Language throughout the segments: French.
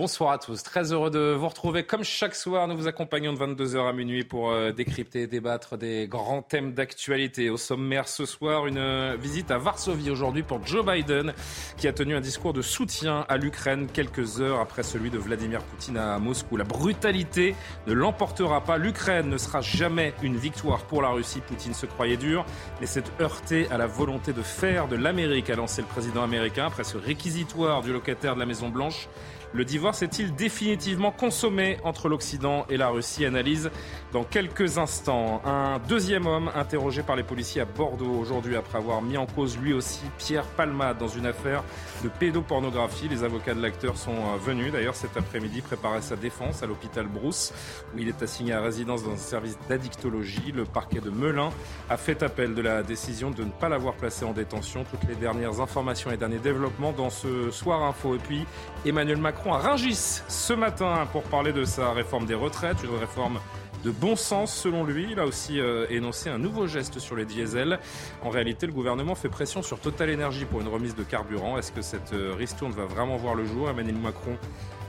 Bonsoir à tous, très heureux de vous retrouver. Comme chaque soir, nous vous accompagnons de 22h à minuit pour euh, décrypter et débattre des grands thèmes d'actualité. Au sommaire ce soir, une euh, visite à Varsovie aujourd'hui pour Joe Biden, qui a tenu un discours de soutien à l'Ukraine quelques heures après celui de Vladimir Poutine à Moscou. La brutalité ne l'emportera pas. L'Ukraine ne sera jamais une victoire pour la Russie. Poutine se croyait dur, mais s'est heurté à la volonté de faire de l'Amérique, a lancé le président américain après ce réquisitoire du locataire de la Maison-Blanche. Le divorce est-il définitivement consommé entre l'Occident et la Russie? Analyse dans quelques instants. Un deuxième homme interrogé par les policiers à Bordeaux aujourd'hui après avoir mis en cause lui aussi Pierre Palmade dans une affaire de pédopornographie. Les avocats de l'acteur sont euh, venus d'ailleurs cet après-midi préparer sa défense à l'hôpital Brousse où il est assigné à résidence dans un service d'addictologie. Le parquet de Melun a fait appel de la décision de ne pas l'avoir placé en détention. Toutes les dernières informations et derniers développements dans ce soir info. Et puis Emmanuel Macron à Rungis ce matin pour parler de sa réforme des retraites, une réforme de bon sens selon lui. Il a aussi euh, énoncé un nouveau geste sur les diesels. En réalité, le gouvernement fait pression sur Total Energy pour une remise de carburant. Est-ce que cette euh, ristourne va vraiment voir le jour? Emmanuel Macron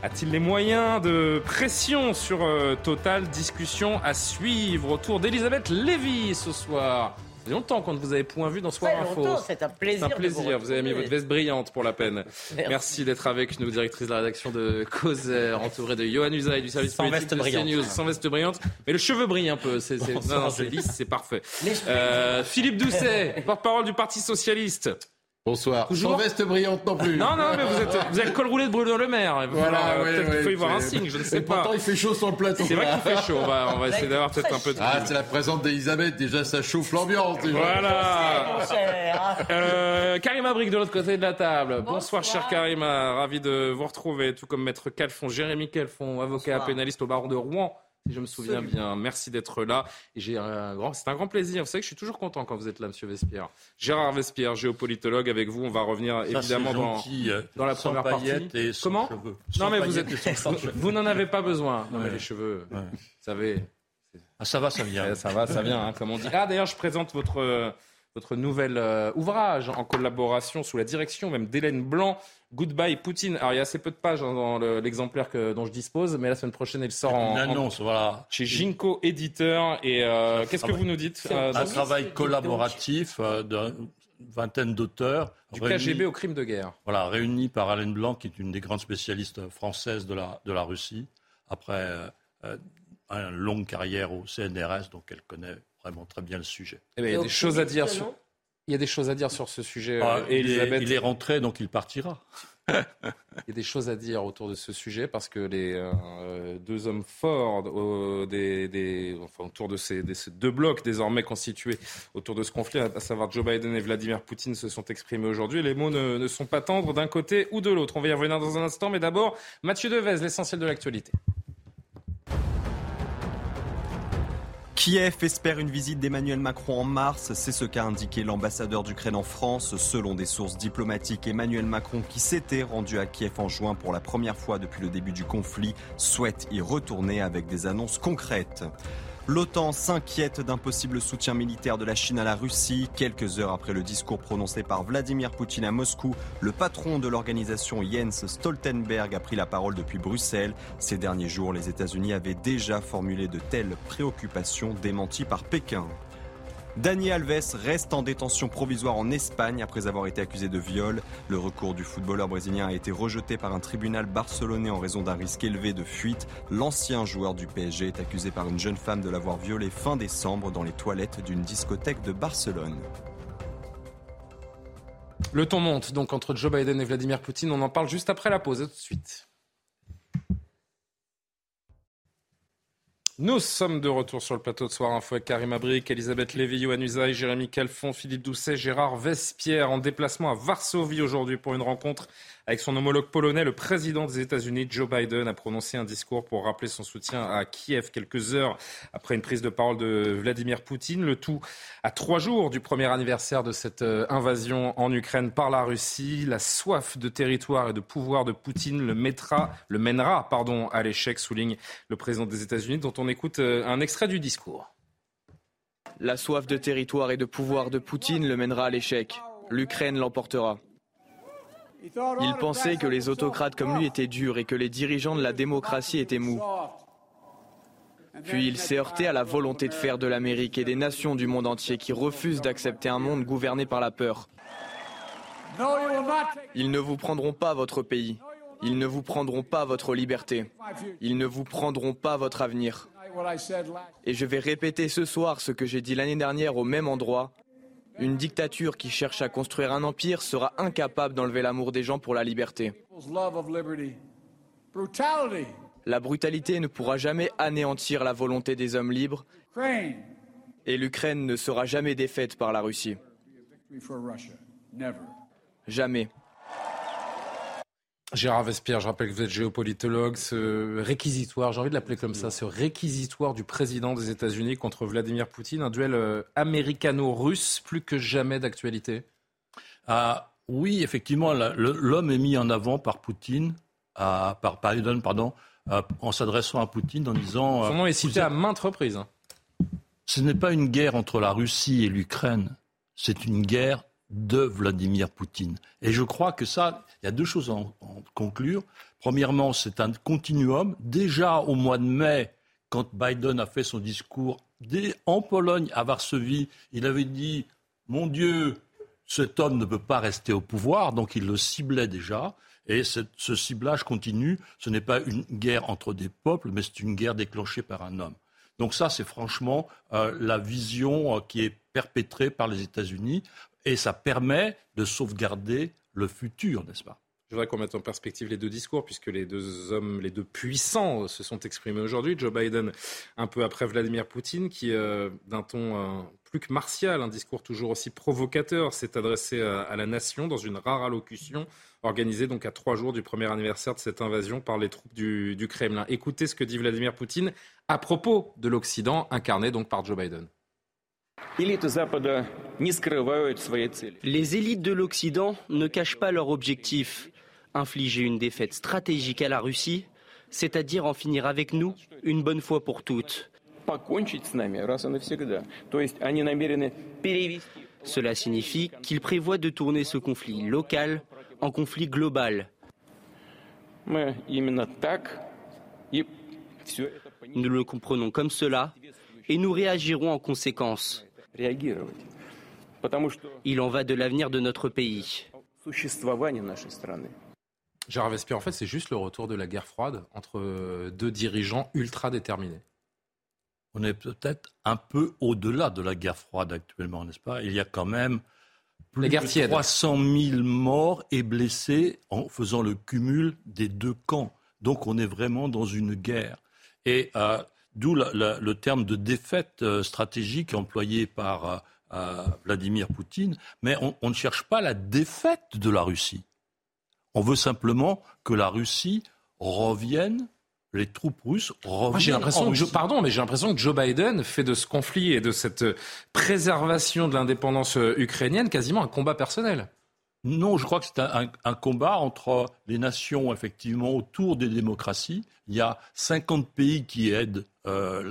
a-t-il les moyens de pression sur euh, Total? Discussion à suivre autour d'Elisabeth Lévy ce soir. Ça fait longtemps qu'on ne vous avait point vu dans Soir Info. C'est un plaisir. C'est un plaisir. Vous, avez mis votre veste brillante pour la peine. Merci, d'être avec nous, directrice de la rédaction de Causer, entourée de Johan Usaï du service Sans politique veste de brillante. CNews. Sans veste brillante. Mais le cheveu brille un peu. C'est lisse, c'est parfait. Euh, Philippe Doucet, porte-parole du Parti Socialiste. Bonsoir. Toujours Sans veste brillante non plus. Non, non, mais vous êtes, vous êtes le col roulé de Bruno Le Maire. Voilà, ouais, Peut-être qu'il faut y voir un signe, je ne Et sais pas. pourtant, il fait chaud sur le plateau. C'est vrai qu'il fait chaud. On va, on va essayer d'avoir peut-être un peu de. Ah, c'est la présente d'Elisabeth. Déjà, ça chauffe l'ambiance. déjà. Voilà. Mon cher. Euh, Karima Brick de l'autre côté de la table. Bonsoir, cher Karima. Ravi de vous retrouver, tout comme Maître Calfon, Jérémy Calfon, avocat Bonsoir. pénaliste au barreau de Rouen. Si je me souviens Absolument. bien, merci d'être là. C'est un grand plaisir. Vous savez que je suis toujours content quand vous êtes là, Monsieur Vespierre. Gérard Vespierre, géopolitologue, avec vous. On va revenir Ça, évidemment dans, euh, dans la première partie. et Comment cheveux. Non, mais vous êtes, n'en avez pas besoin. Non, mais les cheveux, Ouais. vous savez, Ah, ça va, ça vient. ça va, ça vient, hein, comme on dit. Ah, d'ailleurs, je présente votre, euh, votre nouvel euh, ouvrage en collaboration sous la direction même d'Hélène Blanc, Goodbye Poutine. Alors, il y a assez peu de pages hein, dans le- l'exemplaire que- dont je dispose, mais la semaine prochaine, il sort en, Une en- annonce, voilà. chez Ginko Éditeur. Et euh, qu'est-ce que Ah vous nous dites euh, Un dans- travail collaboratif euh, d'une vingtaine d'auteurs. du réunis- KGB au crime de guerre Voilà, réunis par Hélène Blanc, qui est une des grandes spécialistes françaises de la, de la Russie, après euh, euh, une longue carrière au CNRS, donc elle connaît vraiment très bien le sujet. Eh ben, il y a des choses à dire sur. Il y a des choses à dire sur ce sujet, Ah, euh, il, est, Elisabeth. il est rentré, donc il partira. Il y a des choses à dire autour de ce sujet parce que les euh, deux hommes forts euh, des, des- enfin, autour de ces, de ces deux blocs désormais constitués autour de ce conflit, à savoir Joe Biden et Vladimir Poutine, se sont exprimés aujourd'hui. Les mots ne, ne sont pas tendres d'un côté ou de l'autre. On va y revenir dans un instant, mais d'abord, Mathieu Devez, l'essentiel de l'actualité. Kiev espère une visite d'Emmanuel Macron en mars, c'est ce qu'a indiqué l'ambassadeur d'Ukraine en France. Selon des sources diplomatiques, Emmanuel Macron, qui s'était rendu à Kiev en juin pour la première fois depuis le début du conflit, souhaite y retourner avec des annonces concrètes. L'OTAN s'inquiète d'un possible soutien militaire de la Chine à la Russie. Quelques heures après le discours prononcé par Vladimir Poutine à Moscou, le patron de l'organisation Jens Stoltenberg a pris la parole depuis Bruxelles. Ces derniers jours, les États-Unis avaient déjà formulé de telles préoccupations démenties par Pékin. Dani Alves reste en détention provisoire en Espagne après avoir été accusé de viol. Le recours du footballeur brésilien a été rejeté par un tribunal barcelonais en raison d'un risque élevé de fuite. L'ancien joueur du PSG est accusé par une jeune femme de l'avoir violé fin décembre dans les toilettes d'une discothèque de Barcelone. Le ton monte donc entre Joe Biden et Vladimir Poutine. On en parle juste après la pause. À tout de suite. Nous sommes de retour sur le plateau de Soir Info avec Karim Abrik, Elisabeth Lévy, Yohann Jérémy Calfon, Philippe Doucet, Gérard Vespierre en déplacement à Varsovie aujourd'hui pour une rencontre avec son homologue polonais, le président des États-Unis, Joe Biden, a prononcé un discours pour rappeler son soutien à Kiev quelques heures après une prise de parole de Vladimir Poutine. Le tout à trois jours du premier anniversaire de cette euh, invasion en Ukraine par la Russie. La soif de territoire et de pouvoir de Poutine le mettra, le mènera, pardon, à l'échec, souligne le président des États-Unis, dont on écoute euh, un extrait du discours. La soif de territoire et de pouvoir de Poutine le mènera à l'échec. L'Ukraine l'emportera. Il pensait que les autocrates comme lui étaient durs et que les dirigeants de la démocratie étaient mous. Puis il s'est heurté à la volonté de faire de l'Amérique et des nations du monde entier qui refusent d'accepter un monde gouverné par la peur. Ils ne vous prendront pas votre pays. Ils ne vous prendront pas votre liberté. Ils ne vous prendront pas votre avenir. Et je vais répéter ce soir ce que j'ai dit l'année dernière au même endroit une dictature qui cherche à construire un empire sera incapable d'enlever l'amour des gens pour la liberté. La brutalité ne pourra jamais anéantir la volonté des hommes libres et l'Ukraine ne sera jamais défaite par la Russie. Jamais. Gérard Vespierre, je rappelle que vous êtes géopolitologue. Ce réquisitoire, j'ai envie de l'appeler comme ça, ce réquisitoire du président des États-Unis contre Vladimir Poutine, un duel euh, américano-russe plus que jamais d'actualité ah, Oui, effectivement, l'homme est mis en avant par Poutine, par Biden, pardon, en s'adressant à Poutine en disant. Son nom est cité à maintes reprises. Hein. Ce n'est pas une guerre entre la Russie et l'Ukraine, c'est une guerre de Vladimir Poutine. Et je crois que ça, il y a deux choses à conclure. Premièrement, c'est un continuum. Déjà au mois de mai, quand Biden a fait son discours en Pologne, à Varsovie, il avait dit Mon Dieu, cet homme ne peut pas rester au pouvoir, donc il le ciblait déjà. Et ce ciblage continue. Ce n'est pas une guerre entre des peuples, mais c'est une guerre déclenchée par un homme. Donc ça, c'est franchement euh, la vision euh, qui est perpétrée par les États-Unis et ça permet de sauvegarder le futur, n'est-ce pas? Je voudrais qu'on mette en perspective les deux discours, puisque les deux hommes, les deux puissants se sont exprimés aujourd'hui. Joe Biden, un peu après Vladimir Poutine, qui, euh, d'un ton euh, plus que martial, un discours toujours aussi provocateur, s'est adressé à, la nation dans une rare allocution organisée donc à trois jours du premier anniversaire de cette invasion par les troupes du, du Kremlin. Écoutez ce que dit Vladimir Poutine à propos de l'Occident, incarné donc par Joe Biden. Les élites de l'Occident ne cachent pas leur objectif, infliger une défaite stratégique à la Russie, c'est-à-dire en finir avec nous une bonne fois pour toutes. Cela signifie qu'ils prévoient de tourner ce conflit local en conflit global. Nous le comprenons comme cela et nous réagirons en conséquence. Il en va de l'avenir de notre pays. Gérard Vespierre, en fait, c'est juste le retour de la guerre froide entre deux dirigeants ultra déterminés. On est peut-être un peu au-delà de la guerre froide actuellement, n'est-ce pas? Il y a quand même plus de 300 000 morts et blessés en faisant le cumul des deux camps. Donc on est vraiment dans une guerre. Et euh, D'où le terme de défaite euh, stratégique employé par euh, euh, Vladimir Poutine. Mais on, ne cherche pas la défaite de la Russie. On veut simplement que la Russie revienne les troupes russes reviennent. Que pardon, mais j'ai l'impression que Joe Biden fait de ce conflit et de cette préservation de l'indépendance ukrainienne quasiment un combat personnel. Non, je crois que c'est un, combat entre les nations, effectivement, autour des démocraties. Il y a 50 pays qui aident euh,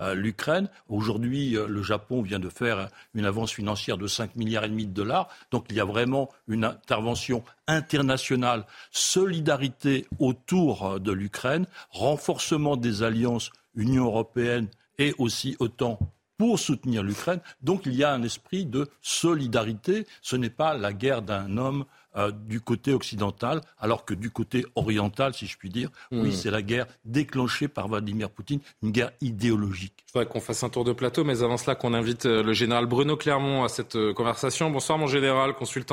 euh, l'Ukraine. Aujourd'hui, euh, le Japon vient de faire une avance financière de 5 milliards et demi de dollars. Donc, il y a vraiment une intervention internationale, solidarité autour de l'Ukraine, renforcement des alliances Union européenne et aussi OTAN pour soutenir l'Ukraine. Donc il y a un esprit de solidarité. Ce n'est pas la guerre d'un homme euh, du côté occidental, alors que du côté oriental, si je puis dire, oui, hmm. c'est la guerre déclenchée par Vladimir Poutine, une guerre idéologique. Je voudrais qu'on fasse un tour de plateau, mais avant cela, qu'on invite euh, le général Bruno Clermont à cette euh, conversation. Bonsoir, mon général, consultant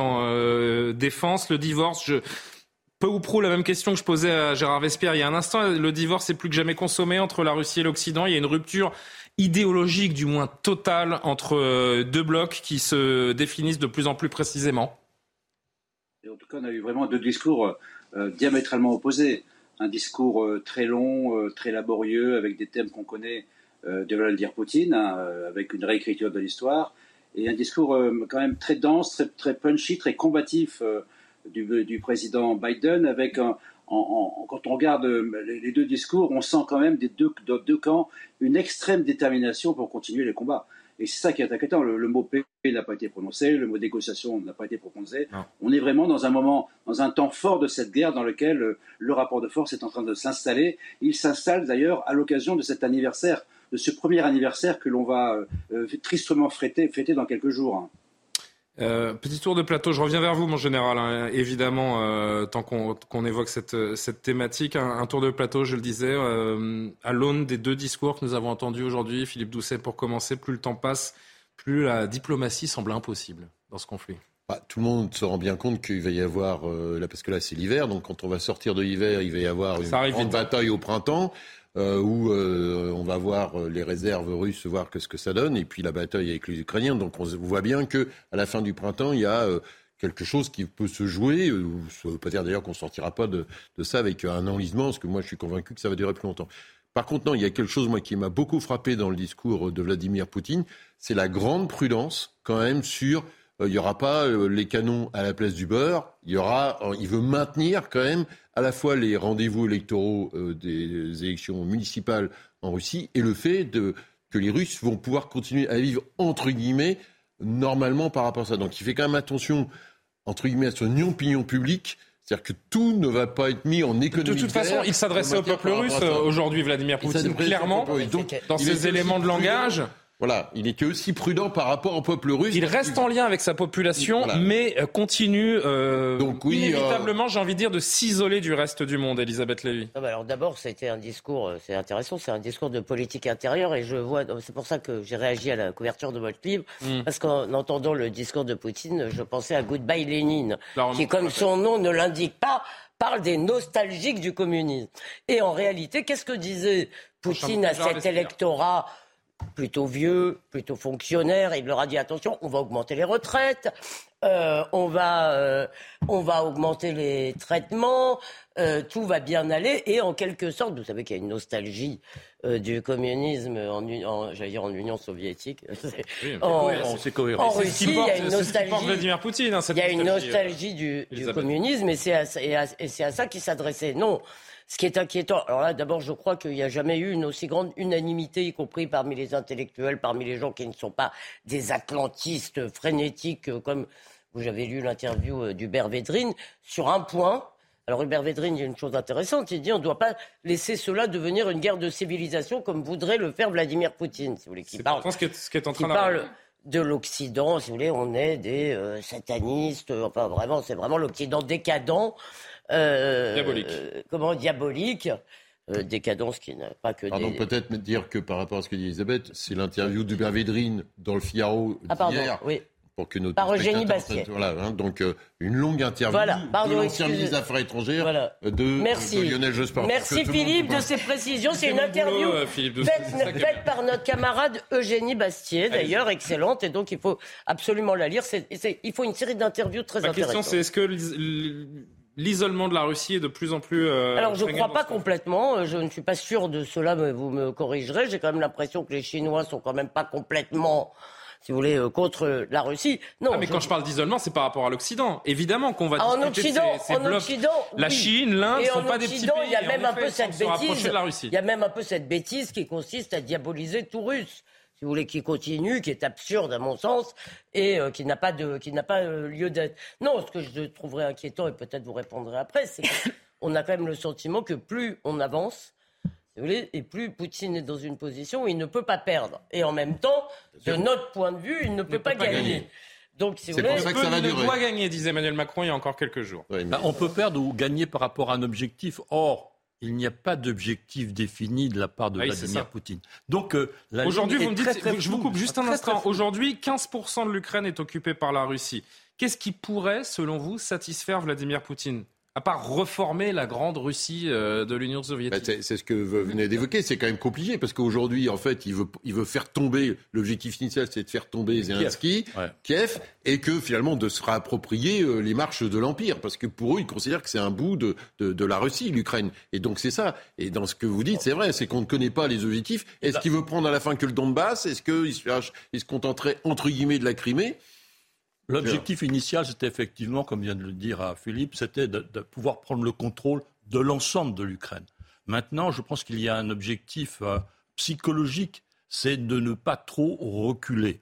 défense. Le divorce, je peu ou prou la même question que je posais à Gérard Vespierre il y a un instant. Le divorce est plus que jamais consommé entre la Russie et l'Occident. Il y a une rupture idéologique, du moins totale, entre deux blocs qui se définissent de plus en plus précisément. En tout cas, on a eu vraiment deux discours euh, diamétralement opposés. Un discours euh, très long, très laborieux, avec des thèmes qu'on connaît de Vladimir Poutine, hein, avec une réécriture de l'histoire, et un discours quand même très dense, très, punchy, très combatif du, président Biden, avec quand on regarde euh, les, deux discours, on sent quand même des deux camps une extrême détermination pour continuer les combats. Et c'est ça qui est inquiétant. Le, mot paix n'a pas été prononcé, le mot négociation n'a pas été prononcé. On est vraiment dans un moment, dans un temps fort de cette guerre dans lequel euh, le rapport de force est en train de s'installer. Il s'installe d'ailleurs à l'occasion de cet anniversaire, de ce premier anniversaire que l'on va euh, tristement fêter, fêter dans quelques jours. Euh, petit tour de plateau, je reviens vers vous, mon général, hein, évidemment, euh, tant qu'on évoque cette, cette thématique. Un, tour de plateau, je le disais, euh, à l'aune des deux discours que nous avons entendus aujourd'hui, Philippe Doucet, pour commencer, plus le temps passe, plus la diplomatie semble impossible dans ce conflit. Bah, tout le monde se rend bien compte qu'il va y avoir, là, parce que là c'est l'hiver, donc quand on va sortir de l'hiver, il va y avoir une grande bataille au printemps. Euh, où euh, on va voir euh, les réserves russes, voir que ce que ça donne, et puis la bataille avec les Ukrainiens. Donc on voit bien que à la fin du printemps, il y a quelque chose qui peut se jouer. Ça ne veut pas dire d'ailleurs qu'on ne sortira pas de, ça avec un enlisement, parce que moi je suis convaincu que ça va durer plus longtemps. Par contre, non, il y a quelque chose moi qui m'a beaucoup frappé dans le discours de Vladimir Poutine, c'est la grande prudence quand même sur il n'y aura pas les canons à la place du beurre. Il y aura, il veut maintenir quand même à la fois les rendez-vous électoraux euh, des élections municipales en Russie et le fait de, que les Russes vont pouvoir continuer à vivre, entre guillemets, normalement par rapport à ça. Donc il fait quand même attention, entre guillemets, à son opinion publique. C'est-à-dire que tout ne va pas être mis en économie. De toute façon, il s'adressait au peuple russe aujourd'hui, Vladimir Poutine, clairement, dans ses éléments de langage. Voilà, il était aussi prudent par rapport au peuple russe. Il reste en lien avec sa population, mais euh, continue euh, Donc, oui, inévitablement, euh, j'ai envie de dire, de s'isoler du reste du monde, Elisabeth Lévy. alors d'abord, c'était un discours, c'est intéressant, c'est un discours de politique intérieure, et je vois, c'est pour ça que j'ai réagi à la couverture de votre livre, hmm. parce qu'en entendant le discours de Poutine, je pensais à Goodbye Lénine, qui, comme son nom ne l'indique pas, parle des nostalgiques du communisme. Et en réalité, qu'est-ce que disait Poutine à cet électorat? Plutôt vieux, plutôt fonctionnaire. Il leur a dit attention, on va augmenter les retraites, euh, on, va, euh, on va augmenter les traitements, euh, tout va bien aller. Et en quelque sorte, vous savez qu'il y a une nostalgie du communisme en, en j'allais dire en Union soviétique. en, cohérent. en Russie, il y a une nostalgie. Vladimir Poutine, hein, il y a une nostalgie du, du communisme et c'est à, à, ça qu'il s'adressait. Non. Ce qui est inquiétant, alors là, d'abord, je crois qu'il n'y a jamais eu une aussi grande unanimité, y compris parmi les intellectuels, parmi les gens qui ne sont pas des atlantistes frénétiques, euh, comme vous avez lu l'interview euh, d'Hubert Védrine, sur un point. Alors Hubert Védrine, il y a une chose intéressante, il dit on ne doit pas laisser cela devenir une guerre de civilisation comme voudrait le faire Vladimir Poutine, si vous voulez, qui parle, ce qui est, en train parle de l'Occident, si vous voulez, on est des euh, satanistes, enfin vraiment, c'est vraiment l'Occident décadent diabolique. comment diabolique. Euh, décadence qui n'a pas que pardon, peut-être dire que par rapport à ce que dit Elisabeth, c'est l'interview d'Hubert Védrine dans le Figaro ah, pardon, oui. Pour que notre Par Eugénie Bastier. Voilà, hein, donc euh, une longue interview voilà, de l'ancien ministre des Affaires étrangères de, Merci. Lionel Jospin. Merci Philippe de ces précisions. C'est une interview faite, par notre camarade Eugénie Bastier, d'ailleurs, excellente, et donc il faut absolument la lire. il faut une série d'interviews très intéressantes. La question, c'est est-ce que l'isolement de la Russie est de plus en plus. Euh, Alors je ne crois pas complètement. Je ne suis pas sûr de cela, mais vous me corrigerez. J'ai quand même l'impression que les Chinois sont quand même pas complètement. Si vous voulez, euh, contre la Russie. Non. Ah, mais quand je parle d'isolement, c'est par rapport à l'Occident. Évidemment qu'on va en Occident, ces, en Occident, La Chine, l'Inde sont pas des petits pays. Il y a même un peu cette bêtise. Il y a même un peu cette bêtise qui consiste à diaboliser tout russe si vous voulez, qui continue, qui est absurde à mon sens, et euh, qui n'a pas, de, qui n'a pas euh, lieu d'être. Non, ce que je trouverais inquiétant, et peut-être vous répondrez après, c'est qu'on a quand même le sentiment que plus on avance, et plus Poutine est dans une position où il ne peut pas perdre. Et en même temps, de notre point de vue, il ne peut, pas, gagner. Donc, si vous voulez, ça que ça va durer. doit gagner, disait Emmanuel Macron il y a encore quelques jours. Bah, on peut perdre ou gagner par rapport à un objectif. Or, il n'y a pas d'objectif défini de la part de Vladimir Poutine. Donc, euh, aujourd'hui, vous me dites, je vous coupe juste un instant. Aujourd'hui, 15% de l'Ukraine est occupée par la Russie. Qu'est-ce qui pourrait, selon vous, satisfaire Vladimir Poutine? À part reformer la grande Russie euh, de l'Union soviétique bah, C'est ce que vous venez d'évoquer, c'est quand même compliqué parce qu'aujourd'hui, en fait, il veut, il veut faire tomber, l'objectif initial, c'est de faire tomber Zelensky, Kiev, et que finalement de se réapproprier euh, les marches de l'Empire, parce que pour eux, ils considèrent que c'est un bout de, de, la Russie, l'Ukraine. Et donc c'est ça. Et dans ce que vous dites, c'est vrai, c'est qu'on ne connaît pas les objectifs. Est-ce qu'il veut prendre à la fin que le Donbass? Est-ce qu'il se, il se contenterait, entre guillemets, de la Crimée? L'objectif initial, c'était effectivement, comme vient de le dire à Philippe, c'était de, pouvoir prendre le contrôle de l'ensemble de l'Ukraine. Maintenant, je pense qu'il y a un objectif euh, psychologique, c'est de ne pas trop reculer.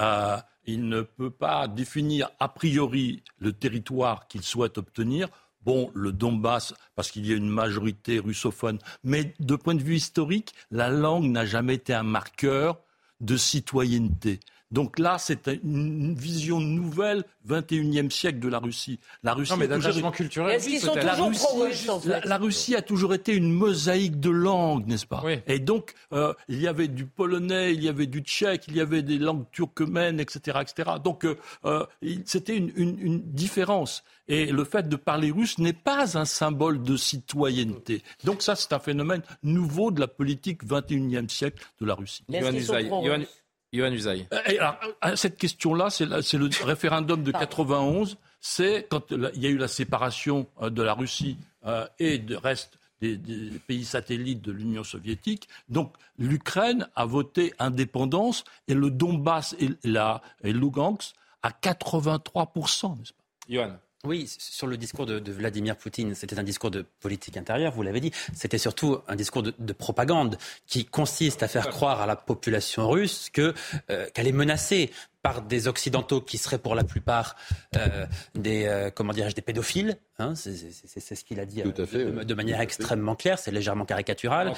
Euh, il ne peut pas définir a priori le territoire qu'il souhaite obtenir. Bon, le Donbass, parce qu'il y a une majorité russophone, mais de point de vue historique, la langue n'a jamais été un marqueur de citoyenneté. Donc là, c'est une vision nouvelle, 21e siècle de la Russie. La Russie, non, mais toujours... culturel. la, Russie, la, Russie a toujours été une mosaïque de langues, n'est-ce pas Et donc, euh, il y avait du polonais, il y avait du tchèque, il y avait des langues turkmènes, etc., etc. Donc, euh, euh, c'était une, une différence. Et le fait de parler russe n'est pas un symbole de citoyenneté. Donc ça, c'est un phénomène nouveau de la politique 21e siècle de la Russie. Yohann Usaï. Euh, cette question-là, c'est le référendum de 91. C'est quand il y a eu la séparation euh, de la Russie euh, et du reste des, pays satellites de l'Union soviétique. Donc l'Ukraine a voté indépendance et le Donbass et, la, et Lugansk à 83%, n'est-ce pas? Yohann. Oui, sur le discours de, Vladimir Poutine, c'était un discours de politique intérieure, vous l'avez dit. C'était surtout un discours de, propagande qui consiste à faire croire à la population russe que euh, qu'elle est menacée par des occidentaux qui seraient pour la plupart euh, des euh, comment dirais-je des pédophiles. Hein, c'est ce qu'il a dit euh, de, manière extrêmement claire, c'est légèrement caricatural.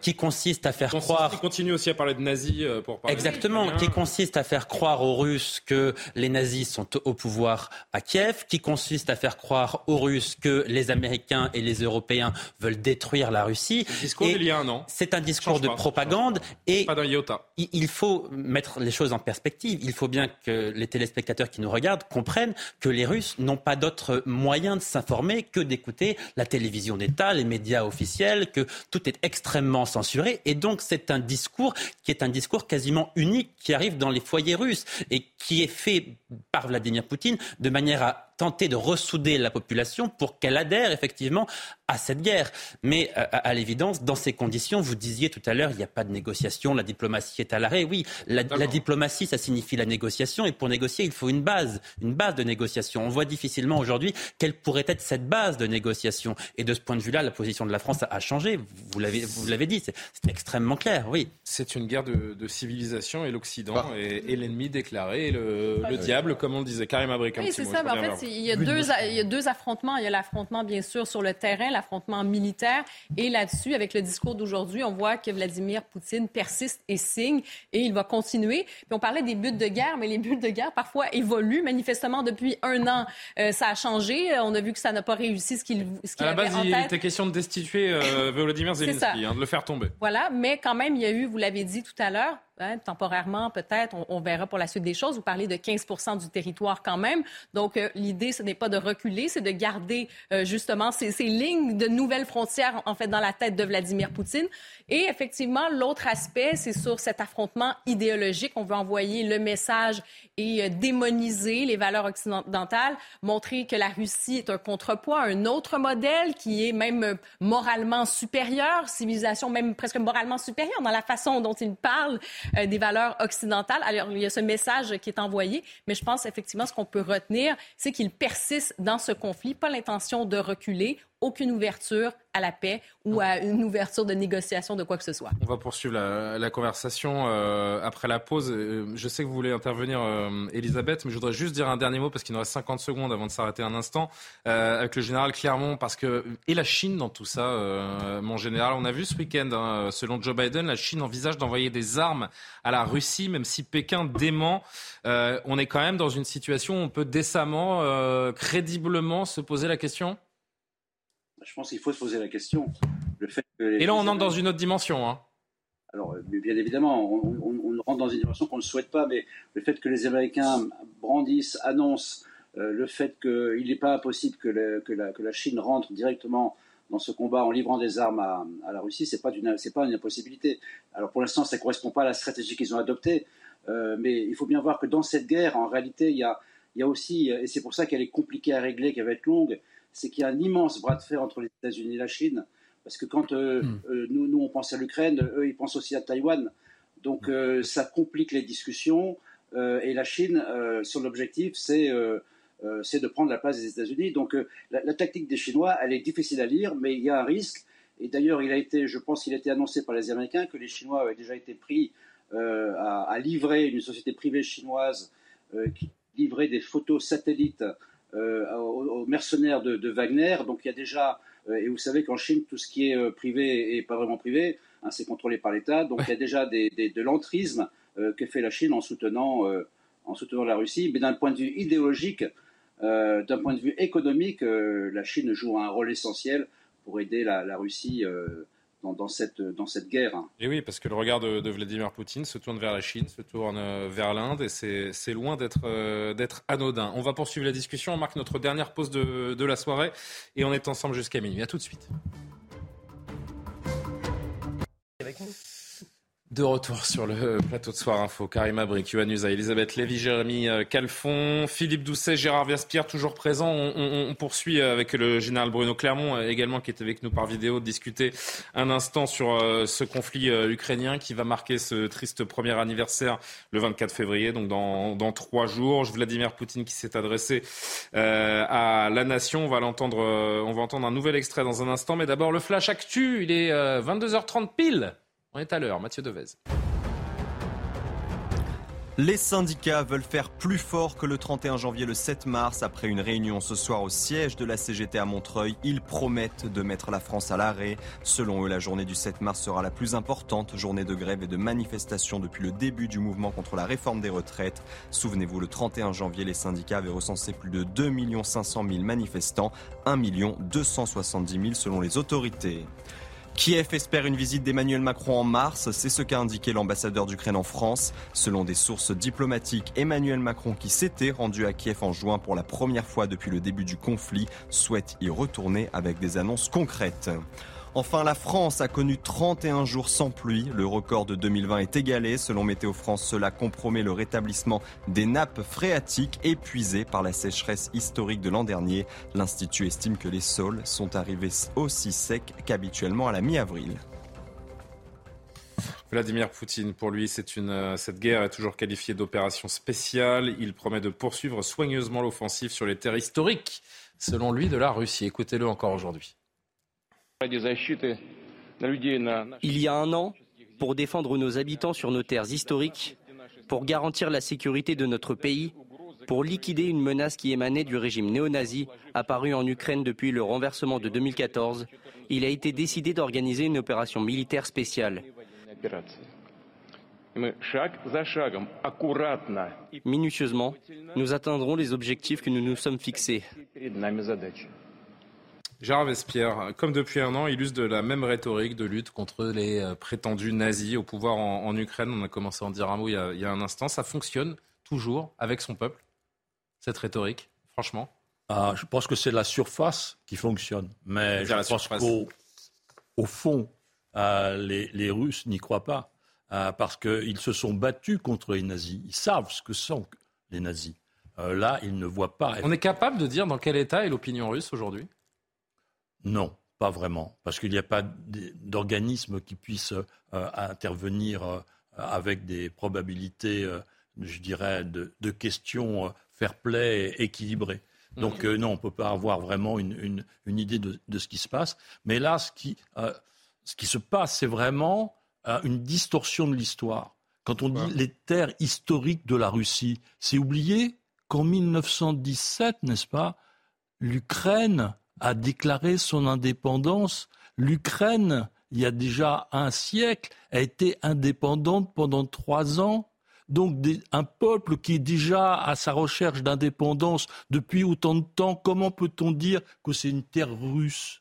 qui consiste à faire croire. Qui continue aussi à parler de nazis pour parler. Exactement, qui consiste à faire croire aux Russes que les nazis sont au pouvoir à Kiev, qui consiste à faire croire aux Russes que les Américains et les Européens veulent détruire la Russie. Discours il y a un an. C'est un discours de propagande et pas iota. il faut mettre les choses en perspective il faut bien que les téléspectateurs qui nous regardent comprennent que les Russes n'ont pas d'autre moyen de s'informer que d'écouter la télévision d'État, les médias officiels, que tout est extrêmement censuré. Et donc c'est un discours qui est un discours quasiment unique qui arrive dans les foyers russes et qui est fait par Vladimir Poutine de manière à tenter de ressouder la population pour qu'elle adhère effectivement à cette guerre. Mais euh, à, l'évidence, dans ces conditions, vous disiez tout à l'heure, il n'y a pas de négociation, la diplomatie est à l'arrêt. Oui, la, diplomatie, ça signifie la négociation, et pour négocier, il faut une base, une base de négociation. On voit difficilement aujourd'hui quelle pourrait être cette base de négociation. Et de ce point de vue-là, la position de la France a, changé. Vous l'avez, vous l'avez dit, c'est, extrêmement clair. Oui. C'est une guerre de, civilisation, et l'Occident bah. est, l'ennemi déclaré, le, le diable, comme on le disait. Karim Abrik, oui, c'est ça. en fait, il y, a deux, il y a deux affrontements. Il y a l'affrontement, bien sûr, sur le terrain, l'affrontement militaire. Et là-dessus, avec le discours d'aujourd'hui, on voit que Vladimir Poutine persiste et signe et il va continuer. Puis on parlait des buts de guerre, mais les buts de guerre parfois évoluent. Manifestement, depuis un an, euh, ça a changé. On a vu que ça n'a pas réussi ce qu'il qu À la base, il était question de destituer euh, Volodymyr Zelensky, hein, de le faire tomber. Voilà, mais quand même, il y a eu, vous l'avez dit tout à l'heure, Hein, temporairement, peut-être, on, verra pour la suite des choses. Vous parlez de 15% du territoire quand même. Donc, euh, l'idée, ce n'est pas de reculer, c'est de garder euh, justement ces, lignes de nouvelles frontières, en fait, dans la tête de Vladimir Poutine. Et effectivement, l'autre aspect, c'est sur cet affrontement idéologique. On veut envoyer le message et euh, démoniser les valeurs occidentales, montrer que la Russie est un contrepoids, un autre modèle qui est même moralement supérieur, civilisation même presque moralement supérieure dans la façon dont il parle euh, des valeurs occidentales. Alors, il y a ce message qui est envoyé, mais je pense effectivement ce qu'on peut retenir, c'est qu'il persiste dans ce conflit, pas l'intention de reculer aucune ouverture à la paix ou à une ouverture de négociation de quoi que ce soit. On va poursuivre la, conversation euh, après la pause. Euh, je sais que vous voulez intervenir, euh, Elisabeth, mais je voudrais juste dire un dernier mot parce qu'il nous reste 50 secondes avant de s'arrêter un instant avec le général Clermont parce que et la Chine dans tout ça, mon général, on a vu ce week-end, hein, selon Joe Biden, la Chine envisage d'envoyer des armes à la Russie, même si Pékin dément. on est quand même dans une situation où on peut décemment, crédiblement se poser la question je pense qu'il faut se poser la question. Le fait Et là, on entre dans une autre dimension. Hein. Alors, bien évidemment, on, rentre dans une dimension qu'on ne souhaite pas, mais le fait que les Américains brandissent, annoncent le fait qu'il n'est pas impossible que, la, Chine rentre directement dans ce combat en livrant des armes à, la Russie, ce n'est pas, pas, une impossibilité. Alors pour l'instant, ça ne correspond pas à la stratégie qu'ils ont adoptée, mais il faut bien voir que dans cette guerre, en réalité, il y a, il y a aussi, et c'est pour ça qu'elle est compliquée à régler, qu'elle va être longue, c'est qu'il y a un immense bras de fer entre les États-Unis et la Chine. Parce que quand euh, hmm. euh, nous, nous, on pense à l'Ukraine, eux, ils pensent aussi à Taïwan. Donc euh, ça complique les discussions. et la Chine, son objectif, c'est de prendre la place des États-Unis. Donc la, tactique des Chinois, elle est difficile à lire, mais il y a un risque. Et d'ailleurs, il a été, je pense, qu'il a été annoncé par les Américains que les Chinois avaient déjà été pris à, à, livrer une société privée chinoise qui livrer des photos satellites euh, aux, mercenaires de, Wagner. Donc il y a déjà, euh, et vous savez qu'en Chine, tout ce qui est euh, privé et pas vraiment privé, hein, c'est contrôlé par l'État. Donc il y a déjà de l'entrisme que fait la Chine en soutenant, en soutenant la Russie. Mais d'un point de vue idéologique, d'un point de vue économique, la Chine joue un rôle essentiel pour aider la, la Russie dans, cette, guerre. Et oui, parce que le regard de, Vladimir Poutine se tourne vers la Chine, se tourne euh, vers l'Inde, et c'est loin euh, d'être anodin. On va poursuivre la discussion, on marque notre dernière pause de, la soirée, et on est ensemble jusqu'à minuit. À tout de suite. De retour sur le plateau de Soir Info, Karim Abrik, Yohann Elisabeth Lévy, Jérémy euh, Calfon, Philippe Doucet, Gérard Verspierre, toujours présent. On, poursuit avec le général Bruno Clermont euh, également qui est avec nous par vidéo, de discuter un instant sur euh, ce conflit ukrainien qui va marquer ce triste premier anniversaire le 24 février, donc dans, dans trois jours. Vladimir Poutine qui s'est adressé à la nation. On va l'entendre, on va entendre un nouvel extrait dans un instant, mais d'abord le flash actu. Il est 22h30 pile. On est à l'heure, Mathieu Devez. Les syndicats veulent faire plus fort que le 31 janvier le 7 mars. Après une réunion ce soir au siège de la CGT à Montreuil, ils promettent de mettre la France à l'arrêt. Selon eux, la journée du 7 mars sera la plus importante journée de grève et de manifestation depuis le début du mouvement contre la réforme des retraites. Souvenez-vous, le 31 janvier, les syndicats avaient recensé plus de 2 500 000 manifestants, 1 270 000 selon les autorités. Kiev espère une visite d'Emmanuel Macron en mars, c'est ce qu'a indiqué l'ambassadeur d'Ukraine en France. Selon des sources diplomatiques, Emmanuel Macron, qui s'était rendu à Kiev en juin pour la première fois depuis le début du conflit, souhaite y retourner avec des annonces concrètes. Enfin, la France a connu 31 jours sans pluie. Le record de 2020 est égalé. Selon Météo France, cela compromet le rétablissement des nappes phréatiques épuisées par la sécheresse historique de l'an dernier. L'Institut estime que les sols sont arrivés aussi secs qu'habituellement à la mi-avril. Vladimir Poutine, pour lui, euh, cette guerre est toujours qualifiée d'opération spéciale. Il promet de poursuivre soigneusement l'offensive sur les terres historiques, selon lui, de la Russie. Écoutez-le encore aujourd'hui. Il y a un an, pour défendre nos habitants sur nos terres historiques, pour garantir la sécurité de notre pays, pour liquider une menace qui émanait du régime néo-nazi apparu en Ukraine depuis le renversement de 2014, il a été décidé d'organiser une opération militaire spéciale. Minutieusement, nous atteindrons les objectifs que nous nous sommes fixés. Gérard Vespierre, comme depuis un an, il use de la même rhétorique de lutte contre les euh, prétendus nazis au pouvoir en, Ukraine. On a commencé à en dire un mot il y a, un instant. Ça fonctionne toujours avec son peuple, cette rhétorique, franchement? Ah, Je pense que c'est la surface qui fonctionne. Mais je pense qu'au au fond, euh, les, Russes n'y croient pas. Euh, parce qu'ils se sont battus contre les nazis. Ils savent ce que sont les nazis. là, ils ne voient pas. On est capable de dire dans quel état est l'opinion russe aujourd'hui? Non, pas vraiment, parce qu'il n'y a pas d'organisme qui puisse euh, intervenir euh, avec des probabilités, euh, je dirais, de, questions fair-play équilibrées. Donc non, on ne peut pas avoir vraiment une, idée de, ce qui se passe. Mais là, ce qui, ce qui se passe, c'est vraiment une distorsion de l'histoire. Quand on dit les terres historiques de la Russie, c'est oublier qu'en 1917, n'est-ce pas, l'Ukraine a déclaré son indépendance. L'Ukraine, il y a déjà un siècle, a été indépendante pendant trois ans. Donc un peuple qui est déjà à sa recherche d'indépendance depuis autant de temps, comment peut-on dire que c'est une terre russe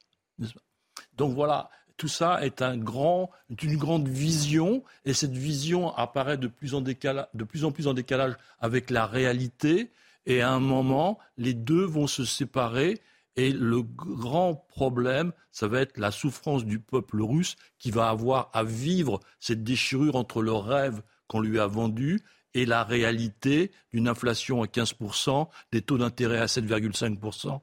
Donc voilà, tout ça est une grande vision, et cette vision apparaît de plus, en de plus en plus en décalage avec la réalité. Et à un moment, les deux vont se séparer. Et le grand problème, ça va être la souffrance du peuple russe qui va avoir à vivre cette déchirure entre le rêve qu'on lui a vendu et la réalité d'une inflation à 15%, des taux d'intérêt à 7,5%.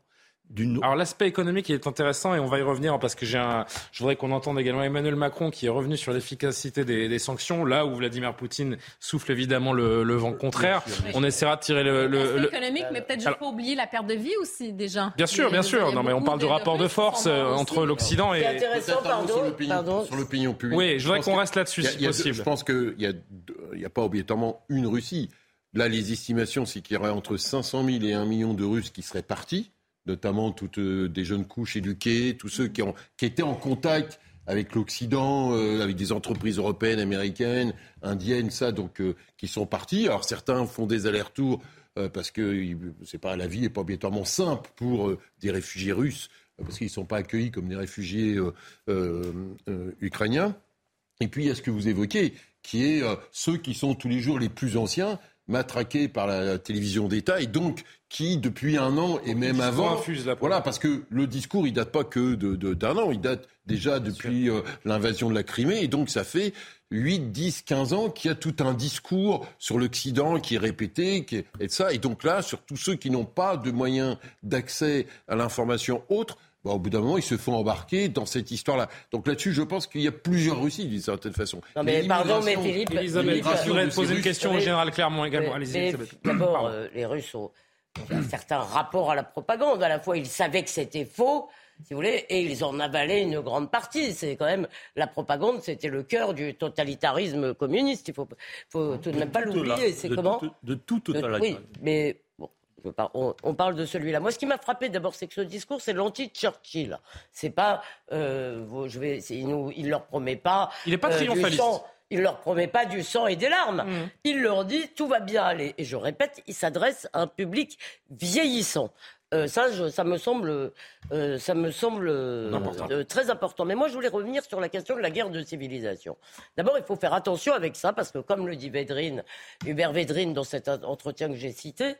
Alors l'aspect économique est intéressant et on va y revenir parce que j'ai un... je voudrais qu'on entende également Emmanuel Macron qui est revenu sur l'efficacité des, sanctions, là où Vladimir Poutine souffle évidemment le, vent contraire. On essaiera de tirer le... le, économique, mais peut-être juste pas oublier la perte de vie aussi déjà. Bien sûr, bien sûr. Non mais on parle du rapport de, force euh, entre l'Occident et... C'est intéressant, pardon, sur l'opinion publique. Oui, je voudrais qu'on reste là-dessus si possible. Je pense qu'il n'y a, y a pas obligatoirement une Russie. Là, les estimations, c'est qu'il y aurait entre 500 000 et 1 million de Russes qui seraient partis notamment toutes euh, des jeunes couches éduquées, tous ceux qui, ont, qui étaient en contact avec l'Occident, euh, avec des entreprises européennes, américaines, indiennes, ça, donc euh, qui sont partis. Alors certains font des allers-retours parce que c'est pas la vie n'est pas obligatoirement simple pour des réfugiés russes parce qu'ils ne sont pas accueillis comme des réfugiés ukrainiens. Et puis il y a ce que vous évoquez, qui est ceux qui sont tous les jours les plus anciens, matraqués par la télévision d'État et donc qui, depuis un an et même avant, voilà, parce que le discours, il date pas que d'un de, an, il date déjà depuis euh, l'invasion de la Crimée, et donc ça fait 8, 10, 15 ans qu'il y a tout un discours sur l'Occident qui est répété, qui est, et ça, et donc là, sur tous ceux qui n'ont pas de moyens d'accès à l'information autre, bah, au bout d'un moment, ils se font embarquer dans cette histoire-là. Donc là-dessus, je pense qu'il y a plusieurs Russies, d'une certaine façon. Non, mais pardon, mais Philippe. Elisabeth, je voudrais poser une question au général Clermont également. Allez-y, D'abord, euh, les Russes ont un certain rapport à la propagande. À la fois, ils savaient que c'était faux, si vous voulez, et ils en avalaient une grande partie. C'est quand même la propagande, c'était le cœur du totalitarisme communiste. Il faut, faut tout de même pas l'oublier. C'est comment de, tout totalitarisme. Oui, mais bon. On, parle de celui-là. Moi, ce qui m'a frappé d'abord, c'est que ce discours, c'est l'anti-Churchill. C'est pas, euh, je vais, il, il leur promet pas. Il n'est pas euh, triomphaliste. Il leur promet pas du sang et des larmes. Mm. Il leur dit tout va bien aller. Et je répète, il s'adresse à un public vieillissant. Euh, ça, ça me semble, euh, ça me semble euh, très important. Mais moi, je voulais revenir sur la question de la guerre de civilisation. D'abord, il faut faire attention avec ça, parce que comme le dit Védrine, Hubert Védrine, dans cet entretien que j'ai cité,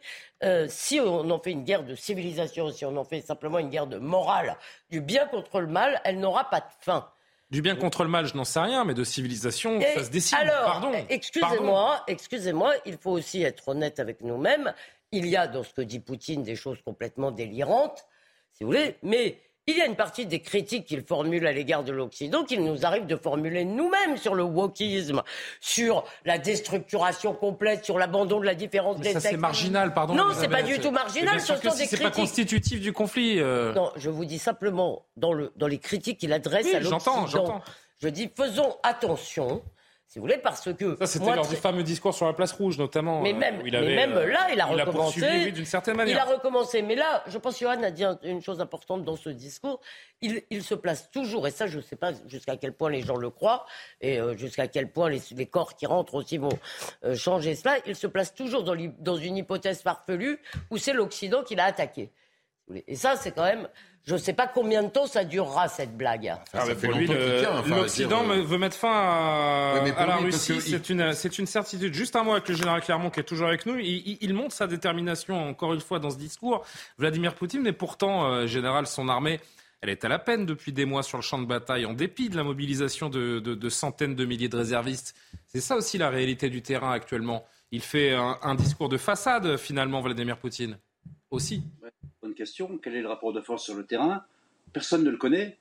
si on en fait une guerre de civilisation, si on en fait simplement une guerre de morale, du bien contre le mal, elle n'aura pas de fin. Du bien contre le mal, je n'en sais rien, mais de civilisation, ça se décide. Alors, excusez-moi, excusez-moi, il faut aussi être honnête avec nous-mêmes. Il y a dans ce que dit Poutine des choses complètement délirantes, si vous voulez, mais il y a une partie des critiques qu'il formule à l'égard de l'Occident qu'il nous arrive de formuler nous-mêmes sur le wokisme, sur la déstructuration complète, sur l'abandon de la différence des ça, c'est marginal, pardon. Non, c'est pas du tout marginal. Ce sont des c'est pas constitutif du conflit. Euh. Non, je vous dis simplement dans, le, dans les critiques qu'il adresse à l'Occident. Je dis faisons attention si vous voulez, parce que. Ça, c'était lors du fameux discours sur la place rouge, notamment. Mais même, euh, même euh, là, il a recommencé. d'une certaine manière. Il a recommencé. Mais là, je pense que Johan a dit une chose importante dans ce discours. Il, il se place toujours, et ça, je ne sais pas jusqu'à quel point les gens le croient, et euh, jusqu'à quel point les, les, corps qui rentrent aussi vont changer cela. Il se place toujours dans, dans une hypothèse farfelue où c'est l'Occident qui l'a attaqué. Et ça, c'est quand même je ne sais pas combien de temps ça durera cette blague. Ah, l'Occident veut mettre fin à, la Russie. C'est une, une, certitude. Juste un mot avec le général Clermont qui est toujours avec nous. Il, montre sa détermination encore une fois dans ce discours. Vladimir Poutine, mais pourtant, euh, général, son armée. Elle est à la peine depuis des mois sur le champ de bataille, en dépit de la mobilisation de, centaines de milliers de réservistes. C'est ça aussi la réalité du terrain actuellement. Il fait un discours de façade, finalement, Vladimir Poutine. Aussi. Bonne question. Quel est le rapport de force sur le terrain? Personne ne le connaît.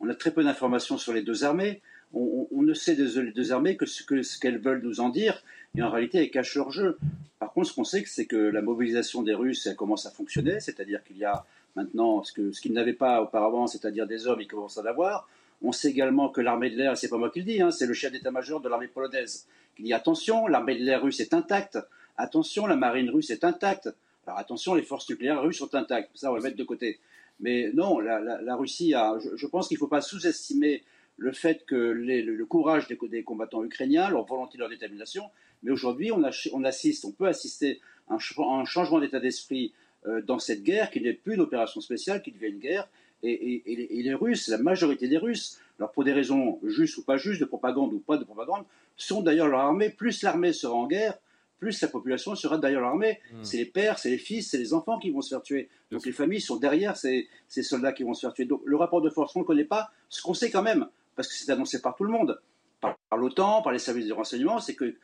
On a très peu d'informations sur les deux armées. On, ne sait des deux armées que ce qu'elles veulent nous en dire, et en réalité, elles cachent leur jeu. Par contre, ce qu'on sait, c'est que la mobilisation des Russes, commence à fonctionner, c'est-à-dire qu'il y a maintenant ce qu'ils n'avaient pas auparavant, c'est-à-dire des hommes, ils commencent à l'avoir. On sait également que l'armée de l'air, c'est pas moi qui le dis, hein, c'est le chef d'état-major de l'armée polonaise qui dit attention, l'armée de l'air russe est intacte, attention, la marine russe est intacte. Alors attention, les forces nucléaires russes sont intactes, ça on va le mettre de côté. Mais non, la, Russie a. Je, pense qu'il ne faut pas sous-estimer le fait que le, courage des, combattants ukrainiens, leur volonté, leur détermination. Mais aujourd'hui, on, assiste, on peut assister à un, changement d'état d'esprit euh, dans cette guerre qui n'est plus une opération spéciale, qui devient une guerre. Et, les Russes, la majorité des Russes, alors pour des raisons justes ou pas justes, de propagande ou pas de propagande, sont d'ailleurs leur armée. Plus l'armée sera en guerre, plus la population sera derrière l'armée. Hmm. C'est les pères, c'est les fils, c'est les enfants qui vont se faire tuer. Donc les familles sont derrière ces, soldats qui vont se faire tuer. Donc le rapport de force, on ne connaît pas. Ce qu'on sait quand même, parce que c'est annoncé par tout le monde, par, l'OTAN, par les services de renseignement, c'est que,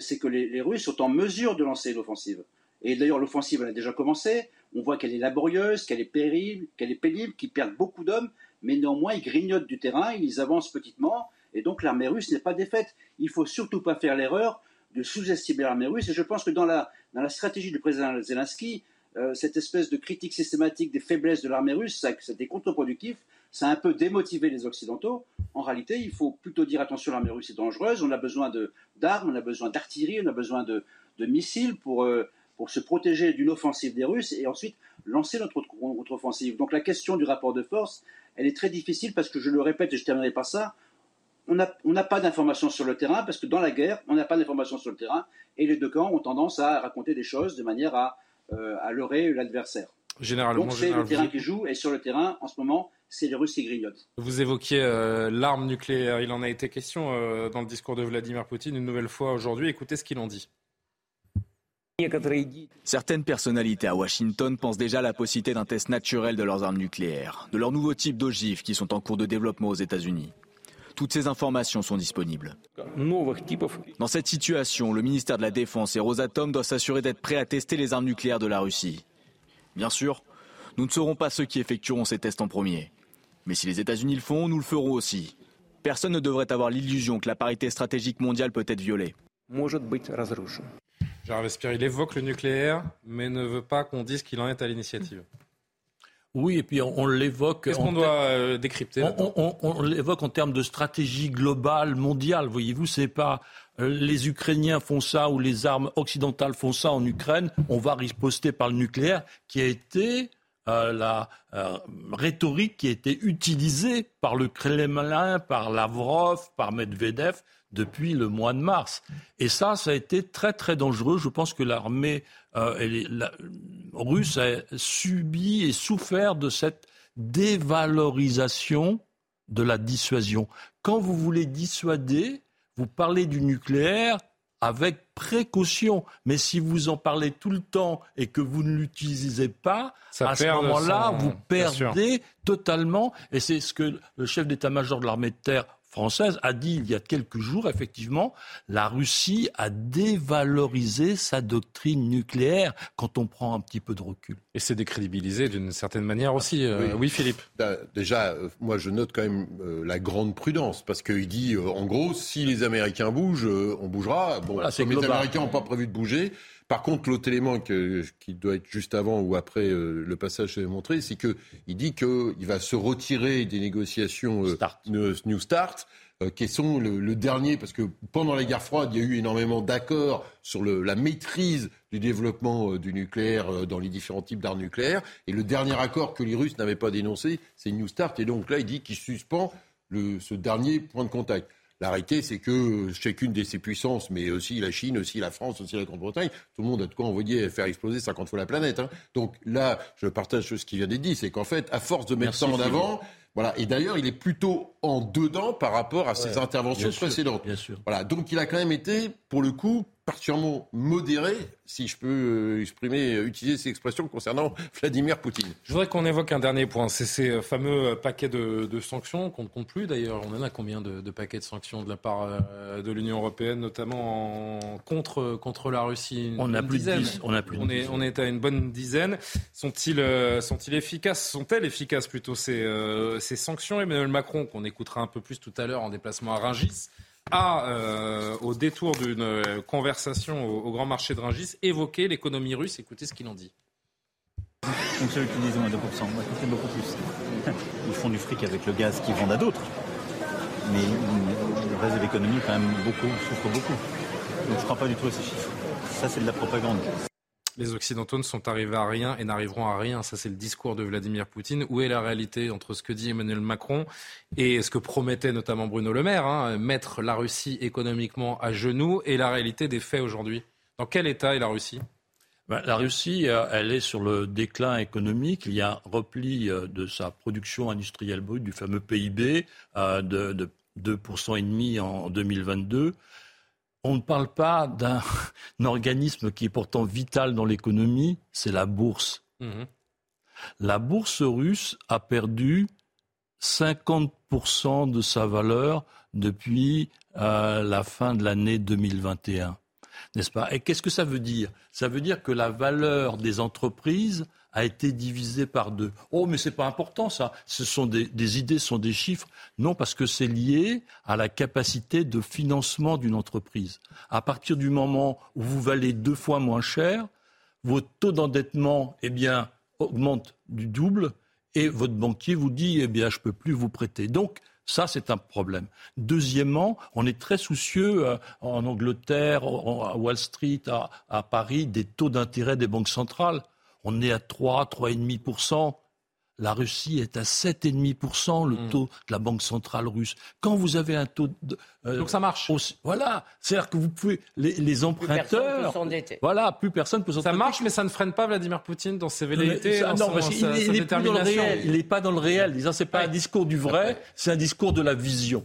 c'est que les, Russes sont en mesure de lancer l'offensive. Et d'ailleurs, l'offensive, elle a déjà commencé. On voit qu'elle est laborieuse, qu'elle est pénible, qu'elle est pénible, qu'ils perdent beaucoup d'hommes, mais néanmoins, ils grignotent du terrain, ils avancent petitement, et donc l'armée russe n'est pas défaite. Il faut surtout pas faire l'erreur de sous-estimer l'armée russe. Et je pense que dans la, dans la stratégie du président Zelensky, euh, cette espèce de critique systématique des faiblesses de l'armée russe, c'était contre-productif. Ça a un peu démotivé les Occidentaux. En réalité, il faut plutôt dire attention, l'armée russe est dangereuse. On a besoin d'armes, on a besoin d'artillerie, on a besoin de, de missiles pour, euh, pour se protéger d'une offensive des Russes et ensuite lancer notre contre-offensive. Donc la question du rapport de force, elle est très difficile parce que je le répète et je terminerai par ça on n'a pas d'informations sur le terrain, parce que dans la guerre, on n'a pas d'informations sur le terrain, et les deux camps ont tendance à raconter des choses de manière à, euh, leurrer l'adversaire. Généralement, Donc c'est le terrain qui joue, et sur le terrain, en ce moment, c'est les Russes qui grignotent. Vous évoquiez euh, l'arme nucléaire, il en a été question euh, dans le discours de Vladimir Poutine une nouvelle fois aujourd'hui. Écoutez ce qu'il en dit. Certaines personnalités à Washington pensent déjà à la possibilité d'un test naturel de leurs armes nucléaires, de leur nouveau type d'ogives qui sont en cours de développement aux États-Unis. Toutes ces informations sont disponibles. Dans cette situation, le ministère de la Défense et Rosatom doivent s'assurer d'être prêts à tester les armes nucléaires de la Russie. Bien sûr, nous ne serons pas ceux qui effectueront ces tests en premier. Mais si les États-Unis le font, nous le ferons aussi. Personne ne devrait avoir l'illusion que la parité stratégique mondiale peut être violée. Gérard Vespierre, il évoque le nucléaire, mais ne veut pas qu'on dise qu'il en est à l'initiative. Oui, et puis on, l'évoque. Qu'est-ce qu'on doit euh, décrypter On, l'évoque en termes de stratégie globale, mondiale. Voyez-vous, c'est pas euh, les Ukrainiens font ça ou les armes occidentales font ça en Ukraine. On va riposter par le nucléaire, qui a été euh, la rhétorique qui a été utilisée par le Kremlin, par Lavrov, par Medvedev depuis le mois de mars. Et ça, ça a été très très dangereux. Je pense que l'armée euh, russe a subi et souffert de cette dévalorisation de la dissuasion. Quand vous voulez dissuader, vous parlez du nucléaire avec précaution. Mais si vous en parlez tout le temps et que vous ne l'utilisez pas, à ce moment-là, vous perdez totalement. Et c'est ce que le chef d'état-major de l'armée de terre française a dit il y a quelques jours, effectivement, la Russie a dévalorisé sa doctrine nucléaire quand on prend un petit peu de recul. Et c'est décrédibilisé d'une certaine manière aussi. Euh, oui. Philippe. Déjà, euh, moi, je note quand même euh, la grande prudence parce qu'il dit, en gros, si les Américains bougent, on bougera. Bon, comme les Américains n'ont pas prévu de bouger, par contre, l'autre élément qui doit être juste avant ou après euh, le passage que montré, c'est qu'il dit qu'il va se retirer des négociations euh, New Start. Euh, qui sont le, dernier, parce que pendant la guerre froide, il y a eu énormément d'accords sur la maîtrise du développement du nucléaire dans les différents types d'armes nucléaires. Et le dernier accord que les Russes n'avaient pas dénoncé, c'est New Start. Et donc là, il dit qu'il suspend ce dernier point de contact. La réalité, c'est que chacune de ces puissances, mais aussi la Chine, aussi la France, aussi la Grande-Bretagne, tout le monde a de quoi envoyer faire exploser 50 fois la planète. Hein. Donc là, je partage ce qui vient d'être dit, c'est qu'en fait, à force de mettre ça en avant, voilà. Et d'ailleurs, il est plutôt en dedans par rapport à ses interventions précédentes. bien sûr. Voilà. Donc, il a quand même été, pour le coup, particulièrement modéré, si je peux euh, exprimer, euh, utiliser ces expressions concernant Vladimir Poutine. Je voudrais qu'on évoque un dernier point, c'est ces euh, fameux paquets de, sanctions qu'on ne compte plus d'ailleurs. On en a combien de, paquets de sanctions de la part de l'Union européenne, notamment contre, contre la Russie? On a plus de 10. On, a plus on, est, on est à une bonne dizaine. Sont-ils sont efficaces? Sont-elles efficaces plutôt ces, ces sanctions? Emmanuel Macron, qu'on écoutera un peu plus tout à l'heure en déplacement à Rungis, a, euh, au détour d'une euh, conversation au, grand marché de Rungis, évoqué l'économie russe. Écoutez ce qu'il en dit. Ceux qui disent moins 2%, moi je beaucoup plus. Ils font du fric avec le gaz qu'ils vendent à d'autres. Mais le reste de l'économie, quand même, beaucoup, souffre beaucoup. Donc je ne crois pas du tout à ces chiffres. Ça, c'est de la propagande les Occidentaux ne sont arrivés à rien et n'arriveront à rien. Ça, c'est le discours de Vladimir Poutine. Où est la réalité entre ce que dit Emmanuel Macron et ce que promettait notamment Bruno Le Maire, hein, mettre la Russie économiquement à genoux, et la réalité des faits aujourd'hui? Dans quel état est la Russie? Ben, la Russie, euh, elle est sur le déclin économique. Il y a un repli euh, de sa production industrielle brute, du fameux PIB, euh, de, de 2,5% en 2022. On ne parle pas d'un organisme qui est pourtant vital dans l'économie, c'est la bourse. Mhm. La bourse russe a perdu 50% de sa valeur depuis euh, la fin de l'année 2021. N'est-ce pas? Et qu'est-ce que ça veut dire? Ça veut dire que la valeur des entreprises a été divisée par deux. Oh, mais ce n'est pas important ça. Ce sont des, idées, ce sont des chiffres. Non, parce que c'est lié à la capacité de financement d'une entreprise. À partir du moment où vous valez deux fois moins cher, votre taux d'endettement, eh bien, du double et votre banquier vous dit, eh bien, je peux plus vous prêter. Donc, ça, c'est un problème. Deuxièmement, on est très soucieux euh, en Angleterre, à Wall Street, à Paris, des taux d'intérêt des banques centrales. On est à 3, 3,5%. La Russie est à 7,5% le hmm. taux de la Banque centrale russe. Quand vous avez un taux de, euh, donc ça marche. voilà, c'est-à-dire que vous pouvez les, les emprunteurs. Plus voilà, plus personne peut s'endetter. Ça marche, mais ça ne freine pas Vladimir Poutine dans ses velléités. non, parce qu'il n'est pas dans le réel. Il n'est pas dans le réel. C'est pas un discours du vrai, c'est un discours de la vision.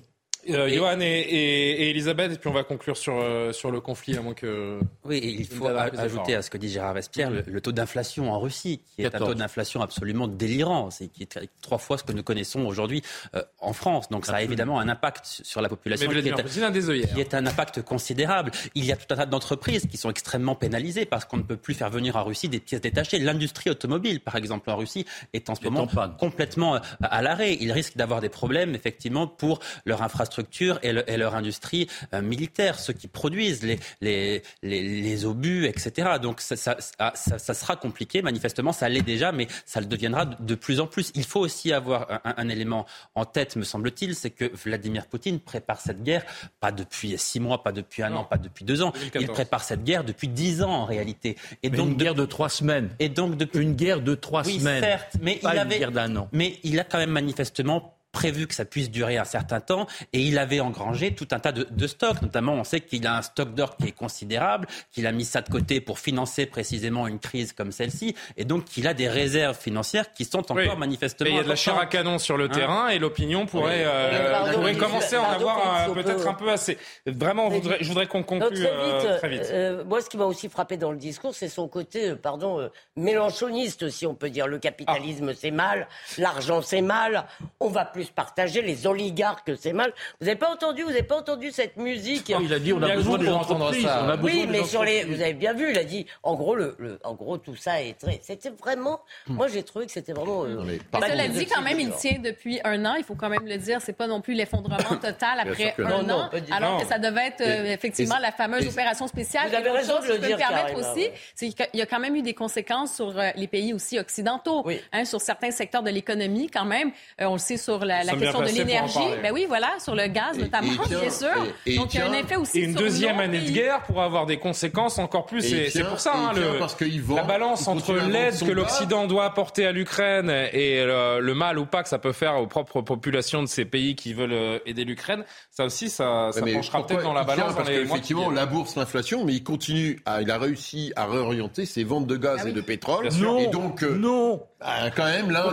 Euh, Johan et, Elisabeth, et puis on va conclure sur, euh, sur le conflit, à moins que. Oui, il faut ajouter à ce que dit Gérard Vespierre le, taux d'inflation en Russie, qui est un taux d'inflation absolument délirant, c'est qui est trois fois ce que nous connaissons aujourd'hui euh, en France. Donc ça a évidemment un impact sur la population qui, est, un qui est un impact considérable. Il y a tout un tas d'entreprises qui sont extrêmement pénalisées parce qu'on ne peut plus faire venir en Russie des pièces détachées. L'industrie automobile, par exemple, en Russie, est en ce moment complètement à l'arrêt. Ils risquent d'avoir des problèmes, effectivement, pour leur infrastructure structure et, leur industrie euh, militaire, ceux qui produisent les, les, les, obus, etc. Donc ça, ça, ça, sera compliqué, manifestement, ça l'est déjà, mais ça le deviendra de plus en plus. Il faut aussi avoir un, élément en tête, me semble-t-il, c'est que Vladimir Poutine prépare cette guerre, pas depuis six mois, pas depuis un an, pas depuis deux ans. Il prépare cette guerre depuis dix ans en réalité. Et donc une guerre de trois semaines. Et donc depuis une guerre de trois oui, semaines. Certes, mais pas il avait une guerre d'un an. Mais il a quand même manifestement prévu que ça puisse durer un certain temps et il avait engrangé tout un tas de, stocks. Notamment, on sait qu'il a un stock d'or qui est considérable, qu'il a mis ça de côté pour financer précisément une crise comme celle-ci et donc qu'il a des réserves financières qui sont encore manifestement. il y a de la chair à canon sur le hein terrain et l'opinion pourrait, euh, pourrait commencer à en avoir euh, peut-être un peu assez. Vraiment, je voudrais, qu'on conclue euh, très vite. moi, ce qui m'a aussi frappé dans le discours, c'est son côté, pardon, mélanchoniste, si on peut dire. Le capitalisme, ah. c'est mal, l'argent, c'est mal, on va plus partager, les oligarques, c'est mal. Vous n'avez pas entendu, vous n'avez pas entendu cette musique oh, Il a dit on a besoin d'entendre ça. oui, mais sur les, vous avez bien vu, il a dit, en gros, le, en gros, tout ça est très, c'était vraiment, hmm. moi j'ai trouvé que c'était vraiment. Euh, mais cela dit, quand même, il tient depuis un an. Il faut quand même le dire, c'est pas non plus l'effondrement total après un an, alors que ça devait être euh, effectivement la fameuse opération spéciale. Vous avez raison de le dire. permettre aussi, c'est qu'il y a quand même eu des conséquences sur euh, les pays aussi occidentaux, hein, sur certains secteurs de l'économie quand même. on le sait sur la, question de l'énergie. Ben oui, voilà, sur le gaz notamment, bien sûr. Donc il y a un effet aussi. Et une deuxième année de guerre pourrait avoir des conséquences encore plus. C'est pour ça hein, le, la balance entre l'aide que l'Occident doit apporter à l'Ukraine et le, mal ou pas que ça peut faire aux propres populations de ces pays qui veulent euh, aider l'Ukraine. Ça aussi, ça, ça penchera peut-être dans la balance. Parce qu'effectivement, la bourse, l'inflation, mais il continue, à, il a réussi à réorienter ses ventes de gaz ah et de pétrole. Non, et donc, euh, non. Ah, quand même, là,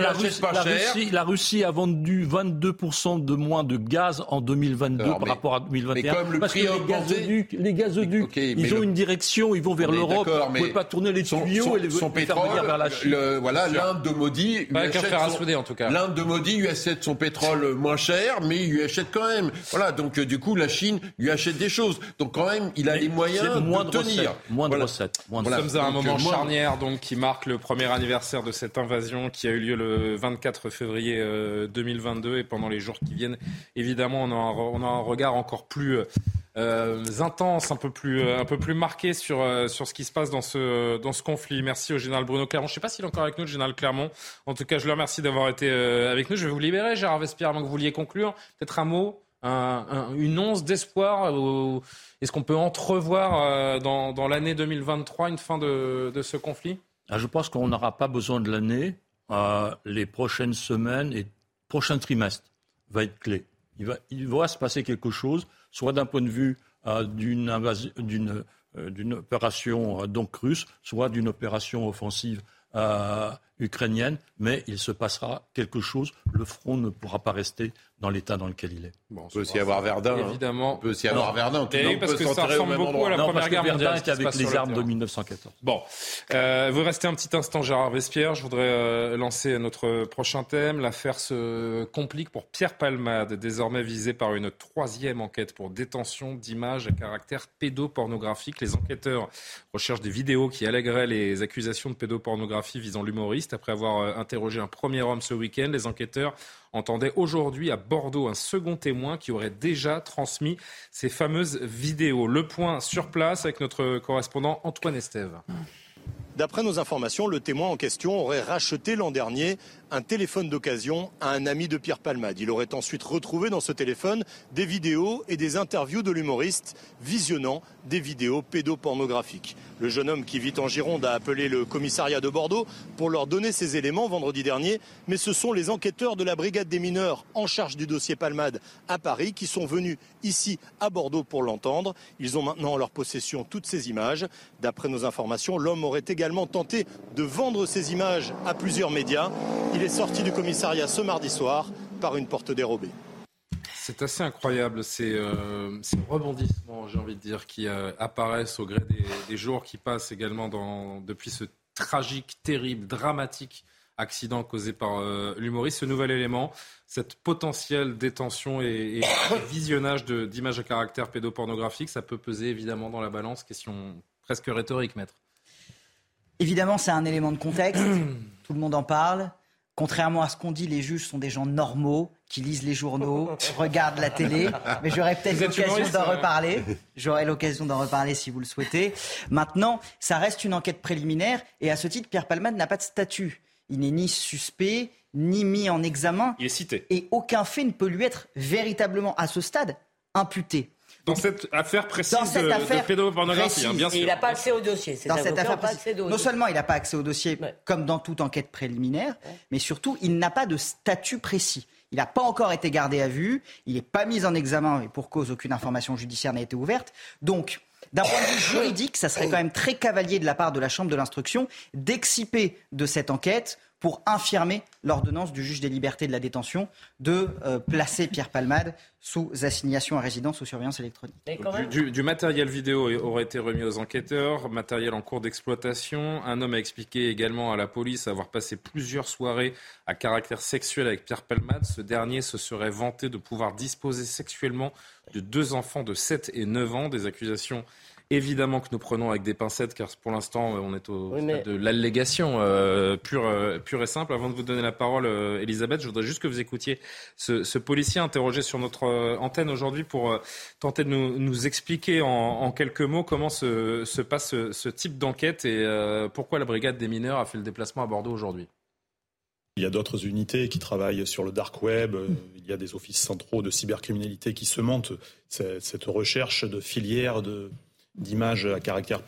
la, Russie, pas cher. Russie, la Russie a vendu 22% de moins de gaz en 2022 par rapport à 2021. comme le parce prix que les gazoducs, les gazoducs ils ont une direction, ils vont vers l'Europe. Vous ne pouvez pas tourner les tuyaux et les, son pétrole, faire vers la Chine. voilà, l'Inde de Modi, en tout cas. L'Inde de Modi lui achète son pétrole moins cher, mais il lui achète quand même. Voilà, donc euh, du coup, la Chine lui achète des choses. Donc quand même, il a les moyens de, tenir. Moins de recettes. Nous sommes à un moment euh, charnière, donc qui marque le premier anniversaire de cette invasion qui a eu lieu le 24 février 2022 euh, et pendant les jours qui viennent, évidemment, on a un, on a un regard encore plus euh, intense, un peu plus, un peu plus marqué sur, sur ce qui se passe dans ce, dans ce conflit. Merci au général Bruno Clermont. Je ne sais pas s'il est encore avec nous, le général Clermont. En tout cas, je le remercie d'avoir été avec nous. Je vais vous libérer, Gérard Vespierre, avant que vous vouliez conclure. Peut-être un mot, une once d'espoir. Est-ce qu'on peut entrevoir dans, dans l'année 2023 une fin de, de ce conflit? Ah, je pense qu'on n'aura pas besoin de l'année. Euh, les prochaines semaines et prochain trimestre va être clé. Il va, se passer quelque chose, soit d'un point de vue euh, d'une, euh, d'une, opération donc russe, soit d'une opération offensive ukrainienne, mais il se passera quelque chose. Le front ne pourra pas rester dans l'état dans lequel il est. Bon, on peut aussi avoir Verdun. Hein. Évidemment. On peut aussi avoir Verdun. Tout et parce que ça ressemble beaucoup à la Première Guerre mondiale. avec les armes de 1914. Bon, euh, vous restez un petit instant, Gérard Vespierre. Je voudrais euh, lancer notre prochain thème. L'affaire se complique pour Pierre Palmade, désormais visé par une troisième enquête pour détention d'images à caractère pédopornographique. Les enquêteurs recherchent des vidéos qui allégueraient les accusations de pédopornographie visant l'humoriste. Après avoir euh, interrogé un premier homme ce week-end, les enquêteurs entendait aujourd'hui à Bordeaux un second témoin qui aurait déjà transmis ces fameuses vidéos. Le point sur place avec notre correspondant Antoine Estève. D'après nos informations, le témoin en question aurait racheté l'an dernier un téléphone d'occasion à un ami de Pierre Palmade. Il aurait ensuite retrouvé dans ce téléphone des vidéos et des interviews de l'humoriste visionnant des vidéos pédopornographiques. Le jeune homme qui vit en Gironde a appelé le commissariat de Bordeaux pour leur donner ces éléments vendredi dernier, mais ce sont les enquêteurs de la brigade des mineurs en charge du dossier Palmade à Paris qui sont venus ici à Bordeaux pour l'entendre. Ils ont maintenant en leur possession toutes ces images. D'après nos informations, l'homme aurait également tenté de vendre ces images à plusieurs médias. Il est sorti du commissariat ce mardi soir par une porte dérobée. C'est assez incroyable ces, euh, rebondissements, j'ai envie de dire, qui euh, apparaissent au gré des, jours qui passent également depuis ce tragique, terrible, dramatique accident causé par euh, l'humoriste. Ce nouvel élément, cette potentielle détention et visionnage d'images à caractère pédopornographique, ça peut peser évidemment dans la balance. Question presque rhétorique, maître. Évidemment, c'est un élément de contexte. Tout le monde en parle. Contrairement à ce qu'on dit, les juges sont des gens normaux qui lisent les journaux, regardent la télé. Mais j'aurai peut-être l'occasion d'en reparler. J'aurai l'occasion d'en reparler si vous le souhaitez. Maintenant, ça reste une enquête préliminaire et à ce titre, Pierre Palmade n'a pas de statut. Il n'est ni suspect, ni mis en examen. Il est cité. Et aucun fait ne peut lui être véritablement, à ce stade, imputé. Dans cette affaire précise de, pédopornographie, hein, bien sûr. il n'a pas accès au dossier. Dans cette affaire non seulement il n'a pas accès au dossier, comme dans toute enquête préliminaire, mais surtout il n'a pas de statut précis. Il n'a pas encore été gardé à vue, il n'est pas mis en examen et pour cause aucune information judiciaire n'a été ouverte. Donc, d'un point de vue juridique, ça serait quand même très cavalier de la part de la Chambre de l'instruction d'exciper de cette enquête pour infirmer l'ordonnance du juge des libertés de la détention de euh, placer Pierre Palmade sous assignation à résidence ou surveillance électronique. Du, matériel vidéo aurait été remis aux enquêteurs, matériel en cours d'exploitation. Un homme a expliqué également à la police avoir passé plusieurs soirées à caractère sexuel avec Pierre Palmade. Ce dernier se serait vanté de pouvoir disposer sexuellement de deux enfants de 7 et 9 ans, des accusations évidemment que nous prenons avec des pincettes, car pour l'instant, on est au stade de l'allégation euh, pure, euh, pure et simple. Avant de vous donner la parole, euh, Elisabeth, je voudrais juste que vous écoutiez ce, policier interrogé sur notre antenne aujourd'hui pour tenter de nous, expliquer en, quelques mots comment se, passe ce, type d'enquête et pourquoi la brigade des mineurs a fait le déplacement à Bordeaux aujourd'hui. Il y a d'autres unités qui travaillent sur le dark web. Il y a des offices centraux de cybercriminalité qui se montent cette recherche de filières de d'images à caractère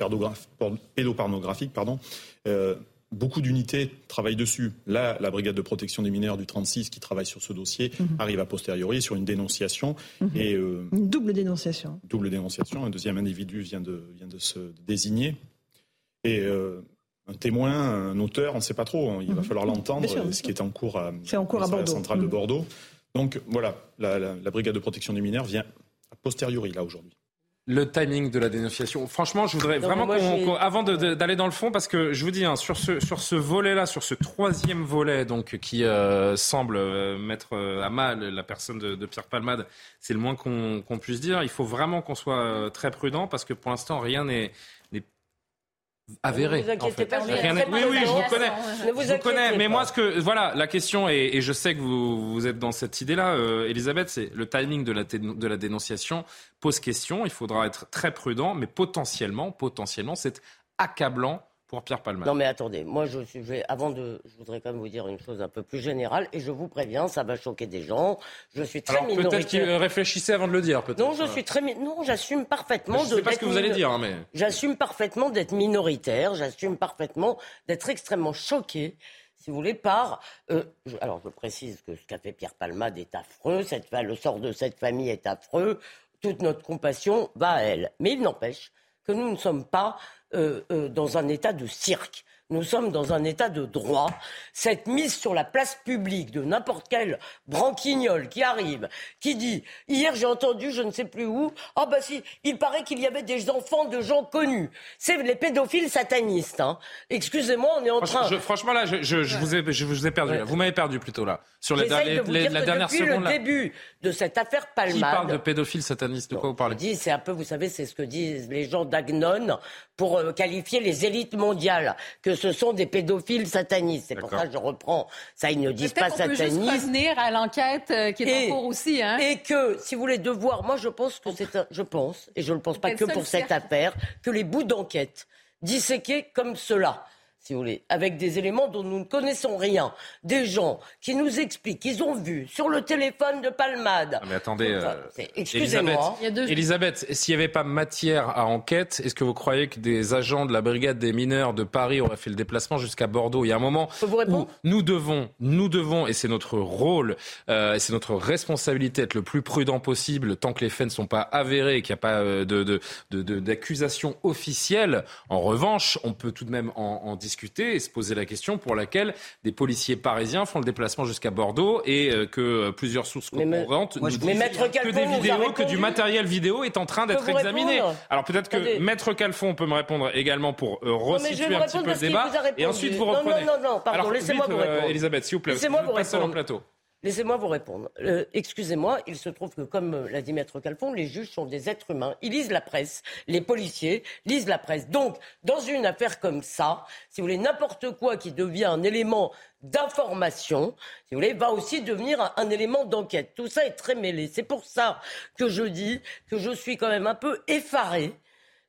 pédopornographique. Pardon. Euh, beaucoup d'unités travaillent dessus. Là, la brigade de protection des mineurs du 36 qui travaille sur ce dossier mhm. arrive a posteriori sur une dénonciation. Mhm. Et, euh, une double dénonciation. Double dénonciation. Un deuxième individu vient de, vient de se désigner. Et euh, un témoin, un auteur, on ne sait pas trop. Il va mhm. falloir l'entendre, ce qui est en cours à, en cours à, la centrale de Bordeaux. Donc voilà, la, la brigade de protection des mineurs vient a posteriori, là, aujourd'hui le timing de la dénonciation. Franchement, je voudrais vraiment qu'on, avant d'aller dans le fond, parce que je vous dis, hein, sur ce, sur ce volet-là, sur ce troisième volet, donc qui euh, semble euh, mettre euh, à mal la personne de, Pierre Palmade, c'est le moins qu'on puisse dire. Il faut vraiment qu'on soit très prudent, parce que pour l'instant, rien n'est avéré. Ne vous inquiétez pas, oui, oui, je vous connais. je vous connais. Mais moi, ce que voilà, la question et, et je sais que vous, vous êtes dans cette idée-là, euh, Elisabeth, c'est le timing de la, de la dénonciation pose question. Il faudra être très prudent, mais potentiellement, potentiellement, c'est accablant Pierre Palmade. Non mais attendez, moi je, vais, avant de, je voudrais quand même vous dire une chose un peu plus générale et je vous préviens, ça va choquer des gens. Je suis très Alors peut-être qu'il réfléchissait avant de le dire. Peut-être. Non, je suis très, non, j'assume parfaitement. Je ne sais pas ce que vous allez dire, hein, mais j'assume parfaitement d'être minoritaire, j'assume parfaitement d'être extrêmement choqué si vous voulez, par. Euh, alors, je précise que ce qu'a fait Pierre Palmade est affreux, cette, le sort de cette famille est affreux, toute notre compassion va à elle. Mais il n'empêche que nous ne sommes pas euh, euh, dans un état de cirque. nous sommes dans un état de droit. Cette mise sur la place publique de n'importe quel branquignol qui arrive, qui dit hier j'ai entendu je ne sais plus où, ah bah si, il paraît qu'il y avait des enfants de gens connus. C'est les pédophiles satanistes. Hein. Excusez-moi, on est en train. franchement là, je, vous ai, je vous ai perdu. Vous m'avez perdu plutôt là sur les, les, la dernière depuis seconde. le début de cette affaire Palmade. Qui parle de pédophiles satanistes? De quoi vous parlez? C'est un peu, vous savez, c'est ce que disent les gens d'Agnon pour euh, qualifier les élites mondiales, que ce sont des pédophiles satanistes. C'est pour ça que je reprends. Ça, ils ne disent pas satanistes. Peut juste revenir à l'enquête euh, qui est en cours aussi. Hein. Et que, si vous voulez, devoir, moi je pense que c'est je pense, et je ne le pense pas que pour cette affaire, que les bouts d'enquête disséqués comme cela si vous voulez, avec des éléments dont nous ne connaissons rien. Des gens qui nous expliquent qu'ils ont vu sur le téléphone de Palmade. mais attendez, euh, excusez-moi. Elisabeth, s'il n'y avait pas matière à enquête, est-ce que vous croyez que des agents de la brigade des mineurs de Paris auraient fait le déplacement jusqu'à Bordeaux? Il y a un moment où nous devons, nous devons, et c'est notre rôle, euh, c'est notre responsabilité, être le plus prudent possible tant que les faits ne sont pas avérés, qu'il n'y a pas euh, de, d'accusation officielle. En revanche, on peut tout de même en, en discuter discuter et se poser la question pour laquelle des policiers parisiens font le déplacement jusqu'à Bordeaux et euh, que euh, plusieurs sources concurrentes nous disent que des vidéos, que du matériel vidéo est en train d'être examiné. Alors peut-être que Maître Calfon peut me répondre également pour euh, resituer un petit peu le débat et ensuite vous reprenez. Non, non, non, pardon, laissez-moi vous répondre. Elisabeth, s'il vous plaît, vous plateau. Laissez-moi vous répondre. Euh, excusez-moi, il se trouve que, comme euh, l'a dit Maître Calfon, les juges sont des êtres humains. Ils lisent la presse. Les policiers lisent la presse. Donc, dans une affaire comme ça, si vous voulez, n'importe quoi qui devient un élément d'information, si vous voulez, va aussi devenir un, élément d'enquête. Tout ça est très mêlé. C'est pour ça que je dis que je suis quand même un peu effaré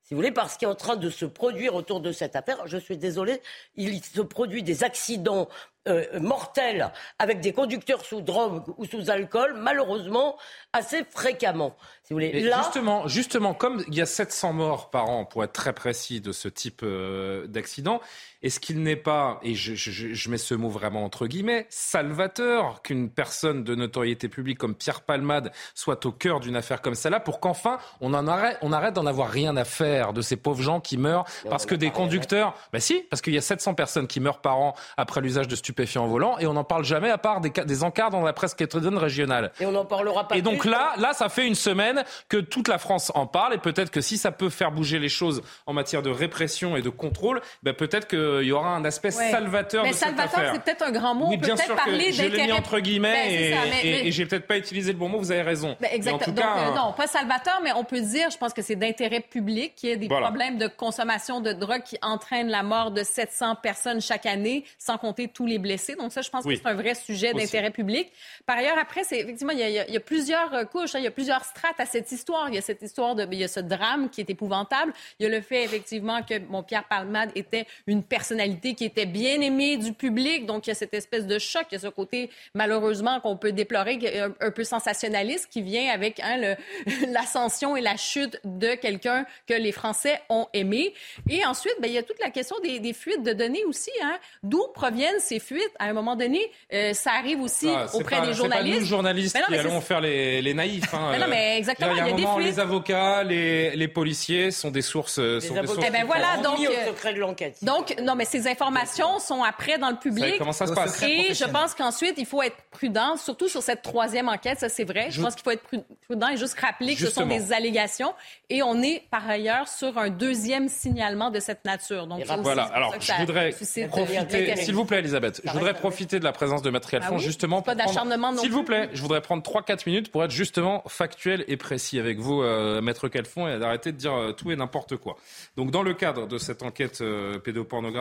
si vous voulez, parce qu'il est en train de se produire autour de cette affaire. Je suis désolé, il se produit des accidents euh, mortels avec des conducteurs sous drogue ou sous alcool, malheureusement, assez fréquemment. Si vous voulez. Là... Justement, justement, comme il y a 700 morts par an, pour être très précis, de ce type euh, d'accident, est-ce qu'il n'est pas, et je, je, je, mets ce mot vraiment entre guillemets, salvateur qu'une personne de notoriété publique comme Pierre Palmade soit au cœur d'une affaire comme celle-là pour qu'enfin on en arrête, on arrête d'en avoir rien à faire de ces pauvres gens qui meurent parce que des conducteurs, bah si, parce qu'il y a 700 personnes qui meurent par an après l'usage de stupéfiants au volant et on n'en parle jamais à part des, des encarts dans la presse quotidienne régionale. Et on n'en parlera pas. Et donc là, là, ça fait une semaine que toute la France en parle et peut-être que si ça peut faire bouger les choses en matière de répression et de contrôle, bah peut-être que il y aura un aspect salvateur mais de salvateur, cette affaire. c'est peut-être un grand mot. Oui, bien sûr que je l'ai mis entre guillemets ben, et, et, j'ai peut-être pas utilisé le bon mot. Vous avez raison. Ben, exactement. Donc, euh, non, pas salvateur, mais on peut dire, je pense que c'est d'intérêt public qu'il y ait des problèmes de consommation de drogue qui entraînent la mort de 700 personnes chaque année, sans compter tous les blessés. Donc ça, je pense que c'est un vrai sujet d'intérêt public. Par ailleurs, après, c'est effectivement, il y, a, il y a plusieurs euh, couches, hein, il y a plusieurs strates à cette histoire. Il y a cette histoire de, il y a ce drame qui est épouvantable. Il y a le fait effectivement que mon Pierre Palmade était une personnalité qui était bien aimée du public. Donc, il y a cette espèce de choc. Il y a ce côté, malheureusement, qu'on peut déplorer, un, peu sensationnaliste, qui vient avec hein, l'ascension et la chute de quelqu'un que les Français ont aimé. Et ensuite, ben, il y a toute la question des, fuites de données aussi. Hein. D'où proviennent ces fuites? À un moment donné, euh, ça arrive aussi ah, auprès des journalistes. Pas nous, journalistes, qui allons faire les, les naïfs. Hein, mais non, mais exactement. Il y a, un moment, les avocats, les, les, policiers sont des sources. Les sont des sources eh ben voilà, donc, au secret de l'enquête. Donc, non, mais ces informations sont après dans le public. comment ça se passe? Et je pense qu'ensuite, il faut être prudent, surtout sur cette troisième enquête. Ça, c'est vrai. Je, pense qu'il faut être prudent et juste rappeler que ce sont des allégations. Et on est, par ailleurs, sur un deuxième signalement de cette nature. Donc, voilà. Alors, je voudrais profiter, s'il vous plaît, Elisabeth, je voudrais profiter de la présence de Maître Alphonse, ah justement, pour prendre... S'il vous plaît, je voudrais prendre 3-4 minutes pour être justement factuel et précis avec vous, euh, Maître Calfon, et d'arrêter de dire euh, tout et n'importe quoi. Donc, dans le cadre de cette enquête euh, pédopornographique,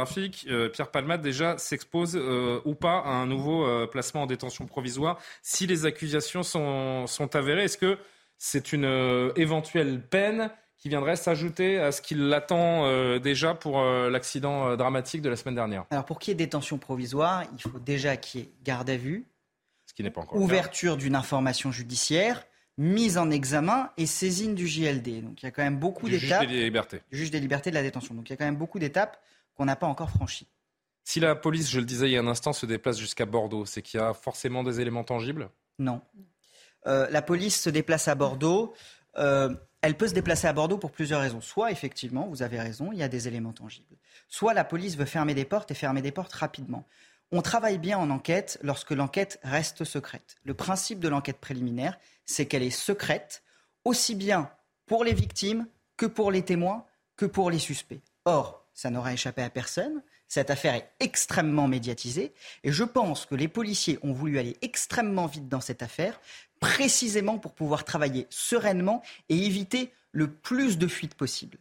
Pierre Palmade déjà s'expose ou pas à un nouveau placement en détention provisoire si les accusations sont, sont avérées? Est-ce que c'est une éventuelle peine qui viendrait s'ajouter à ce qui l'attend déjà pour l'accident dramatique de la semaine dernière? Alors pour qu'il y ait détention provisoire, il faut déjà qu'il y ait garde à vue, ce qui n'est pas encore ouverture d'une information judiciaire, mise en examen et saisine du JLD. Donc il y a quand même beaucoup d'étapes. Juge des libertés. Du juge des libertés de la détention. Donc il y a quand même beaucoup d'étapes qu'on n'a pas encore franchies. Si la police, je le disais il y a un instant, se déplace jusqu'à Bordeaux, c'est qu'il y a forcément des éléments tangibles? Non. Euh, la police se déplace à Bordeaux. Euh, Elle peut se déplacer à Bordeaux pour plusieurs raisons. Soit, effectivement, vous avez raison, il y a des éléments tangibles. Soit la police veut fermer des portes et fermer des portes rapidement. On travaille bien en enquête lorsque l'enquête reste secrète. Le principe de l'enquête préliminaire, c'est qu'elle est secrète, aussi bien pour les victimes que pour les témoins, que pour les suspects. Or, ça n'aura échappé à personne. Cette affaire est extrêmement médiatisée et je pense que les policiers ont voulu aller extrêmement vite dans cette affaire, précisément pour pouvoir travailler sereinement et éviter le plus de fuites possible.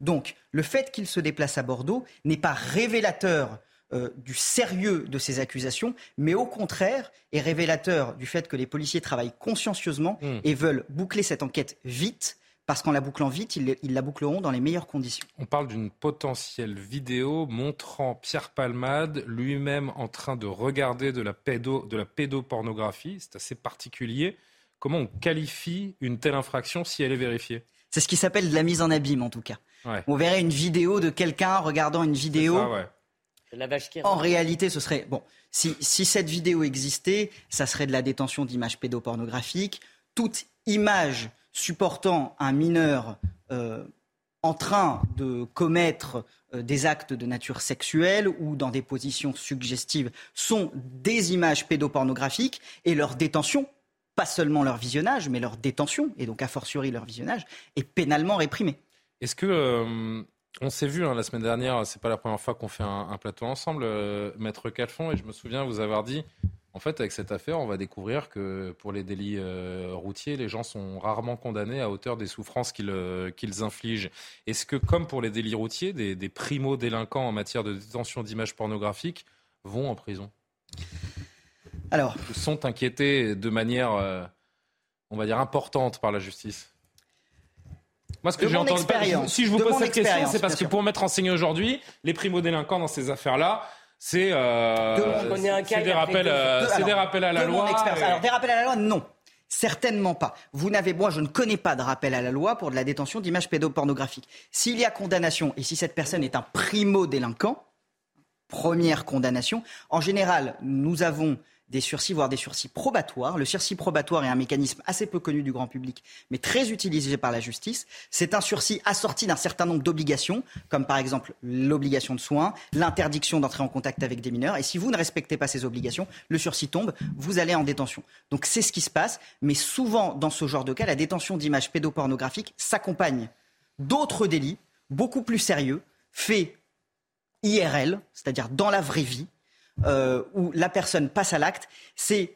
Donc, le fait qu'il se déplace à Bordeaux n'est pas révélateur euh, du sérieux de ces accusations, mais au contraire est révélateur du fait que les policiers travaillent consciencieusement hmm. et veulent boucler cette enquête vite parce qu'en la bouclant vite, ils, la boucleront dans les meilleures conditions. On parle d'une potentielle vidéo montrant Pierre Palmade lui-même en train de regarder de la, de la pédopornographie. C'est assez particulier. Comment on qualifie une telle infraction si elle est vérifiée? C'est ce qui s'appelle de la mise en abîme, en tout cas. On verrait une vidéo de quelqu'un regardant une vidéo. en réalité, ce serait bon. Si, si cette vidéo existait, ça serait de la détention d'images pédopornographiques. Toute image supportant un mineur euh, en train de commettre euh, des actes de nature sexuelle ou dans des positions suggestives sont des images pédopornographiques et leur détention, pas seulement leur visionnage, mais leur détention, et donc a fortiori leur visionnage, est pénalement réprimée. Est-ce que euh, on s'est vu hein, la semaine dernière, c'est pas la première fois qu'on fait un, plateau ensemble, Maître Calfon, et je me souviens vous avoir dit en fait, avec cette affaire, on va découvrir que pour les délits euh, routiers, les gens sont rarement condamnés à hauteur des souffrances qu'ils euh, infligent. Est-ce que, comme pour les délits routiers, des, primo-délinquants en matière de détention d'images pornographiques vont en prison? Alors, sont inquiétés de manière, euh, on va dire, importante par la justice? Moi, ce que j'ai entendu, si je vous pose cette question, c'est parce que pour mettre enseigné aujourd'hui, les primo-délinquants dans ces affaires-là, c'est des, rappels, à la loi. Alors, des rappels à la loi, non. Certainement pas. Vous n'avez, moi, je ne connais pas de rappel à la loi pour de la détention d'images pédopornographiques. S'il y a condamnation et si cette personne est un primo-délinquant, première condamnation, en général, nous avons des sursis, voire des sursis probatoires. Le sursis probatoire est un mécanisme assez peu connu du grand public, mais très utilisé par la justice. C'est un sursis assorti d'un certain nombre d'obligations, comme par exemple l'obligation de soins, l'interdiction d'entrer en contact avec des mineurs. Et si vous ne respectez pas ces obligations, le sursis tombe, vous allez en détention. Donc c'est ce qui se passe, mais souvent dans ce genre de cas, la détention d'images pédopornographiques s'accompagne d'autres délits beaucoup plus sérieux, faits IRL, c'est-à-dire dans la vraie vie, euh, où la personne passe à l'acte, c'est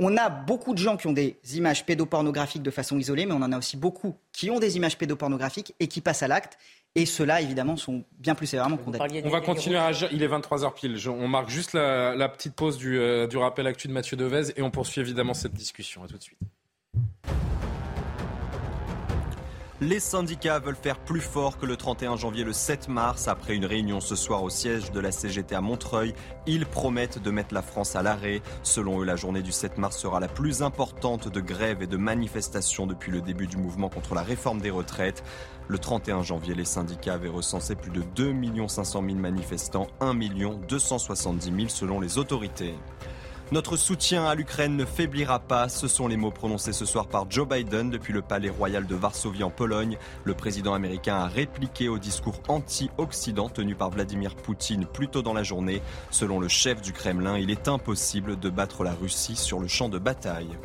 on a beaucoup de gens qui ont des images pédopornographiques de façon isolée, mais on en a aussi beaucoup qui ont des images pédopornographiques et qui passent à l'acte. Et ceux-là, évidemment, sont bien plus sévèrement condamnés. On va continuer à agir. Il est 23h pile. On marque juste la, petite pause du, euh, du rappel actu de Mathieu Devez et on poursuit évidemment cette discussion. À tout de suite. Les syndicats veulent faire plus fort que le 31 janvier le 7 mars. Après une réunion ce soir au siège de la CGT à Montreuil, ils promettent de mettre la France à l'arrêt. Selon eux, la journée du 7 mars sera la plus importante de grève et de manifestations depuis le début du mouvement contre la réforme des retraites. Le 31 janvier, les syndicats avaient recensé plus de 2 500 000 manifestants, 1 270 000 selon les autorités. Notre soutien à l'Ukraine ne faiblira pas. Ce sont les mots prononcés ce soir par Joe Biden depuis le palais royal de Varsovie en Pologne. Le président américain a répliqué au discours anti-Occident tenu par Vladimir Poutine plus tôt dans la journée. Selon le chef du Kremlin, il est impossible de battre la Russie sur le champ de bataille.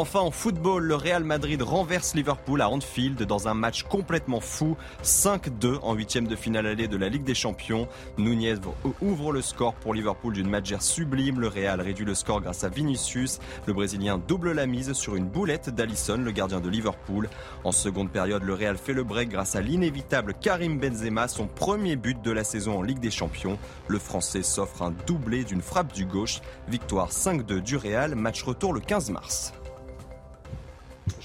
Enfin, en football, le Real Madrid renverse Liverpool à Anfield dans un match complètement fou. 5-2 en huitième de finale allée de la Ligue des Champions. Nunez ouvre le score pour Liverpool d'une match sublime. Le Real réduit le score grâce à Vinicius. Le Brésilien double la mise sur une boulette d'Alisson, le gardien de Liverpool. En seconde période, le Real fait le break grâce à l'inévitable Karim Benzema, son premier but de la saison en Ligue des Champions. Le Français s'offre un doublé d'une frappe du gauche. Victoire 5-2 du Real, match retour le 15 mars.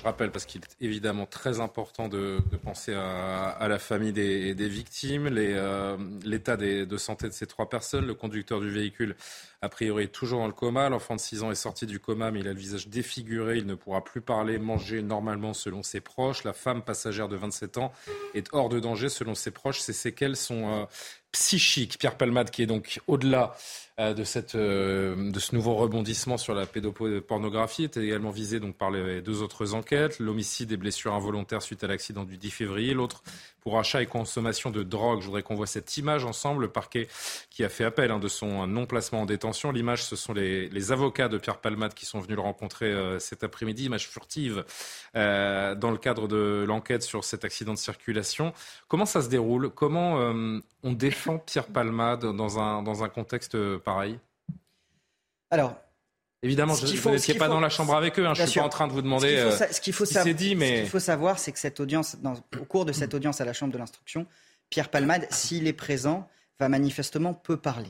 Je rappelle, parce qu'il est évidemment très important de, penser à, la famille des, victimes, euh, l'état de santé de ces trois personnes. Le conducteur du véhicule a priori toujours dans le coma. L'enfant de 6 ans est sorti du coma, mais il a le visage défiguré. Il ne pourra plus parler, manger normalement selon ses proches. La femme passagère de 27 ans est hors de danger selon ses proches. Ses séquelles sont euh, psychiques. Pierre Palmade, qui est donc au-delà euh, de, cette, euh, de ce nouveau rebondissement sur la pédopornographie est également visé donc par les deux autres enquêtes, l'homicide et blessures involontaires suite à l'accident du 10 février, l'autre pour achat et consommation de drogue. Je voudrais qu'on voit cette image ensemble, le parquet qui a fait appel hein, de son non-placement en détention. L'image, ce sont les, avocats de Pierre Palmade qui sont venus le rencontrer euh, cet après-midi, image furtive dans le cadre de l'enquête sur cet accident de circulation. Comment ça se déroule? Comment on défend Pierre Palmade dans un, dans un contexte pareil? Alors, Évidemment, je, vous n'étiez pas dans la chambre avec eux. Hein, je ne suis pas en train de vous demander ce qu'il faut, euh, mais... ce qu'il faut savoir, c'est que cette audience, au cours de cette audience à la chambre de l'instruction, Pierre Palmade, s'il est présent, va manifestement peu parler.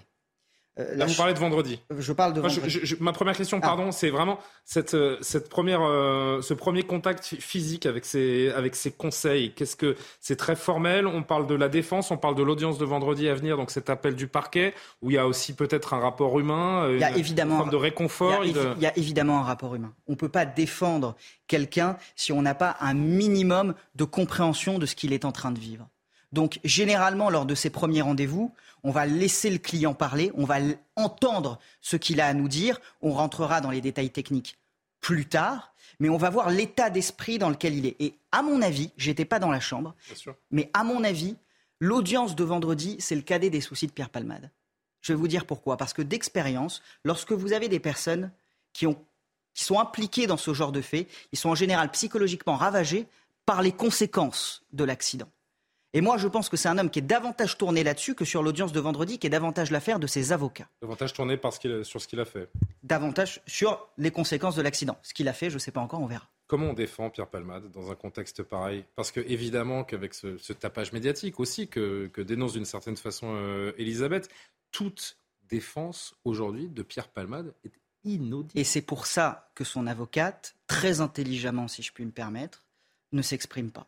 Euh, Là, vous parlez de vendredi. Je parle de vendredi. ma première question, ah. pardon, c'est vraiment cette, euh, cette première, euh, ce premier contact physique avec ces, avec ces conseils. Qu'est-ce que c'est très formel? On parle de la défense, on parle de l'audience de vendredi à venir, donc cet appel du parquet, où il y a aussi peut-être un rapport humain, il y a évidemment, forme de réconfort. Il y, a, évidemment un rapport humain. On ne peut pas défendre quelqu'un si on n'a pas un minimum de compréhension de ce qu'il est en train de vivre. Donc, généralement, lors de ces premiers rendez-vous, on va laisser le client parler, on va entendre ce qu'il a à nous dire, on rentrera dans les détails techniques plus tard, mais on va voir l'état d'esprit dans lequel il est. Et à mon avis, j'étais pas dans la chambre, mais à mon avis, l'audience de vendredi, c'est le cadet des soucis de Pierre Palmade. Je vais vous dire pourquoi. Parce que d'expérience, lorsque vous avez des personnes qui, ont, qui sont impliquées dans ce genre de faits, ils sont en général psychologiquement ravagés par les conséquences de l'accident. Et moi, je pense que c'est un homme qui est davantage tourné là-dessus que sur l'audience de vendredi, qui est davantage l'affaire de ses avocats. Davantage tourné par sur ce qu'il a fait. Davantage sur les conséquences de l'accident. Ce qu'il a fait, je ne sais pas encore, on verra. Comment on défend Pierre Palmade dans un contexte pareil? Parce que évidemment qu'avec ce, tapage médiatique aussi que, dénonce d'une certaine façon euh, Elisabeth, toute défense aujourd'hui de Pierre Palmade est inaudible. Et c'est pour ça que son avocate, très intelligemment si je puis me permettre, ne s'exprime pas.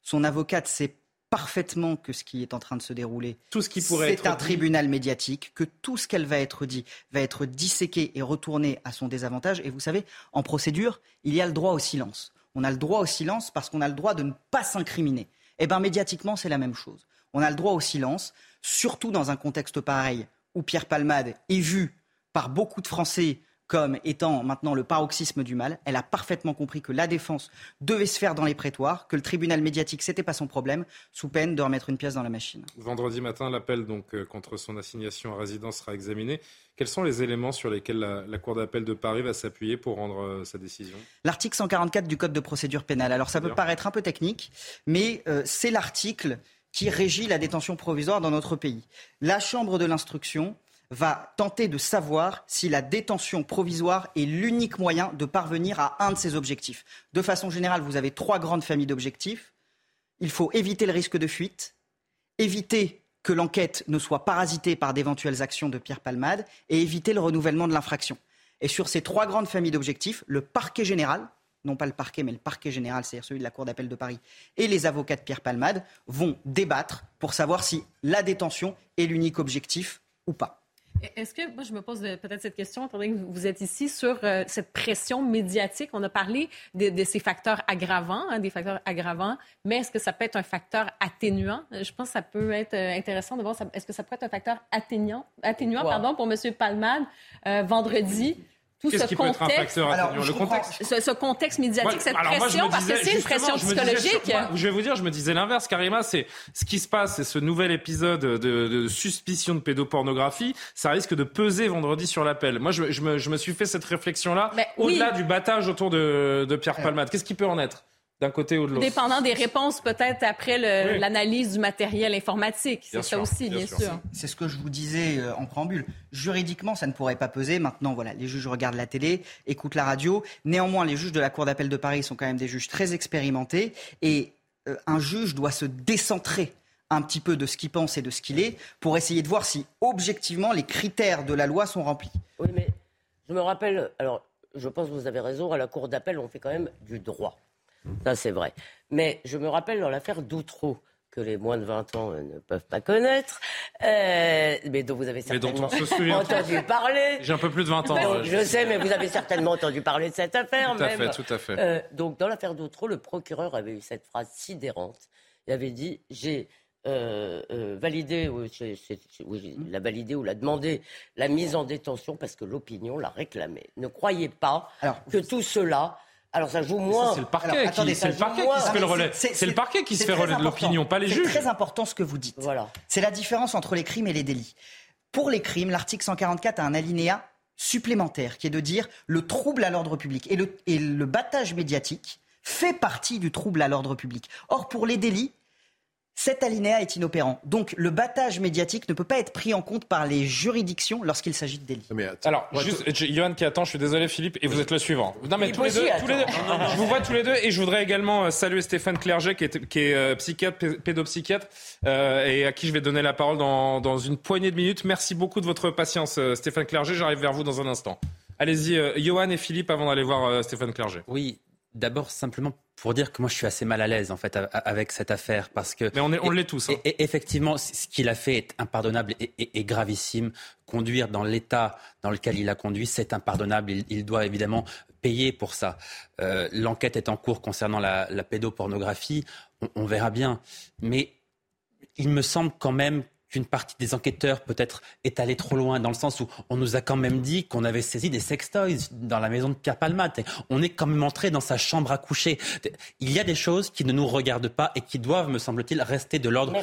Son avocate sait parfaitement que ce qui est en train de se dérouler, tout ce qui pourrait c'est un tribunal médiatique, que tout ce qu'elle va être dit va être disséqué et retourné à son désavantage. Et vous savez, en procédure, il y a le droit au silence. On a le droit au silence parce qu'on a le droit de ne pas s'incriminer. Eh bien, médiatiquement, c'est la même chose. On a le droit au silence, surtout dans un contexte pareil où Pierre Palmade est vu par beaucoup de Français comme étant maintenant le paroxysme du mal. Elle a parfaitement compris que la défense devait se faire dans les prétoires, que le tribunal médiatique, c'était pas son problème, sous peine de remettre une pièce dans la machine. Vendredi matin, l'appel donc euh, contre son assignation à résidence sera examiné. Quels sont les éléments sur lesquels la, Cour d'appel de Paris va s'appuyer pour rendre euh, sa décision? L'article 144 du Code de procédure pénale. Alors ça peut paraître un peu technique, mais euh, c'est l'article qui régit la détention provisoire dans notre pays. La Chambre de l'instruction va tenter de savoir si la détention provisoire est l'unique moyen de parvenir à un de ces objectifs. De façon générale, vous avez trois grandes familles d'objectifs. Il faut éviter le risque de fuite, éviter que l'enquête ne soit parasitée par d'éventuelles actions de Pierre Palmade et éviter le renouvellement de l'infraction. Et sur ces trois grandes familles d'objectifs, le parquet général, non pas le parquet, mais le parquet général, c'est-à-dire celui de la Cour d'appel de Paris, et les avocats de Pierre Palmade vont débattre pour savoir si la détention est l'unique objectif ou pas. Est-ce que, moi, je me pose peut-être cette question, étant donné que vous êtes ici, sur euh, cette pression médiatique? On a parlé de, ces facteurs aggravants, hein, des facteurs aggravants, mais est-ce que ça peut être un facteur atténuant? Euh, je pense que ça peut être euh, intéressant de voir, est-ce que ça peut être un facteur atténuant, atténuant pardon, pour M. Palmade vendredi? Tout ce contexte, le contexte. Ce, contexte médiatique, cette pression, parce que c'est une pression psychologique. Je, vais vous dire, je me disais l'inverse, Karima, c'est ce qui se passe, c'est ce nouvel épisode de, suspicion de pédopornographie, ça risque de peser vendredi sur l'appel. Moi, je, me, suis fait cette réflexion-là, au-delà du battage autour de, de Pierre Palmade. Qu'est-ce qui peut en être? D'un côté ou de l'autre. Dépendant des réponses, peut-être après l'analyse du matériel informatique. C'est ça aussi, bien, sûr. C'est ce que je vous disais euh, en préambule. Juridiquement, ça ne pourrait pas peser. Maintenant, voilà, les juges regardent la télé, écoutent la radio. Néanmoins, les juges de la Cour d'appel de Paris sont quand même des juges très expérimentés. Et euh, un juge doit se décentrer un petit peu de ce qu'il pense et de ce qu'il est pour essayer de voir si, objectivement, les critères de la loi sont remplis. Oui, mais je me rappelle, alors je pense que vous avez raison, à la Cour d'appel, on fait quand même du droit. Ça, c'est vrai. Mais je me rappelle dans l'affaire d'Outreau que les moins de 20 ans euh, ne peuvent pas connaître, euh, mais dont vous avez certainement entendu parler. J'ai un peu plus de 20 ans. je sais, mais vous avez certainement entendu parler de cette affaire. Tout à fait, tout à fait. donc, dans l'affaire d'Outreau, le procureur avait eu cette phrase sidérante. Il avait dit J'ai euh, euh, validé, ou, l'a validé ou l'a demandé la mise en détention parce que l'opinion l'a réclamé. Ne croyez pas que tout cela. Alors ça joue moins. C'est le parquet, qui, se fait le relais. C'est le parquet qui se fait relais de l'opinion, pas les juges. C'est très important ce que vous dites. Voilà. C'est la différence entre les crimes et les délits. Pour les crimes, l'article 144 a un alinéa supplémentaire qui est de dire le trouble à l'ordre public et le, et le battage médiatique fait partie du trouble à l'ordre public. Or, pour les délits, cet alinéa est inopérant. Donc le battage médiatique ne peut pas être pris en compte par les juridictions lorsqu'il s'agit de délits. Alors, juste, Johan qui attend, je suis désolé Philippe, et vous êtes le suivant. Non mais tous les, deux, je vous vois tous les deux, et je voudrais également euh, saluer Stéphane Clerget qui est, qui est euh, psychiatre, pédopsychiatre, euh, et à qui je vais donner la parole dans, dans, une poignée de minutes. Merci beaucoup de votre patience Stéphane Clerget, j'arrive vers vous dans un instant. Allez-y, Johan et Philippe avant d'aller voir Stéphane Clerget. Oui, D'abord, simplement pour dire que moi, je suis assez mal à l'aise en fait avec cette affaire parce que. Mais on, est, on l'est tous. Hein. Et, effectivement, ce qu'il a fait est impardonnable et, gravissime. Conduire dans l'état dans lequel il a conduit, c'est impardonnable. Il, doit évidemment payer pour ça. Euh, l'enquête est en cours concernant la, pédopornographie. on verra bien. Mais il me semble quand même qu'une partie des enquêteurs peut-être est allée trop loin, dans le sens où on nous a quand même dit qu'on avait saisi des sextoys dans la maison de Pierre Palmat. On est quand même entré dans sa chambre à coucher. Il y a des choses qui ne nous regardent pas et qui doivent, me semble-t-il, rester de l'ordre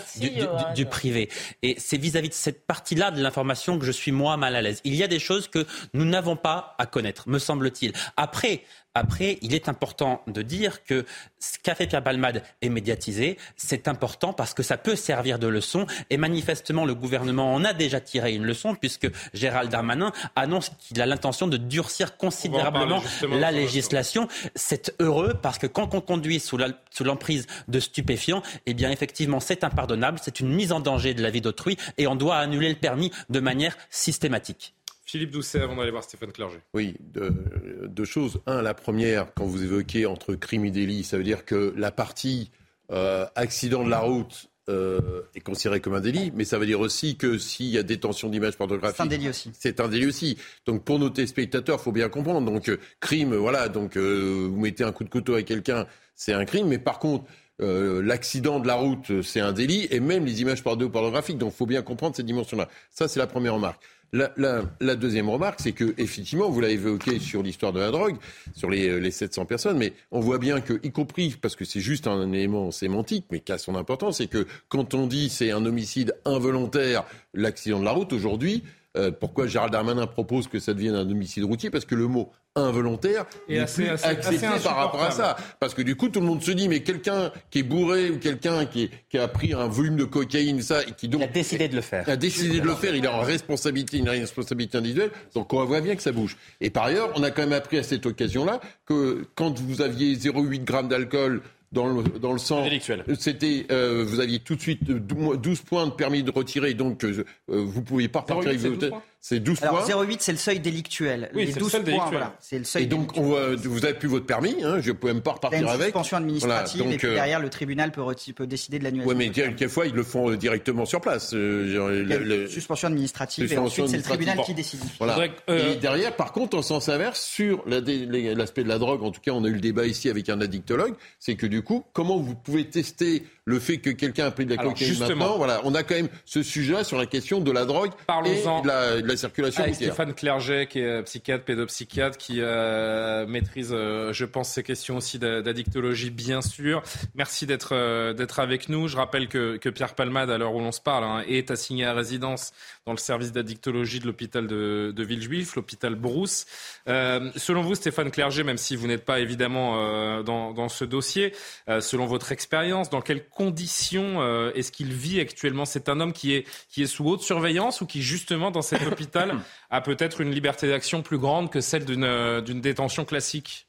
du, privé. Et c'est vis-à-vis de cette partie-là de l'information que je suis moi mal à l'aise. Il y a des choses que nous n'avons pas à connaître, me semble-t-il. Après, après, il est important de dire que ce qu'a fait Pierre Palmade est médiatisé. C'est important parce que ça peut servir de leçon. Et manifestement, le gouvernement en a déjà tiré une leçon puisque Gérald Darmanin annonce qu'il a l'intention de durcir considérablement la législation. C'est heureux parce que quand on conduit sous l'emprise de stupéfiants, eh bien effectivement, c'est impardonnable. C'est une mise en danger de la vie d'autrui et on doit annuler le permis de manière systématique. Philippe Doucet, avant d'aller voir Stéphane Clerget. Oui, deux, choses. Un, la première, quand vous évoquez entre crime et délit, ça veut dire que la partie euh, accident de la route euh, est considérée comme un délit, mais ça veut dire aussi que s'il y a détention d'images pornographiques, c'est un délit aussi. C'est un délit aussi. Donc pour nos téléspectateurs, il faut bien comprendre. Donc euh, crime, voilà. Donc vous mettez un coup de couteau à quelqu'un, c'est un crime, mais par contre. l'accident de la route, c'est un délit, et même les images pornographiques. Donc, il faut bien comprendre cette dimension-là. Ça, c'est la première remarque. La, deuxième remarque, c'est que effectivement, vous l'avez évoqué sur l'histoire de la drogue, sur les, les, 700 personnes, mais on voit bien que, y compris, parce que c'est juste un élément sémantique, mais qui a son importance, c'est que quand on dit c'est un homicide involontaire, l'accident de la route, aujourd'hui, euh, pourquoi Gérald Darmanin propose que ça devienne un homicide routier Parce que le mot involontaire est assez, accepté par rapport à ça. Parce que du coup, tout le monde se dit, mais quelqu'un qui est bourré ou quelqu'un qui, a pris un volume de cocaïne, ça, et qui donc a décidé de le faire, a décidé de le faire, il est en responsabilité, une responsabilité individuelle. Donc on voit bien que ça bouge. Et par ailleurs, on a quand même appris à cette occasion-là que quand vous aviez 0,8 grammes d'alcool dans le, dans le sang. C'était, euh, vous aviez tout de suite 12 points de permis de retirer, donc euh, vous ne pouviez pas repartir avec c'est 12 Alors, points. 0,8, c'est le seuil délictuel. Oui, c'est 12 le points, voilà. C'est le seuil Et donc, vous avez plus votre permis, hein, je ne pouvais même pas repartir avec. une suspension administrative, et puis euh, derrière, le tribunal peut, peut décider de l'annulation. Oui, mais quelquefois, ils le font euh, directement sur place. Euh, suspension administrative, et ensuite, c'est le tribunal qui décide. Voilà. Et derrière, par contre, en sens inverse, sur l'aspect de la drogue, en tout cas, on a eu le débat ici avec un addictologue, c'est que du coup, comment vous pouvez tester le fait que quelqu'un a pris de la cocaïne maintenant Voilà, on a quand même ce sujet sur la question de la drogue et de la circulation Avec Stéphane Clerget, qui est psychiatre, pédopsychiatre, qui euh, maîtrise, euh, je pense, ces questions aussi d'addictologie, bien sûr. Merci d'être euh, d'être avec nous. Je rappelle que, que Pierre Palmade, à l'heure où l'on se parle, hein, est assigné à résidence dans le service d'addictologie de l'hôpital de, de Villejuif, l'hôpital Brousse. selon vous, Stéphane Clerget, même si vous n'êtes pas évidemment dans, dans, ce dossier, selon votre expérience, dans quelles conditions est-ce qu'il vit actuellement? C'est un homme qui est, qui est sous haute surveillance ou qui, justement, dans cet hôpital, a peut-être une liberté d'action plus grande que celle euh, d'une détention classique?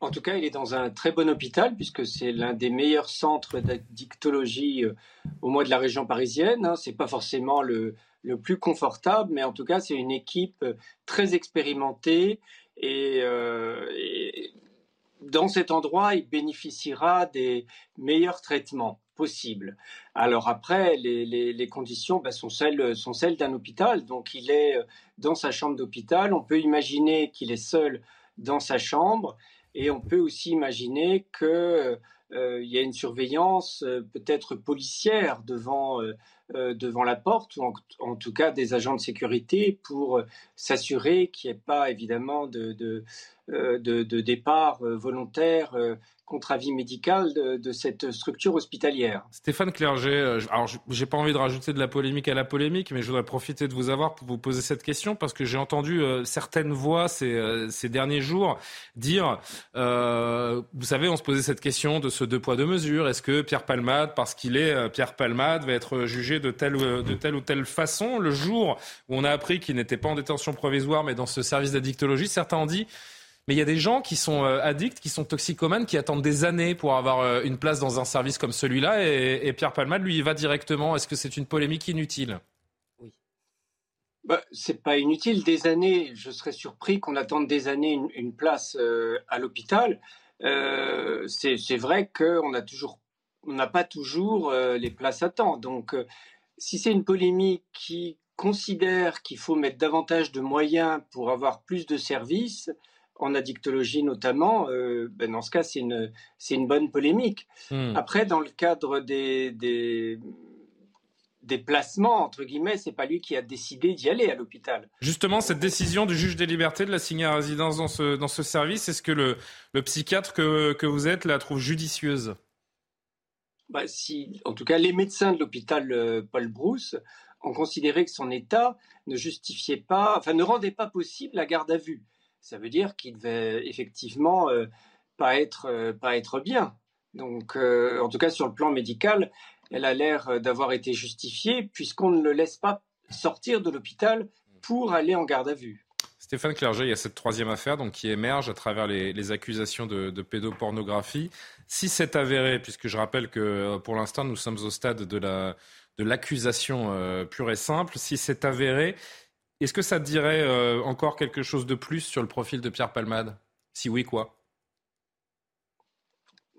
En tout cas, il est dans un très bon hôpital puisque c'est l'un des meilleurs centres d'addictologie euh, au moins de la région parisienne. Hein. Ce n'est pas forcément le, plus confortable, mais en tout cas, c'est une équipe euh, très expérimentée et, et, dans cet endroit, il bénéficiera des meilleurs traitements possible. Alors après, les, conditions bah, sont celles, d'un hôpital. Donc il est dans sa chambre d'hôpital. On peut imaginer qu'il est seul dans sa chambre. Et on peut aussi imaginer qu'il y a une surveillance peut-être policière devant euh, devant la porte, ou en, tout cas des agents de sécurité, pour euh, s'assurer qu'il n'y ait pas évidemment de, de, euh, de départ volontaire contre avis médical de, cette structure hospitalière. Stéphane Clerget, euh, alors j'ai pas envie de rajouter de la polémique à la polémique, mais je voudrais profiter de vous avoir pour vous poser cette question parce que j'ai entendu euh, certaines voix ces, euh, ces, derniers jours dire, vous savez, on se posait cette question de ce deux poids deux mesures. Est-ce que Pierre Palmade, parce qu'il est Pierre Palmade, va être jugé de telle, de telle ou telle façon? Le jour où on a appris qu'il n'était pas en détention provisoire, mais dans ce service d'addictologie, certains ont dit mais il y a des gens qui sont euh, addicts, qui sont toxicomanes, qui attendent des années pour avoir euh, une place dans un service comme celui-là. Et, Pierre Palmade, lui, il va directement. Est-ce que c'est une polémique inutile? Oui. Bah, c'est pas inutile. Des années, je serais surpris qu'on attende des années une, place euh, à l'hôpital. c'est vrai qu'on a toujours, on n'a pas toujours les places à temps. Donc, si c'est une polémique qui considère qu'il faut mettre davantage de moyens pour avoir plus de services, en addictologie notamment, euh, ben dans ce cas, c'est une, une bonne polémique. Hmm. Après, dans le cadre des, des, des placements, entre guillemets, c'est pas lui qui a décidé d'y aller à l'hôpital. Justement, cette décision du juge des libertés de l'assigner à résidence dans ce, dans ce service, est-ce que le, le psychiatre que, que vous êtes la trouve judicieuse? Bah, si, En tout cas, les médecins de l'hôpital euh, Paul Brousse ont considéré que son état ne justifiait pas, enfin ne rendait pas possible la garde à vue ça veut dire qu'il devait effectivement euh, pas être euh, pas être bien. Donc, euh, en tout cas sur le plan médical, elle a l'air d'avoir été justifiée puisqu'on ne le laisse pas sortir de l'hôpital pour aller en garde à vue. Stéphane Clerget, il y a cette troisième affaire donc, qui émerge à travers les, accusations de, pédopornographie. Si c'est avéré, puisque je rappelle que pour l'instant nous sommes au stade de la de l'accusation pure et simple, si c'est avéré, est-ce que ça te dirait euh, encore quelque chose de plus sur le profil de Pierre Palmade? Si oui, quoi?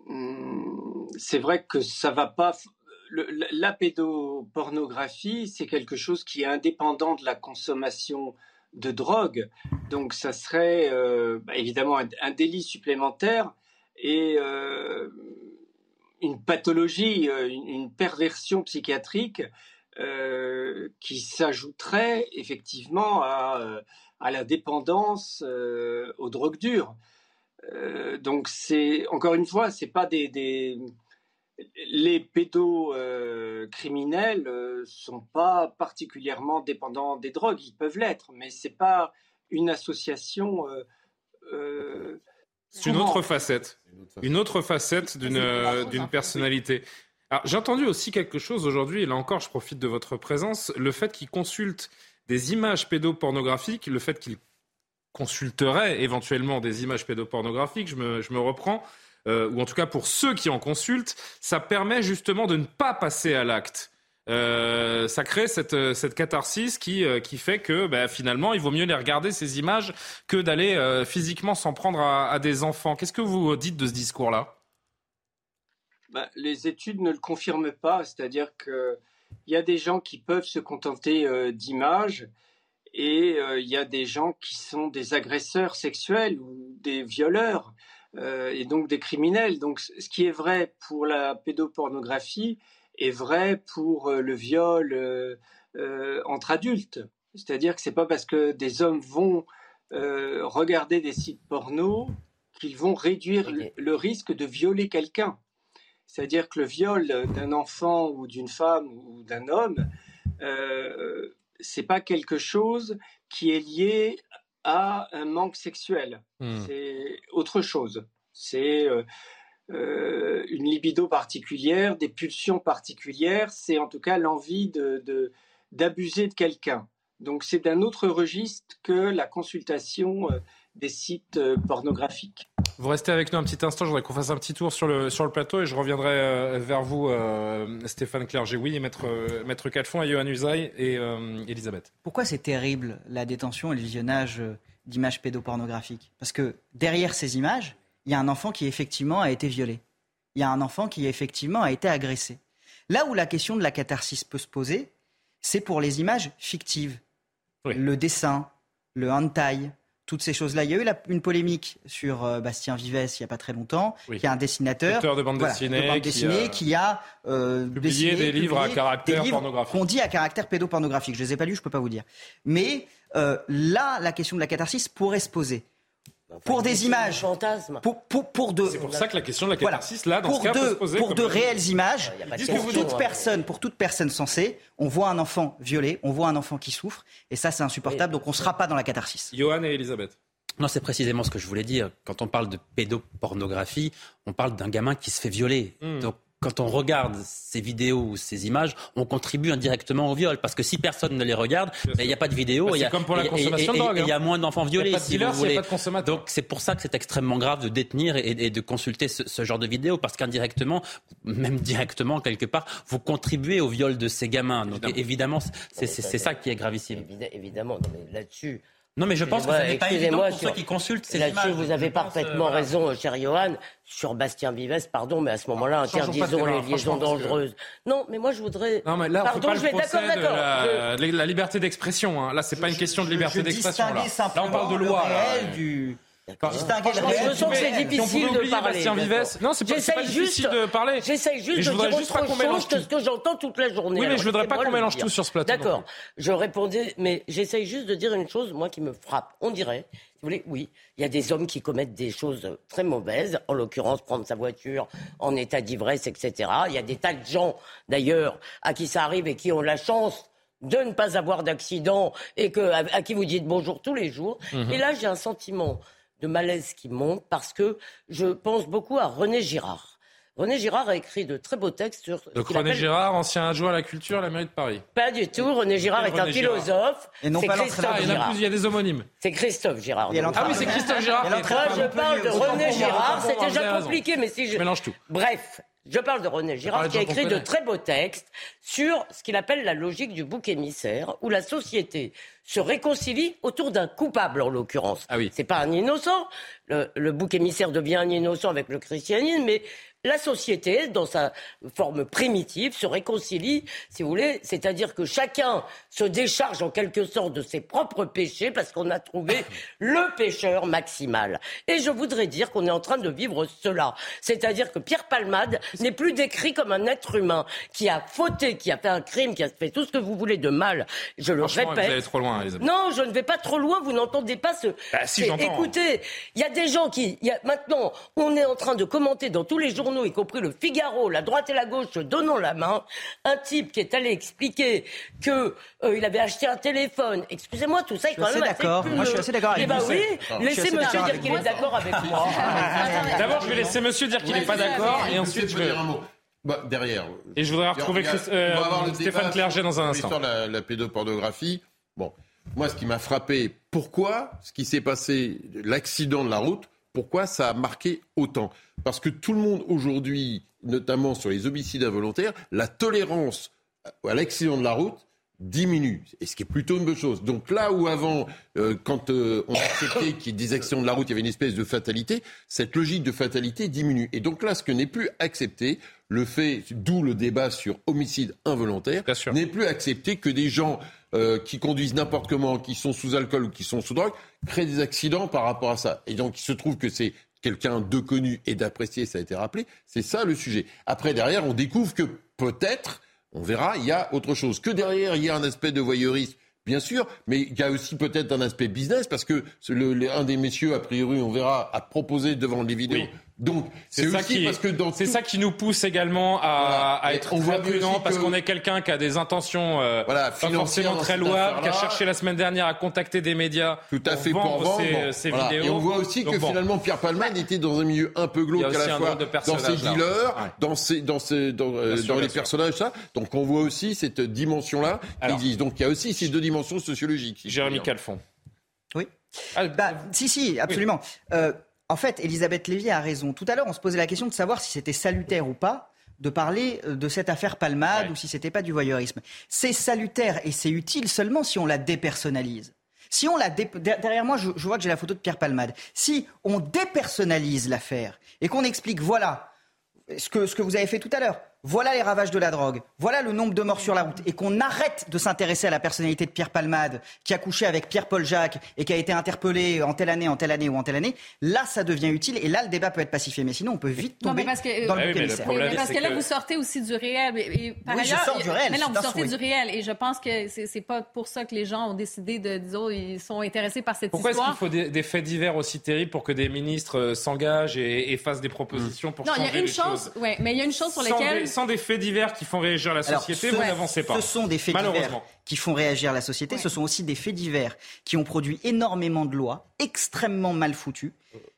Hmm, C'est vrai que ça va pas. la pédopornographie, c'est quelque chose qui est indépendant de la consommation de drogue. Donc, ça serait euh, bah, évidemment un, délit supplémentaire et euh, une pathologie, une perversion psychiatrique euh, qui s'ajouterait effectivement à, euh, à, la dépendance euh, aux drogues dures. donc c'est encore une fois, c'est pas des, des les pédocriminels ne sont pas particulièrement dépendants des drogues, ils peuvent l'être, mais c'est pas une association. c'est une autre facette, une autre facette d'une personnalité j'ai entendu aussi quelque chose aujourd'hui, et là encore, je profite de votre présence, le fait qu'il consulte des images pédopornographiques, le fait qu'il consulterait éventuellement des images pédopornographiques, je me, reprends, euh, ou en tout cas pour ceux qui en consultent, ça permet justement de ne pas passer à l'acte. Euh, ça crée cette, cette catharsis qui, euh, qui fait que bah, finalement, il vaut mieux les regarder, ces images, que d'aller physiquement s'en prendre à des enfants. Qu'est-ce que vous dites de ce discours-là? Bah, les études ne le confirment pas, c'est-à-dire qu'il y a des gens qui peuvent se contenter euh, d'images et euh, il y a des gens qui sont des agresseurs sexuels ou des violeurs euh, et donc des criminels. Donc ce qui est vrai pour la pédopornographie est vrai pour le viol entre adultes. C'est-à-dire que c'est pas parce que des hommes vont regarder des sites porno qu'ils vont réduire le risque de violer quelqu'un. C'est-à-dire que le viol d'un enfant ou d'une femme ou d'un homme, euh, c'est pas quelque chose qui est lié à un manque sexuel. Hmm. C'est autre chose. C'est euh, euh, une libido particulière, des pulsions particulières. C'est en tout cas l'envie de d'abuser de, quelqu'un. Donc c'est d'un autre registre que la consultation euh, des sites pornographiques. Vous restez avec nous un petit instant, je voudrais qu'on fasse un petit tour sur le, sur le plateau et je reviendrai euh, vers vous, euh, Stéphane Clerget-Oui, et Maître, euh, Maître Calfon, et Johan Usaï et Elisabeth. Pourquoi c'est terrible la détention et le visionnage d'images pédopornographiques? Parce que derrière ces images, il y a un enfant qui effectivement a été violé. Il y a un enfant qui effectivement a été agressé. Là où la question de la catharsis peut se poser, c'est pour les images fictives. Le dessin, le hentai, toutes ces choses-là. Il y a eu une polémique sur euh, Bastien Vives il n'y a pas très longtemps, qui est un dessinateur de bande dessinée, qui, a, euh, publié des livres à caractère pornographique. Qu'on dit à caractère pédopornographique. Je ne les ai pas lus, je ne peux pas vous dire. Mais euh, là, la question de la catharsis pourrait se poser pour des images, pour, pour, pour de, c'est pour ça que la question de la catharsis là, dans ce cas, peut se poser pour de réelles images, pour toute personne, pour toute personne sensée, on voit un enfant violé, on voit un enfant qui souffre, et ça c'est insupportable, donc on ne sera pas dans la catharsis. Johan et Elisabeth. Non, c'est précisément ce que je voulais dire. Quand on parle de pédopornographie, on parle d'un gamin qui se fait violer. Hmm. Donc quand on regarde ces vidéos ou ces images, on contribue indirectement au viol. Parce que si personne ne les regarde, ben, il n'y a pas de vidéo. Bah, il y a, comme pour la consommation de drogue. Il y a hein. moins d'enfants violés. si vous voulez. Donc c'est pour ça que c'est extrêmement grave de détenir et, de consulter ce, genre de vidéos. Parce qu'indirectement, même directement, quelque part, vous contribuez au viol de ces gamins. Donc évidemment, c'est ça qui est gravissime. Évidemment, mais là-dessus. Non, mais je pense que ce n'est pas évident pour ceux qui consultent ces images. Vous avez parfaitement euh, raison, cher Johan, sur Bastien Vives, pardon, mais à ce moment-là, interdisons les liaisons dangereuses. Non, mais moi, je voudrais... Non, mais là, pardon, pas je vais d'accord, d'accord. La, la, liberté d'expression. Hein. Là, c'est pas une question de liberté d'expression. Là. là, on parle de loi. Du je sens que c'est difficile de parler. Non, c'est pas, difficile de parler. J'essaye juste de dire autre chose que ce que j'entends toute la journée. Oui, mais je voudrais pas qu'on mélange tout sur ce plateau. D'accord. Je répondais, mais j'essaye juste de dire une chose, moi, qui me frappe. On dirait, si vous voulez, oui, il y a des hommes qui commettent des choses très mauvaises, en l'occurrence prendre sa voiture en état d'ivresse, etc. Il y a des tas de gens, d'ailleurs, à qui ça arrive et qui ont la chance de ne pas avoir d'accident et que, à, qui vous dites bonjour tous les jours. Mhm. Et là, j'ai un sentiment de malaise qui monte parce que je pense beaucoup à René Girard. René Girard a écrit de très beaux textes sur. Donc René Girard, ancien adjoint à la culture à la mairie de Paris. Pas du tout. René Girard est un philosophe. Et non pas Christophe il, y a il y a des homonymes. C'est Christophe Girard. Ah oui, c'est Christophe Girard. Moi, je parle de René Girard. C'est déjà compliqué, mais si je. Je mélange tout. Bref, je parle de René Girard qui a écrit de très beaux textes sur ce qu'il appelle la logique du bouc émissaire, où la société se réconcilie autour d'un coupable en l'occurrence. Ah oui. C'est pas un innocent. Le, le, bouc émissaire devient un innocent avec le christianisme, mais la société, dans sa forme primitive, se réconcilie, si vous voulez, c'est-à-dire que chacun se décharge en quelque sorte de ses propres péchés parce qu'on a trouvé le pécheur maximal. Et je voudrais dire qu'on est en train de vivre cela. C'est-à-dire que Pierre Palmade n'est plus décrit comme un être humain qui a fauté, qui a fait un crime, qui a fait tout ce que vous voulez de mal. Je le répète. Vous allez trop loin, Non, je ne vais pas trop loin. Vous n'entendez pas ce. Bah, si, Écoutez, il y a des gens qui, y a... maintenant, on est en train de commenter dans tous les journaux y compris le Figaro, la droite et la gauche se donnant la main, un type qui est allé expliquer qu'il euh, avait acheté un téléphone. Excusez-moi, tout ça est quand même assez d'accord. Moi, je suis assez d'accord avec eh ben oui, laissez monsieur dire qu'il est d'accord avec moi. D'abord, je vais laisser monsieur dire qu'il n'est pas d'accord, et ensuite je vais dire un mot. Bah, derrière. Et je voudrais retrouver euh, Stéphane Clerget dans un instant. Sur la, la pédopornographie. Bon, moi, ce qui m'a frappé, pourquoi ce qui s'est passé, l'accident de la route, pourquoi ça a marqué autant? Parce que tout le monde aujourd'hui, notamment sur les homicides involontaires, la tolérance à l'accident de la route diminue, et ce qui est plutôt une bonne chose. Donc là où avant, euh, quand euh, on acceptait qu'il y ait des accidents de la route, il y avait une espèce de fatalité, cette logique de fatalité diminue. Et donc là, ce que n'est plus accepté, le fait, d'où le débat sur homicide involontaire, n'est plus accepté que des gens euh, qui conduisent n'importe comment, qui sont sous alcool ou qui sont sous drogue, créent des accidents par rapport à ça. Et donc il se trouve que c'est quelqu'un de connu et d'apprécié, ça a été rappelé, c'est ça le sujet. Après, derrière, on découvre que peut-être, on verra, il y a autre chose. Que derrière, il y a un aspect de voyeurisme Bien sûr, mais il y a aussi peut-être un aspect business parce que le, un des messieurs, a priori, on verra, a proposé devant les vidéos donc c'est ça qui parce que c'est ça qui nous pousse également à, à être très prudent parce qu'on est quelqu'un qui a des intentions euh, voilà, pas forcément très louables, qui a cherché la semaine dernière à contacter des médias tout à fait pour vendre ses, vidéos. Et on voit aussi que finalement Pierre Palman était dans un milieu un peu glauque à la fois dans ses dealers, dans ses dans ses dans, euh, dans les personnages ça. Donc on voit aussi cette dimension là qui existe. Donc il y a aussi ces deux dimensions sociologiques. Jérémy Calfon. Oui. Ah, bah, si si absolument. Euh, en fait, Elisabeth Lévy a raison. Tout à l'heure, on se posait la question de savoir si c'était salutaire ou pas de parler euh, de cette affaire Palmade ou si c'était pas du voyeurisme. C'est salutaire et c'est utile seulement si on la dépersonnalise. Si on la derrière moi, je, vois que j'ai la photo de Pierre Palmade. Si on dépersonnalise l'affaire et qu'on explique, voilà ce que, ce que vous avez fait tout à l'heure, voilà les ravages de la drogue, voilà le nombre de morts sur la route, et qu'on arrête de s'intéresser à la personnalité de Pierre Palmade, qui a couché avec Pierre-Paul Jacques et qui a été interpellé en telle année, en telle année ou en telle année, là, ça devient utile, et là, le débat peut être pacifié. Mais sinon, on peut vite tomber parce que, dans le oui, parce que là, vous sortez aussi du réel. Et, par oui, ailleurs, je sors du réel. Mais non, vous sortez du réel, et je pense que c'est pas pour ça que les gens ont décidé de, disons, ils sont intéressés par cette Pourquoi histoire. Pourquoi est-ce qu'il faut des, faits divers aussi terribles pour que des ministres euh, s'engagent et, fassent des propositions pour changer Non, il y a une chose, ouais, mais il y a une chose sur laquelle... Sans des faits divers qui font réagir la société, vous n'avancez pas. Ce sont des faits divers qui font réagir la société. Ce sont aussi des faits divers qui ont produit énormément de lois extrêmement mal foutues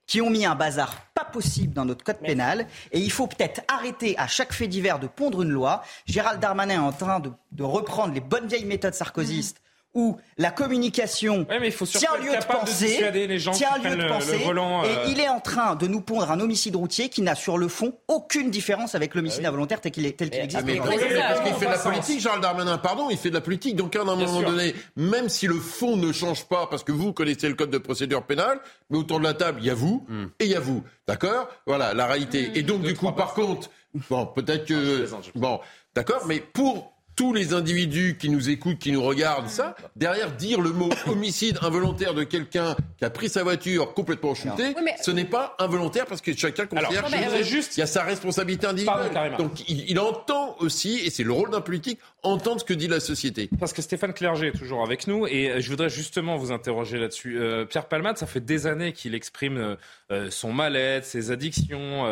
qui ont mis un bazar pas possible dans notre code pénal. Et il faut peut-être arrêter à chaque fait divers de pondre une loi. Gérald Darmanin est en train de, de reprendre les bonnes vieilles méthodes sarkozystes où la communication ouais, mais il faut tient lieu de penser, de les gens tient lieu de penser, le volant, et euh, il est en train de nous pondre un homicide routier qui n'a sur le fond aucune différence avec l'homicide ah involontaire tel qu'il tel qu'il ah, existe. mais parce qu'il fait de la politique, Gérald Darmanin, pardon, il fait de la politique. Donc à un moment donné, même si le fond ne change pas, parce que vous connaissez le code de procédure pénale, mais autour de la table, il y a vous hmm. et il y a vous. D'accord? Voilà, la réalité. Hmm. Et donc, du coup, par contre, bon, peut-être que... Bon, d'accord, mais pour tous les individus qui nous écoutent, qui nous regardent, ça, derrière dire le mot homicide involontaire de quelqu'un qui a pris sa voiture complètement shootée, ce n'est pas involontaire parce que chacun considère qu'il juste... y a sa responsabilité individuelle. Donc il, entend aussi, et c'est le rôle d'un politique, entendre ce que dit la société. Parce que Stéphane Clerget est toujours avec nous et euh, je voudrais justement vous interroger là-dessus. Euh, Pierre Palmade, ça fait des années qu'il exprime euh, son mal-être, ses addictions.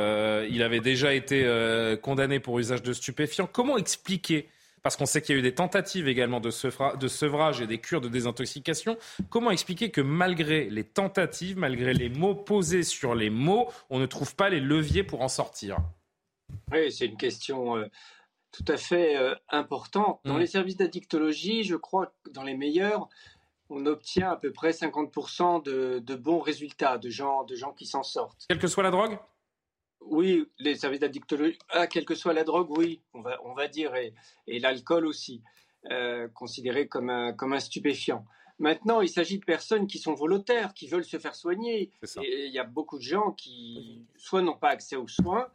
il avait déjà été condamné pour usage de stupéfiants. Comment expliquer parce qu'on sait qu'il y a eu des tentatives également de, sevrage et des cures de désintoxication. Comment expliquer que malgré les tentatives, malgré les mots posés sur les mots, on ne trouve pas les leviers pour en sortir? Oui, c'est une question euh, tout à fait euh, importante. Dans mm. les services d'addictologie, je crois que dans les meilleurs, on obtient à peu près 50% de, de, bons résultats, de gens, de gens qui s'en sortent. Quelle que soit la drogue? Oui, les services d'addictologie, ah, quelle que soit la drogue, oui, on va, on va dire, et, l'alcool aussi, euh, considéré comme un, comme un stupéfiant. Maintenant, il s'agit de personnes qui sont volontaires, qui veulent se faire soigner. Et il y a beaucoup de gens qui, soit n'ont pas accès aux soins,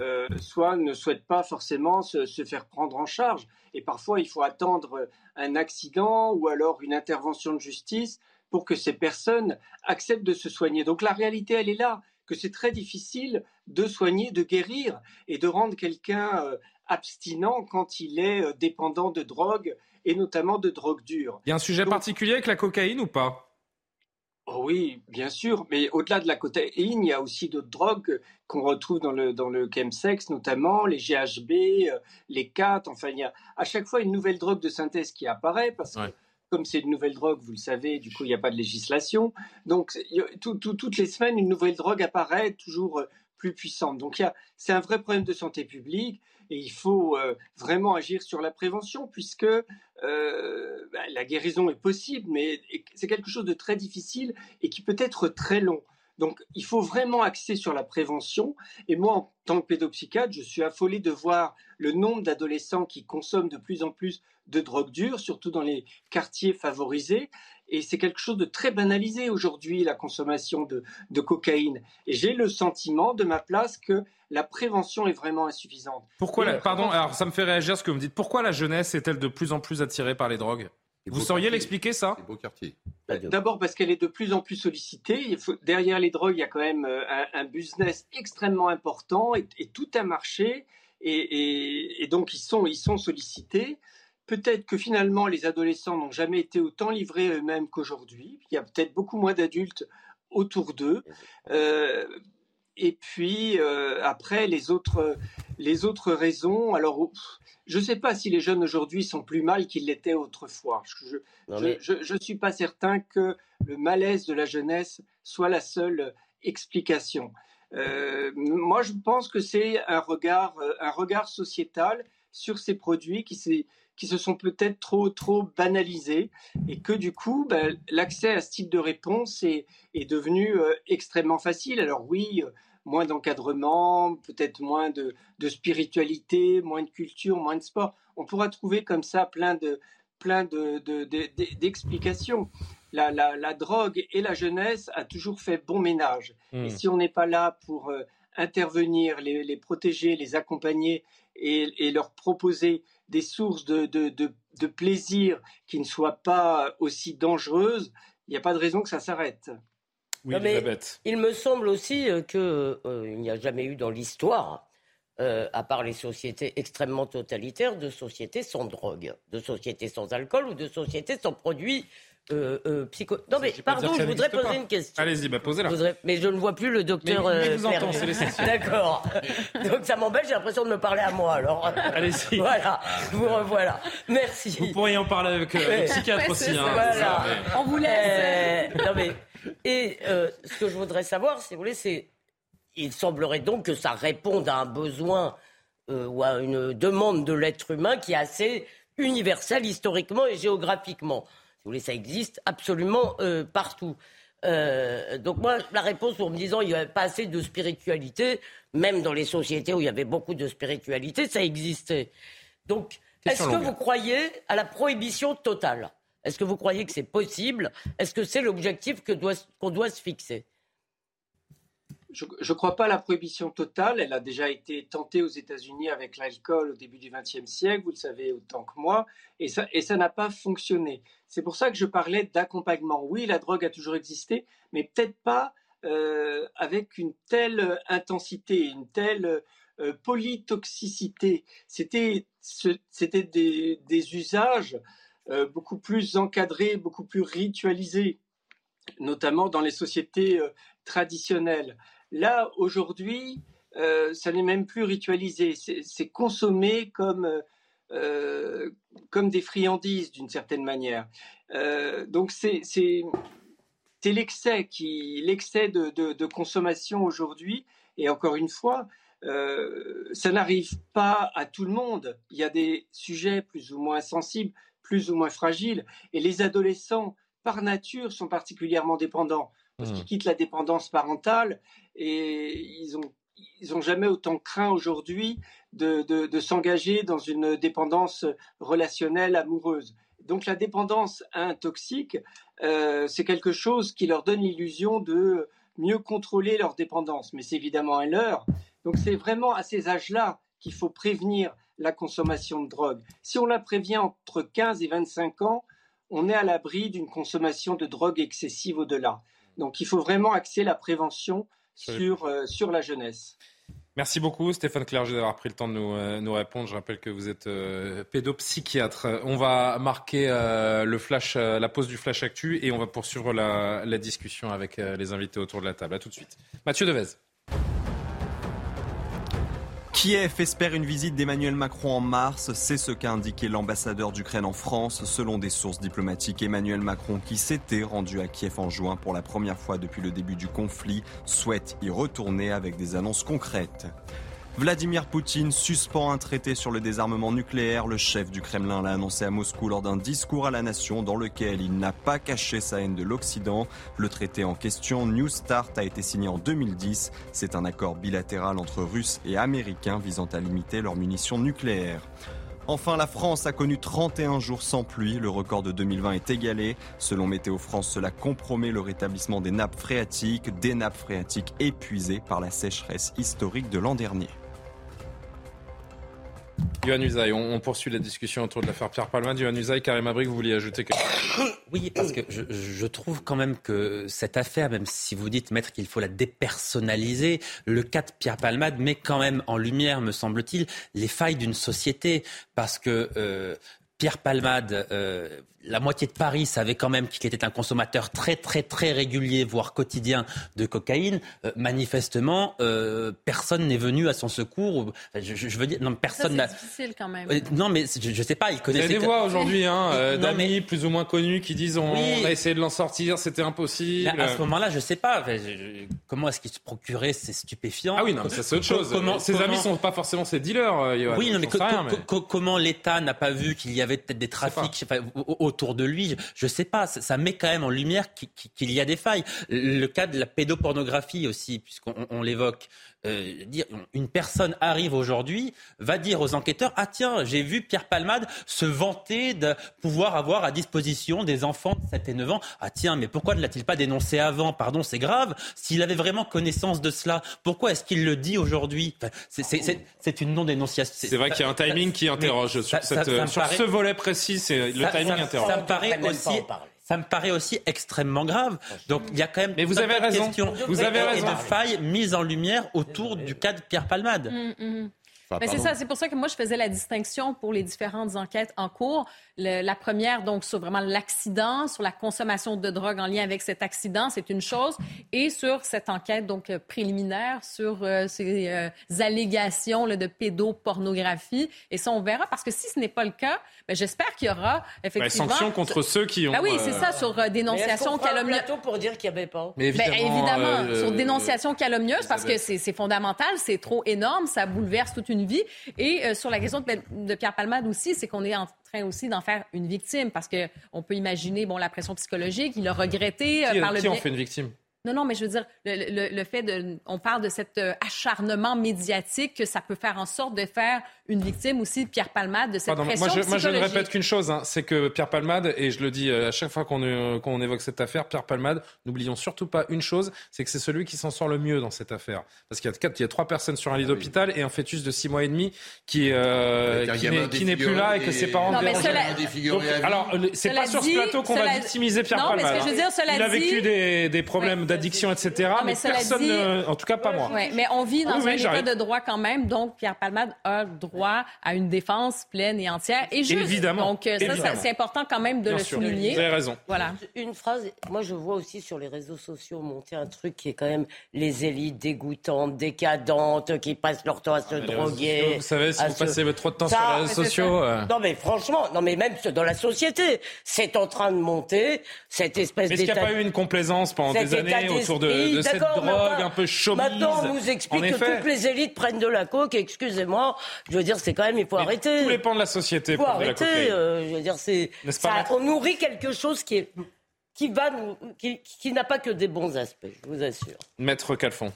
euh, soit ne souhaitent pas forcément se, se, faire prendre en charge. Et parfois, il faut attendre un accident ou alors une intervention de justice pour que ces personnes acceptent de se soigner. Donc la réalité, elle est là que c'est très difficile de soigner, de guérir et de rendre quelqu'un euh, abstinent quand il est euh, dépendant de drogue et notamment de drogue dure. Il y a un sujet particulier avec la cocaïne ou pas? Oh oui, bien sûr, mais au-delà de la cocaïne, il y a aussi d'autres drogues qu'on retrouve dans le, dans le chemsex, notamment les GHB, euh, les CAT, enfin il y a à chaque fois une nouvelle drogue de synthèse qui apparaît parce que comme c'est une nouvelle drogue, vous le savez, du coup, il n'y a pas de législation. Donc, toutes les semaines, une nouvelle drogue apparaît, toujours euh, plus puissante. Donc, c'est un vrai problème de santé publique et il faut euh, vraiment agir sur la prévention puisque euh, bah, la guérison est possible, mais c'est quelque chose de très difficile et qui peut être très long. Donc, il faut vraiment axer sur la prévention. Et moi, en tant que pédopsychiatre, je suis affolé de voir le nombre d'adolescents qui consomment de plus en plus de drogue dure, surtout dans les quartiers favorisés. Et c'est quelque chose de très banalisé aujourd'hui, la consommation de, cocaïne. Et j'ai le sentiment de ma place que la prévention est vraiment insuffisante. Pourquoi, pardon, alors ça me fait réagir ce que vous me dites. Pourquoi la jeunesse est-elle de plus en plus attirée par les drogues? Vous sauriez l'expliquer ça? D'abord parce qu'elle est de plus en plus sollicitée. derrière les drogues, il y a quand même euh, un, business extrêmement important et, tout a marché. Et, donc ils sont, ils sont sollicités. Peut-être que finalement les adolescents n'ont jamais été autant livrés eux-mêmes qu'aujourd'hui. Il y a peut-être beaucoup moins d'adultes autour d'eux. Euh, et puis euh, après les autres, les autres raisons. Alors je ne sais pas si les jeunes aujourd'hui sont plus mal qu'ils l'étaient autrefois. Je ne suis pas certain que le malaise de la jeunesse soit la seule explication. Euh, moi, je pense que c'est un regard, un regard sociétal sur ces produits qui, qui se sont peut-être trop, trop banalisés et que du coup, ben, l'accès à ce type de réponse est, est devenu euh, extrêmement facile. Alors oui, euh, moins d'encadrement, peut-être moins de, spiritualité, moins de culture, moins de sport. On pourra trouver comme ça plein de plein d'explications. la, la, drogue et la jeunesse a toujours fait bon ménage. Et hmm. si on n'est pas là pour euh, intervenir, les, protéger, les accompagner et, leur proposer des sources de, de, plaisir qui ne soient pas aussi dangereuses, il n'y a pas de raison que ça s'arrête. Oui, il me semble aussi euh, qu'il euh, n'y a jamais eu dans l'histoire, euh, à part les sociétés extrêmement totalitaires, de sociétés sans drogue, de sociétés sans alcool ou de sociétés sans produits euh, euh, psycho... Non mais pardon, je voudrais poser une question. Allez-y, bah posez-la. Mais je ne vois plus le docteur. Mais, mais vous entend, c'est D'accord. Donc ça m'embête, j'ai l'impression de me parler à moi alors. Allez-y. Voilà, vous revoilà. Merci. Vous pourriez en parler avec le psychiatre aussi. Hein, voilà. On vous laisse. non mais et ce que je voudrais savoir, si vous voulez, c'est il semblerait donc que ça réponde à un besoin ou à une demande de l'être humain qui est assez universelle historiquement et géographiquement voulez, ça existe absolument euh, partout. Euh, donc moi, la réponse en me disant il n'y avait pas assez de spiritualité, même dans les sociétés où il y avait beaucoup de spiritualité, ça existait. Donc, est-ce que vous croyez à la prohibition totale? Est-ce que vous croyez que c'est possible? Est-ce que c'est l'objectif qu'on doit se fixer? Je ne crois pas à la prohibition totale. Elle a déjà été tentée aux États-Unis avec l'alcool au début du XXe siècle, vous le savez autant que moi, et ça et ça n'a pas fonctionné. C'est pour ça que je parlais d'accompagnement. Oui, la drogue a toujours existé, mais peut-être pas euh, avec une telle intensité, une telle euh, polytoxicité. C'était des, des, usages euh, beaucoup plus encadrés, beaucoup plus ritualisés, notamment dans les sociétés traditionnelles. Là, aujourd'hui, euh, ça n'est même plus ritualisé. C'est consommé comme, euh, comme des friandises d'une certaine manière. Euh, donc c'est l'excès qui l'excès de, de, consommation aujourd'hui. Et encore une fois, ça n'arrive pas à tout le monde. Il y a des sujets plus ou moins sensibles, plus ou moins fragiles. Et les adolescents, par nature, sont particulièrement dépendants parce qu'ils mmh. quittent la dépendance parentale et ils ont ils n'ont jamais autant craint aujourd'hui de, s'engager dans une dépendance relationnelle amoureuse. Donc la dépendance à un toxique, euh, c'est quelque chose qui leur donne l'illusion de mieux contrôler leur dépendance, mais c'est évidemment un leurre. Donc c'est vraiment à ces âges-là qu'il faut prévenir la consommation de drogue. Si on la prévient entre 15 et 25 ans, on est à l'abri d'une consommation de drogue excessive au-delà. Donc il faut vraiment axer la prévention sur, euh, sur la jeunesse. Merci beaucoup Stéphane Clerget d'avoir pris le temps de nous, euh, nous, répondre. Je rappelle que vous êtes euh, pédopsychiatre. On va marquer le flash, la pause du flash actu et on va poursuivre la, la discussion avec les invités autour de la table. A tout de suite. Mathieu Devez. Kiev espère une visite d'Emmanuel Macron en mars, c'est ce qu'a indiqué l'ambassadeur d'Ukraine en France. Selon des sources diplomatiques, Emmanuel Macron, qui s'était rendu à Kiev en juin pour la première fois depuis le début du conflit, souhaite y retourner avec des annonces concrètes. Vladimir Poutine suspend un traité sur le désarmement nucléaire. Le chef du Kremlin l'a annoncé à Moscou lors d'un discours à la nation dans lequel il n'a pas caché sa haine de l'Occident. Le traité en question, New Start, a été signé en 2010. C'est un accord bilatéral entre Russes et Américains visant à limiter leurs munitions nucléaires. Enfin, la France a connu 31 jours sans pluie. Le record de 2020 est égalé. Selon Météo France, cela compromet le rétablissement des nappes phréatiques, des nappes phréatiques épuisées par la sécheresse historique de l'an dernier. Yohann Usaï, on, poursuit la discussion autour de l'affaire Pierre Palmade. Yohann Usaï, Karim Abrik, vous vouliez ajouter quelque chose Oui, parce que je, trouve quand même que cette affaire, même si vous dites, maître, qu'il faut la dépersonnaliser, le cas de Pierre Palmade met quand même en lumière, me semble-t-il, les failles d'une société. Parce que euh, Pierre Palmade, euh, la moitié de Paris savait quand même qu'il était un consommateur très très très régulier, voire quotidien de cocaïne. Euh, manifestement, euh, personne n'est venu à son secours. Je, veux dire, non, personne n'a. C'est difficile quand même. non, mais je, ne sais pas. Il connaissait. Il y a des voix aujourd'hui, hein, d'amis plus ou moins connus qui disent on, a essayé de l'en sortir, c'était impossible. à ce moment-là, je sais pas. comment est-ce qu'il se procurait ces stupéfiants? Ah oui, non, ça c'est autre chose. Comment, ses amis sont pas forcément ses dealers. oui, non, mais, comment l'État n'a pas vu qu'il y avait peut-être des trafics autour de lui. Je sais pas, ça, met quand même en lumière qu'il y a des failles. Le cas de la pédopornographie aussi, puisqu'on l'évoque. Euh, dire, une personne arrive aujourd'hui, va dire aux enquêteurs Ah, tiens, j'ai vu Pierre Palmade se vanter de pouvoir avoir à disposition des enfants de 7 et 9 ans. Ah, tiens, mais pourquoi ne l'a-t-il pas dénoncé avant? Pardon, c'est grave. S'il avait vraiment connaissance de cela, pourquoi est-ce qu'il le dit aujourd'hui? C'est une non-dénonciation. C'est vrai qu'il y a un timing qui interroge sur, cette, sur ce volet précis. Le timing interroge. Ça me paraît aussi ça me paraît aussi extrêmement grave. Donc il y a quand même Mais vous avez raison. Vous avez raison. et de failles mises en lumière autour du cas de Pierre Palmade. Mm, Mais c'est ça, c'est pour ça que moi je faisais la distinction pour les différentes enquêtes en cours. la première, donc, sur vraiment l'accident, sur la consommation de drogue en lien avec cet accident, c'est une chose. Et sur cette enquête, donc, euh, préliminaire, sur euh, ces euh, allégations là, de pédopornographie. Et ça, on verra, parce que si ce n'est pas le cas, ben, j'espère qu'il y aura effectivement... Ben, sanctions contre ceux qui ont... Ben oui, c'est ça, sur dénonciation calomnieuse. pour dire qu'il n'y avait pas? Mais évidemment, sur dénonciation calomnieuse, parce que c'est fondamental, c'est trop énorme, ça bouleverse toute une vie. Et euh, sur la question de, Pierre Palmade aussi, c'est qu'on est en train aussi d'en faire une victime parce qu'on peut imaginer bon, la pression psychologique, il a regretté euh, par le qui en fait une victime? Non, non, mais je veux dire, le, fait de. On parle de cet euh, acharnement médiatique que ça peut faire en sorte de faire une victime aussi, Pierre Palmade, de cette pression moi, je, moi, je ne répète qu'une chose, hein, c'est que Pierre Palmade, et je le dis euh, à chaque fois euh, qu'on évoque cette affaire, Pierre Palmade, n'oublions surtout pas une chose, c'est que c'est celui qui s'en sort le mieux dans cette affaire. Parce qu'il y a quatre, il y a trois personnes sur un lit d'hôpital et un fœtus de six mois et demi qui, qui n'est plus là et que ses parents non, mais cela... Alors, c'est pas sur ce plateau qu'on va victimiser Pierre non, Palmade. Mais ce que je veux dire, il a vécu des, des problèmes d'addiction, etc mais, personne, en tout cas pas moi. mais on vit dans un état de droit quand même, donc Pierre Palmade a droit à une défense pleine et entière et juste. Évidemment. Donc euh, ça, c'est important quand même de le souligner. Vous avez raison. Voilà. Une phrase. Moi, je vois aussi sur les réseaux sociaux monter un truc qui est quand même les élites dégoûtantes, décadentes, qui passent leur temps à se ah, droguer. vous savez, si vous passez trop de temps sur les réseaux sociaux. Euh. Non, mais franchement, non, mais même dans la société, c'est en train de monter cette espèce. Est-ce qu'il n'y a pas eu une complaisance pendant des années autour de, cette drogue un peu chaude. Maintenant, on nous explique que toutes les élites prennent de la coke. Excusez-moi, je veux dire, c'est quand même, il faut arrêter. Tous les pans de la société il faut arrêter. Euh, je veux dire, c'est, on nourrit quelque chose qui est qui va nous, qui, qui n'a pas que des bons aspects, je vous assure. Maître Calfon.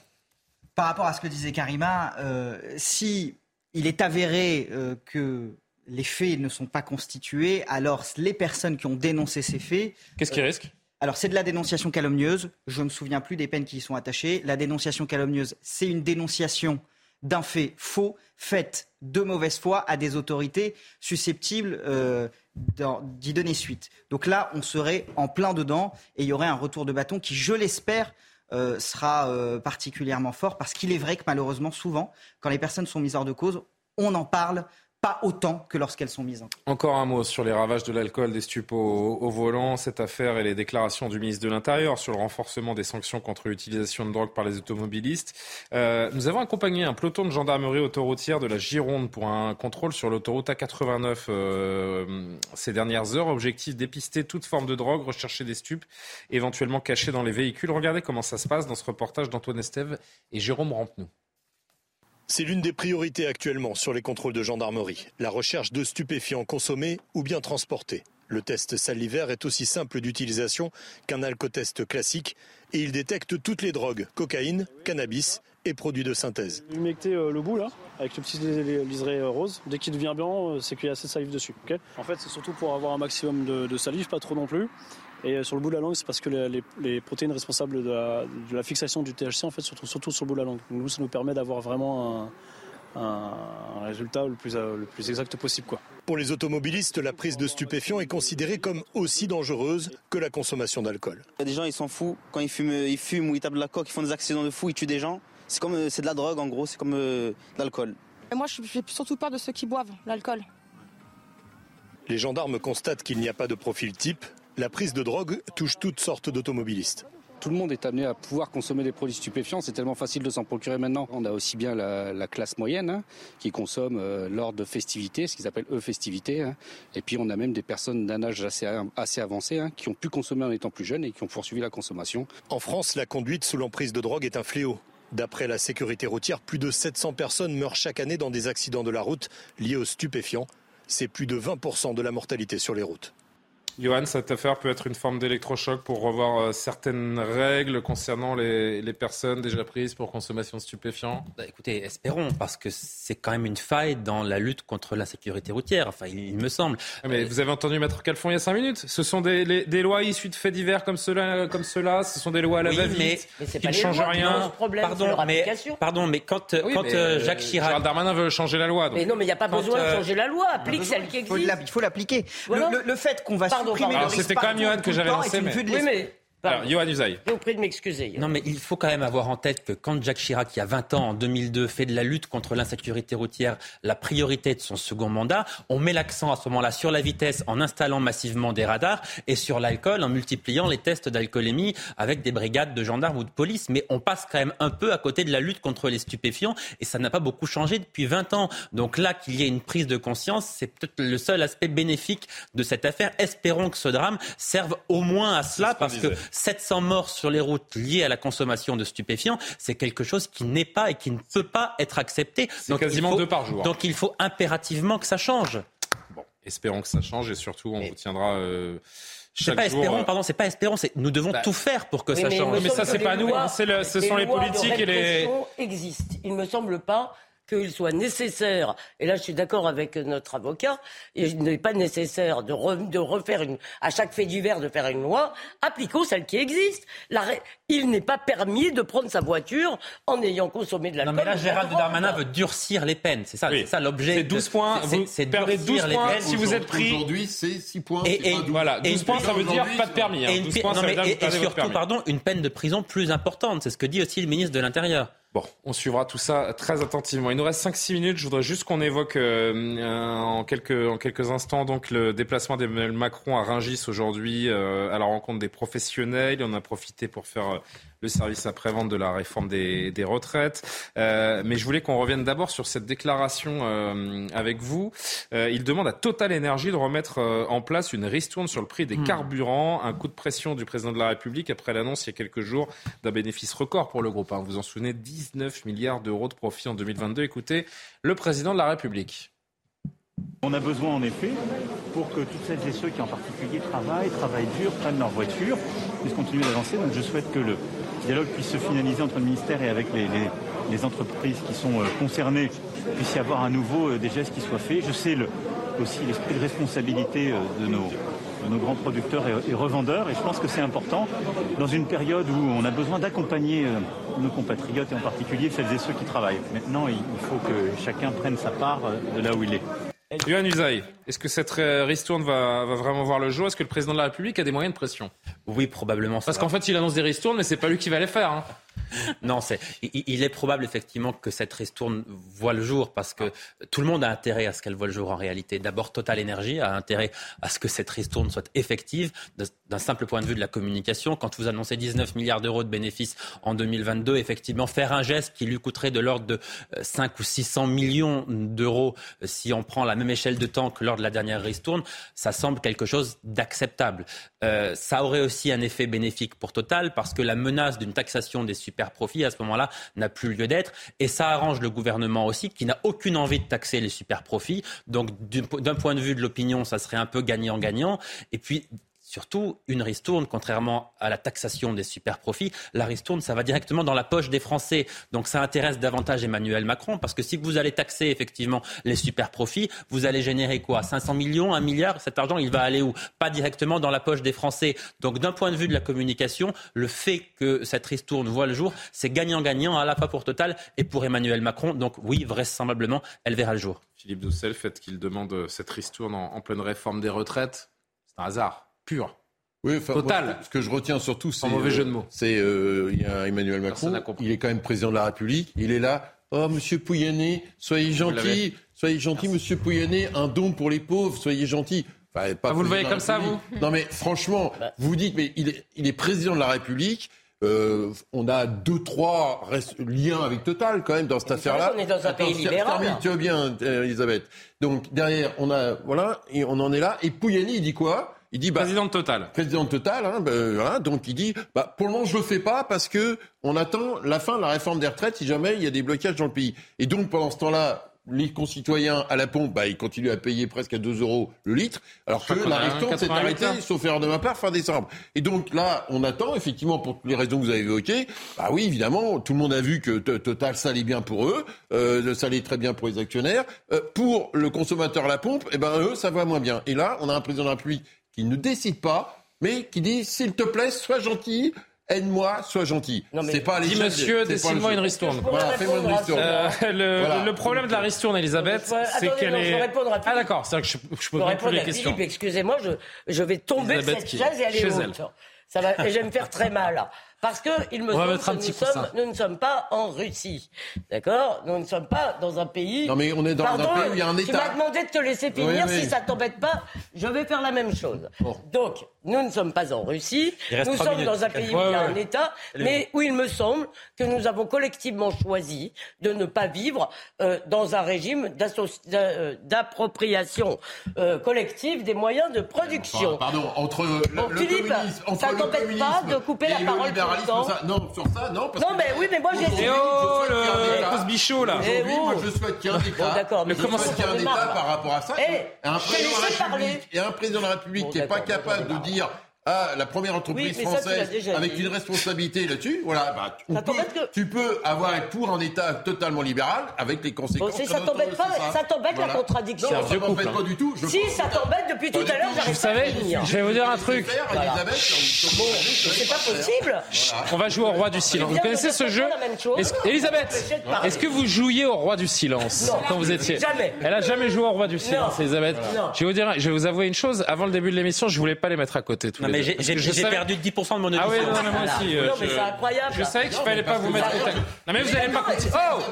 Par rapport à ce que disait Karima, euh, si il est avéré euh, que les faits ne sont pas constitués, alors les personnes qui ont dénoncé ces faits. Qu'est-ce qu'ils risquent alors, c'est de la dénonciation calomnieuse. Je ne me souviens plus des peines qui y sont attachées. La dénonciation calomnieuse, c'est une dénonciation d'un fait faux, faite de mauvaise foi à des autorités susceptibles euh, d'y donner suite. Donc là, on serait en plein dedans et il y aurait un retour de bâton qui, je l'espère, euh, sera euh, particulièrement fort parce qu'il est vrai que malheureusement, souvent, quand les personnes sont mises hors de cause, on en parle pas autant que lorsqu'elles sont mises en Encore un mot sur les ravages de l'alcool, des stupos au, volant, cette affaire et les déclarations du ministre de l'Intérieur sur le renforcement des sanctions contre l'utilisation de drogue par les automobilistes. Euh, nous avons accompagné un peloton de gendarmerie autoroutière de la Gironde pour un contrôle sur l'autoroute A89 euh, ces dernières heures. Objectif dépister toute forme de drogue, rechercher des stupes éventuellement cachés dans les véhicules. Regardez comment ça se passe dans ce reportage d'Antoine Estève et Jérôme Rampenou. C'est l'une des priorités actuellement sur les contrôles de gendarmerie, la recherche de stupéfiants consommés ou bien transportés. Le test salivaire est aussi simple d'utilisation qu'un alcotest classique et il détecte toutes les drogues, cocaïne, cannabis et produits de synthèse. Humecter euh, le bout là, avec le petit liseré euh, rose. Dès qu'il devient blanc, euh, c'est qu'il y a assez de salive dessus. en fait, c'est surtout pour avoir un maximum de salive, pas trop non plus. Et euh, sur le bout de la langue, c'est parce que les, protéines responsables de la, fixation du THC en fait, se trouvent surtout sur le bout de la langue. Donc, nous, ça nous permet d'avoir vraiment un, résultat le plus, euh, le plus exact possible. Quoi. Pour les automobilistes, la prise de stupéfiants est considérée comme aussi dangereuse que la consommation d'alcool. Il y a des gens, ils s'en foutent. Quand ils fument, ils fument ou ils tapent de la coque, ils font des accidents de fou, ils tuent des gens. C'est comme euh, c'est de la drogue en gros, c'est comme de l'alcool. Moi, je fais surtout peur de ceux qui boivent l'alcool. Les gendarmes constatent qu'il n'y a pas de profil type, la prise de drogue touche toutes sortes d'automobilistes. Tout le monde est amené à pouvoir consommer des produits stupéfiants. C'est tellement facile de s'en procurer maintenant. On a aussi bien la, classe moyenne hein, qui consomme euh, lors de festivités, ce qu'ils appellent eux festivités. Hein. Et puis on a même des personnes d'un âge assez, assez avancé hein, qui ont pu consommer en étant plus jeunes et qui ont poursuivi la consommation. En France, la conduite sous l'emprise de drogue est un fléau. D'après la sécurité routière, plus de 700 personnes meurent chaque année dans des accidents de la route liés aux stupéfiants. C'est plus de 20% de la mortalité sur les routes. Johan, cette affaire peut être une forme d'électrochoc pour revoir euh, certaines règles concernant les, personnes déjà prises pour consommation de stupéfiants? Bah, Écoutez, espérons, parce que c'est quand même une faille dans la lutte contre l'insécurité routière, enfin, il, me semble. Ah, mais vous avez entendu Maître Calfon il y a cinq minutes? Ce sont des, lois issues de faits divers comme cela, comme cela ce sont des lois à la va-vite qui ne changent rien. pardon, mais, pardon, mais quand, quand euh, Jacques Chirac... Gérald Darmanin veut changer la loi. Mais non, mais il n'y a pas besoin de changer la loi, applique celle qui existe. Il faut l'appliquer. Le, fait qu'on va c'était quand même Johan que j'avais lancé. Mais... Alors, Johan Usaï. Je vous prie de m'excuser. Non, mais il faut quand même avoir en tête que quand Jacques Chirac, il y a 20 ans, en 2002, fait de la lutte contre l'insécurité routière la priorité de son second mandat, on met l'accent à ce moment-là sur la vitesse en installant massivement des radars et sur l'alcool en multipliant les tests d'alcoolémie avec des brigades de gendarmes ou de police. Mais on passe quand même un peu à côté de la lutte contre les stupéfiants et ça n'a pas beaucoup changé depuis 20 ans. Donc là, qu'il y ait une prise de conscience, c'est peut-être le seul aspect bénéfique de cette affaire. Espérons que ce drame serve au moins à cela parce que 700 morts sur les routes liées à la consommation de stupéfiants, c'est quelque chose qui n'est pas et qui ne peut pas être accepté. C'est quasiment deux par jour. Donc il faut impérativement que ça change. Bon, espérons que ça change et surtout on vous tiendra. Euh, c'est pas espérons, euh, pardon, c'est pas espérons, c'est nous devons bah, tout faire pour que ça change. Mais, ça, c'est pas nous, hein, le, ce sont les politiques et les. existent. Il me semble pas qu'il soit nécessaire, et là je suis d'accord avec notre avocat, il n'est pas nécessaire de, refaire une, à chaque fait divers de faire une loi, appliquons celle qui existe. il n'est pas permis de prendre sa voiture en ayant consommé de l'alcool. Non mais là Gérald Darmanin veut durcir les peines, c'est ça, ça l'objet. C'est 12 points, vous perdez 12 points si vous êtes pris. Aujourd'hui c'est 6 points. Et, voilà, 12 points ça veut dire pas de permis. Hein. Et, points, et surtout, pardon, une peine de prison plus importante, c'est ce que dit aussi le ministre de l'Intérieur. Bon, on suivra tout ça très attentivement. Il nous reste 5-6 minutes. Je voudrais juste qu'on évoque euh, en, quelques, en quelques instants donc le déplacement d'Emmanuel Macron à Rungis aujourd'hui euh, à la rencontre des professionnels. On a profité pour faire euh, le service après-vente de la réforme des, retraites. Euh, mais je voulais qu'on revienne d'abord sur cette déclaration euh, avec vous. Euh, il demande à Total Energy de remettre en place une ristourne sur le prix des hmm. carburants, un coup de pression du président de la République après l'annonce il y a quelques jours d'un bénéfice record pour le groupe. Hein. Vous vous en souvenez, 19 milliards d'euros de profit en 2022. Écoutez, le président de la République. On a besoin en effet, pour que toutes celles et ceux qui en particulier travaillent, travaillent dur, prennent leur voiture, puissent continuer d'avancer. Donc je souhaite que le dialogue puisse se finaliser entre le ministère et avec les, entreprises qui sont euh, concernées, puisse y avoir à nouveau euh, des gestes qui soient faits. Je sais aussi l'esprit de responsabilité euh, de nos, grands producteurs et, revendeurs. Et je pense que c'est important dans une période où on a besoin d'accompagner nos compatriotes et en particulier celles et ceux qui travaillent. Maintenant, il faut que chacun prenne sa part de là où il est. est-ce que cette ristourne va, va, vraiment voir le jour? Est-ce que le président de la République a des moyens de pression? Oui, probablement. Parce qu'en fait, il annonce des ristournes, mais c'est pas lui qui va les faire. Hein. non, c'est, il, est probable effectivement que cette ristourne voit le jour parce que tout le monde a intérêt à ce qu'elle voit le jour en réalité. D'abord, Total Energy a intérêt à ce que cette ristourne soit effective d'un simple point de vue de la communication. Quand vous annoncez 19 milliards d'euros de bénéfices en 2022, effectivement, faire un geste qui lui coûterait de l'ordre de 5 euh, ou 600 millions d'euros euh, si on prend la même échelle de temps que lors de la dernière ristourne, ça semble quelque chose d'acceptable. Euh, ça aurait aussi un effet bénéfique pour Total parce que la menace d'une taxation des super profits à ce moment-là n'a plus lieu d'être. Et ça arrange le gouvernement aussi qui n'a aucune envie de taxer les super profits. Donc d'un point de vue de l'opinion, ça serait un peu gagnant-gagnant. Et puis Surtout, une ristourne, contrairement à la taxation des super profits, la ristourne, ça va directement dans la poche des Français. Donc ça intéresse davantage Emmanuel Macron, parce que si vous allez taxer effectivement les super profits, vous allez générer quoi? 500 millions, 1 milliard? Cet argent, il va aller où? Pas directement dans la poche des Français. Donc d'un point de vue de la communication, le fait que cette ristourne voit le jour, c'est gagnant-gagnant à la fois pour Total et pour Emmanuel Macron. Donc oui, vraisemblablement, elle verra le jour. Philippe Doucet, le fait qu'il demande cette ristourne en pleine réforme des retraites, c'est un hasard pur. Oui, Total. ce que je retiens surtout, c'est. mauvais jeu de mots. C'est. Euh, il y a Emmanuel Macron. Il est quand même président de la République. Il est là. Oh, monsieur Pouyanné, soyez gentil. Soyez gentil, monsieur Pouyanné. Un don pour les pauvres. Soyez gentil. Enfin, pas ah, vous le voyez comme ça, vous? Non, mais franchement, bah. vous dites, mais il est, il est président de la République. Euh, on a deux, trois liens avec Total quand même dans cette affaire-là. On est dans un pays libéral. tu veux bien, Elisabeth. Donc derrière, on a, voilà, et on en est là. Et Pouyanné, il dit quoi? Il dit bah, président de Total. Président de Total, hein, bah, donc il dit bah, pour le moment je le fais pas parce que on attend la fin de la réforme des retraites si jamais il y a des blocages dans le pays. Et donc pendant ce temps-là, les concitoyens à la pompe, bah, ils continuent à payer presque à 2 euros le litre, alors que la ristourne s'est arrêtée, sauf erreur de ma part, fin décembre. Et donc là, on attend, effectivement, pour les raisons que vous avez évoquées, bah oui, évidemment, tout le monde a vu que Total, ça allait bien pour eux, euh, ça allait très bien pour les actionnaires. Euh, pour le consommateur à la pompe, eh ben, eux, ça va moins bien. Et là, on a un président de la République qui ne décide pas, mais qui dit, s'il te plaît, sois gentil, aide-moi, sois gentil. C'est pas Dis monsieur, décide-moi une ristourne. Voilà, fais-moi une ristourne. Euh, le, le, problème de la ristourne, Elisabeth, c'est qu'elle est. Ah d'accord, c'est vrai que je, je peux répondre les questions. Philippe, excusez-moi, je, je vais tomber de cette chaise et aller haute. Ça va, et je vais me faire très mal. Parce que il me semble que nous, sommes, nous ne sommes pas en Russie. D'accord? Nous ne sommes pas dans un pays. Non, mais on est dans un pays où il y a un État. Tu m'as demandé de te laisser finir. Si ça t'embête pas, je vais faire la même chose. Donc, nous ne sommes pas en Russie. Nous sommes dans un pays où il y a un État, mais où? il me semble que nous avons collectivement choisi de ne pas vivre euh, dans un régime euh, d'appropriation euh, collective des moyens de production. pardon, entre le, bon, Philippe, entre ça t'embête pas de couper la parole non, sur ça, non. Parce non, mais oui, mais moi j'ai dit. oh, le bichot là. Aujourd'hui, eh, moi je souhaite qu'il y ait un État. D'accord, mais comment qu'il y ait un État par rapport à ça eh, un Et un président de la République qui n'est pas capable de dire ah, la première entreprise française avec une responsabilité là-dessus, voilà, bah, tu peux avoir pour un État totalement libéral avec les conséquences. Bon, ça t'embête pas, ça t'embête la contradiction. Non, ça m'embête pas du tout. si ça t'embête depuis tout à l'heure, j'arrive pas à Je vais vous dire un truc. c'est pas possible. On va jouer au roi du silence. Vous connaissez ce jeu Elisabeth, est-ce que vous jouiez au roi du silence quand vous étiez Jamais. Elle a jamais joué au roi du silence, Elisabeth. Je vais vous dire, je vais vous avouer une chose. Avant le début de l'émission, je voulais pas les mettre à côté tous les j'ai perdu 10% de mon audition. Ah oui, non, mais moi aussi. non, mais c'est incroyable. Je savais qu'il fallait pas vous mettre. Non, mais vous n'allez pas continuer. Oh Oh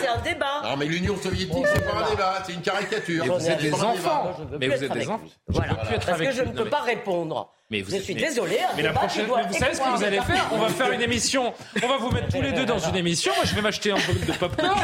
C'est un débat. Non, mais l'Union soviétique, c'est pas un débat, c'est une caricature. Vous êtes des enfants. Mais vous êtes des enfants. Voilà. Parce que je ne peux pas répondre. Mais vous je suis désolé. Mais la prochaine, vous savez ce que vous allez faire? On va faire une émission. On va vous mettre tous les deux dans une émission. Moi, je vais m'acheter un peu de popcorn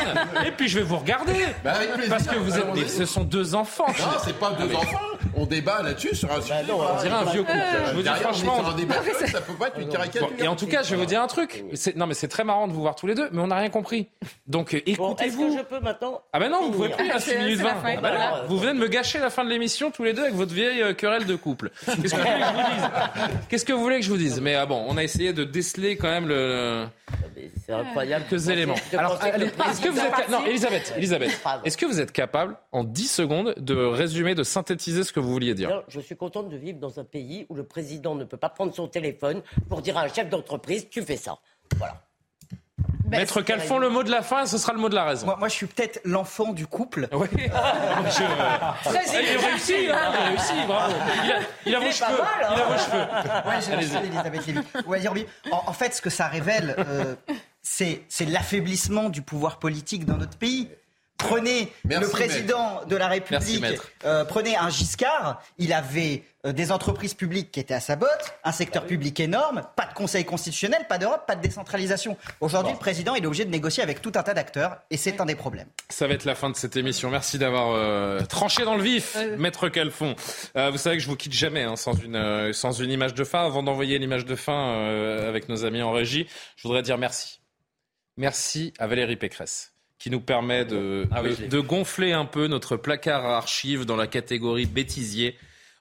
et puis je vais vous regarder. Bah, Parce que vous êtes, ce sont deux enfants. Non, c'est pas deux enfants. On débat là-dessus sur un sujet. Bah on dirait un vieux couple. Je vous dis franchement, un débat, ça peut pas être une caricature. Et en tout cas, je vais vous dire un truc. Non, mais c'est très marrant de vous voir tous les deux, mais on n'a rien compris. Donc écoutez-vous. Est-ce que je peux maintenant Ah ben non, vous pouvez plus. À 6 minutes 20. Ah bah vous venez de me gâcher la fin de l'émission tous les deux avec votre vieille euh, querelle de couple. Qu'est-ce que vous vous dise Qu'est-ce que vous voulez que je vous dise? Mais ah bon, on a essayé de déceler quand même le. C'est incroyable. Quelques éléments. Alors, est-ce que vous êtes non, Elisabeth, Elisabeth, est-ce que vous êtes capable en 10 secondes de résumer, de synthétiser ce que vous vouliez dire? Je suis contente de vivre dans un pays où le président ne peut pas prendre son téléphone pour dire à un chef d'entreprise tu fais ça. Voilà. Bah, Maître Calfon, le mot de la fin, ce sera le mot de la raison. Moi, je suis peut-être l'enfant du couple. Oui. je... il a réussi, hein, il a réussi, bravo. Il a, vos cheveux. il a vos cheveux. Ouais, en, en, fait, ce que ça révèle, euh, c'est l'affaiblissement du pouvoir politique dans notre pays. Prenez le président de la République, euh, prenez un Giscard, il avait euh, des entreprises publiques qui étaient à sa botte, un secteur public énorme, pas de conseil constitutionnel, pas d'Europe, pas de décentralisation. Aujourd'hui, le président, il est obligé de négocier avec tout un tas d'acteurs et c'est un des problèmes. Ça va être la fin de cette émission. Merci d'avoir euh, tranché dans le vif, Maître Calfon. vous savez que je vous quitte jamais hein, sans, une, sans une image de fin. Avant d'envoyer l'image de fin avec nos amis en régie, je voudrais dire merci. Merci à Valérie Pécresse qui nous permet de, ah de, gonfler un peu notre placard à archives dans la catégorie bêtisier.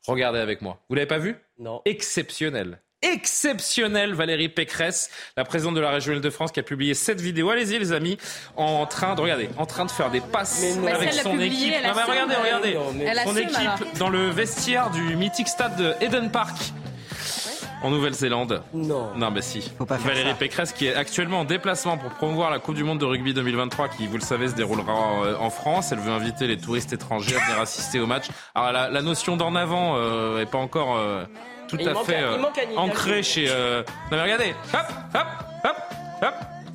Regardez avec moi. Vous l'avez pas vu? Non. Exceptionnel. Exceptionnel, Valérie Pécresse, la présidente de la région Île-de-France, qui a publié cette vidéo. Allez-y, les amis, en train de regarder, en train de faire des passes avec son équipe. Non, mais regardez, regardez, son équipe dans le vestiaire du mythique stade de Eden Park en Nouvelle-Zélande. Non. Non, bah si. Valérie Pécresse qui est actuellement en déplacement pour promouvoir la Coupe du Monde de rugby 2023 qui, vous le savez, se déroulera euh, en France. Elle veut inviter les touristes étrangers à venir assister au match. Alors la, notion d'en avant euh, est pas encore euh, tout à fait ancrée chez... Non mais regardez, hop, hop, hop, hop.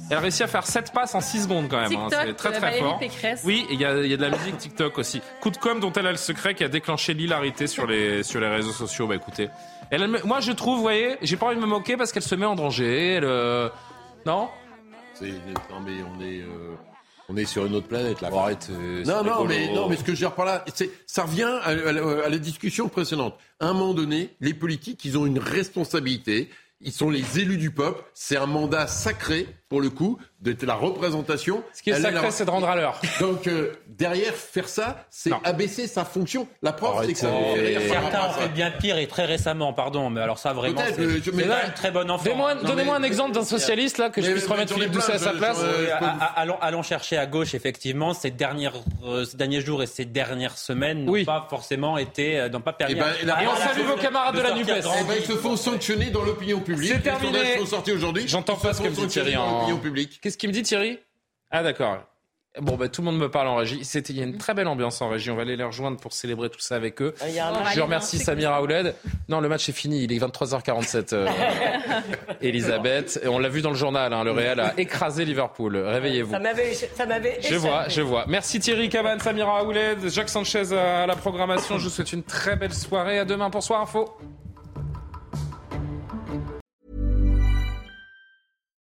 Elle a réussi à faire 7 passes en 6 secondes quand même. Hein. C'est très très fort. Oui, il y, a, y a de la musique TikTok aussi. Coup de com dont elle a le secret qui a déclenché l'hilarité sur les, sur les réseaux sociaux. Bah écoutez, moi, je trouve, vous voyez, j'ai pas envie de me moquer parce qu'elle se met en danger. Elle, euh, Non? Non, mais on est. Euh, on est sur une autre planète là. Arrête, euh, non, non, mais, non, mais ce que je veux dire par là, ça revient à, la discussion précédente. À un moment donné, les politiques, ils ont une responsabilité. ils sont les élus du peuple. C'est un mandat sacré, pour le coup, d'être la représentation. Ce qui est sacré, c'est de rendre à l'heure. Donc, euh, derrière, faire ça, c'est abaisser sa fonction. La preuve, c'est que ça Certains ont fait bien pire et très récemment, pardon. Mais alors ça, vraiment, c'est une très bonne enfant. Donnez-moi un exemple d'un socialiste, là, que je puisse remettre Philippe Doucet à sa place. allons, chercher à gauche, effectivement, ces, dernières, euh, ces derniers jours et ces dernières semaines n'ont pas forcément été, euh, n'ont pas permis. Et, eh ben, et on salue vos camarades de, la NUPES. Eh ben, ils se font sanctionner dans l'opinion publique. C'est terminé. Les sont sortis aujourd'hui. J'entends pas ce que me dit Thierry Qu'est-ce qu'il me dit Thierry? Ah d'accord. Bon, bah, tout le monde me parle en régie. C'était, il y a une très belle ambiance en régie. On va aller les rejoindre pour célébrer tout ça avec eux. Je remercie Samira Ouled. Non, le match est fini. Il est 23h47. Euh, Elisabeth. Et on l'a vu dans le journal. Hein, le Real a écrasé Liverpool. Réveillez-vous. Ça m'avait, ça m'avait. Je vois, je vois. Merci Thierry Caban, Samira Ouled, Jacques Sanchez à la programmation. Je vous souhaite une très belle soirée. À demain pour Soir Info.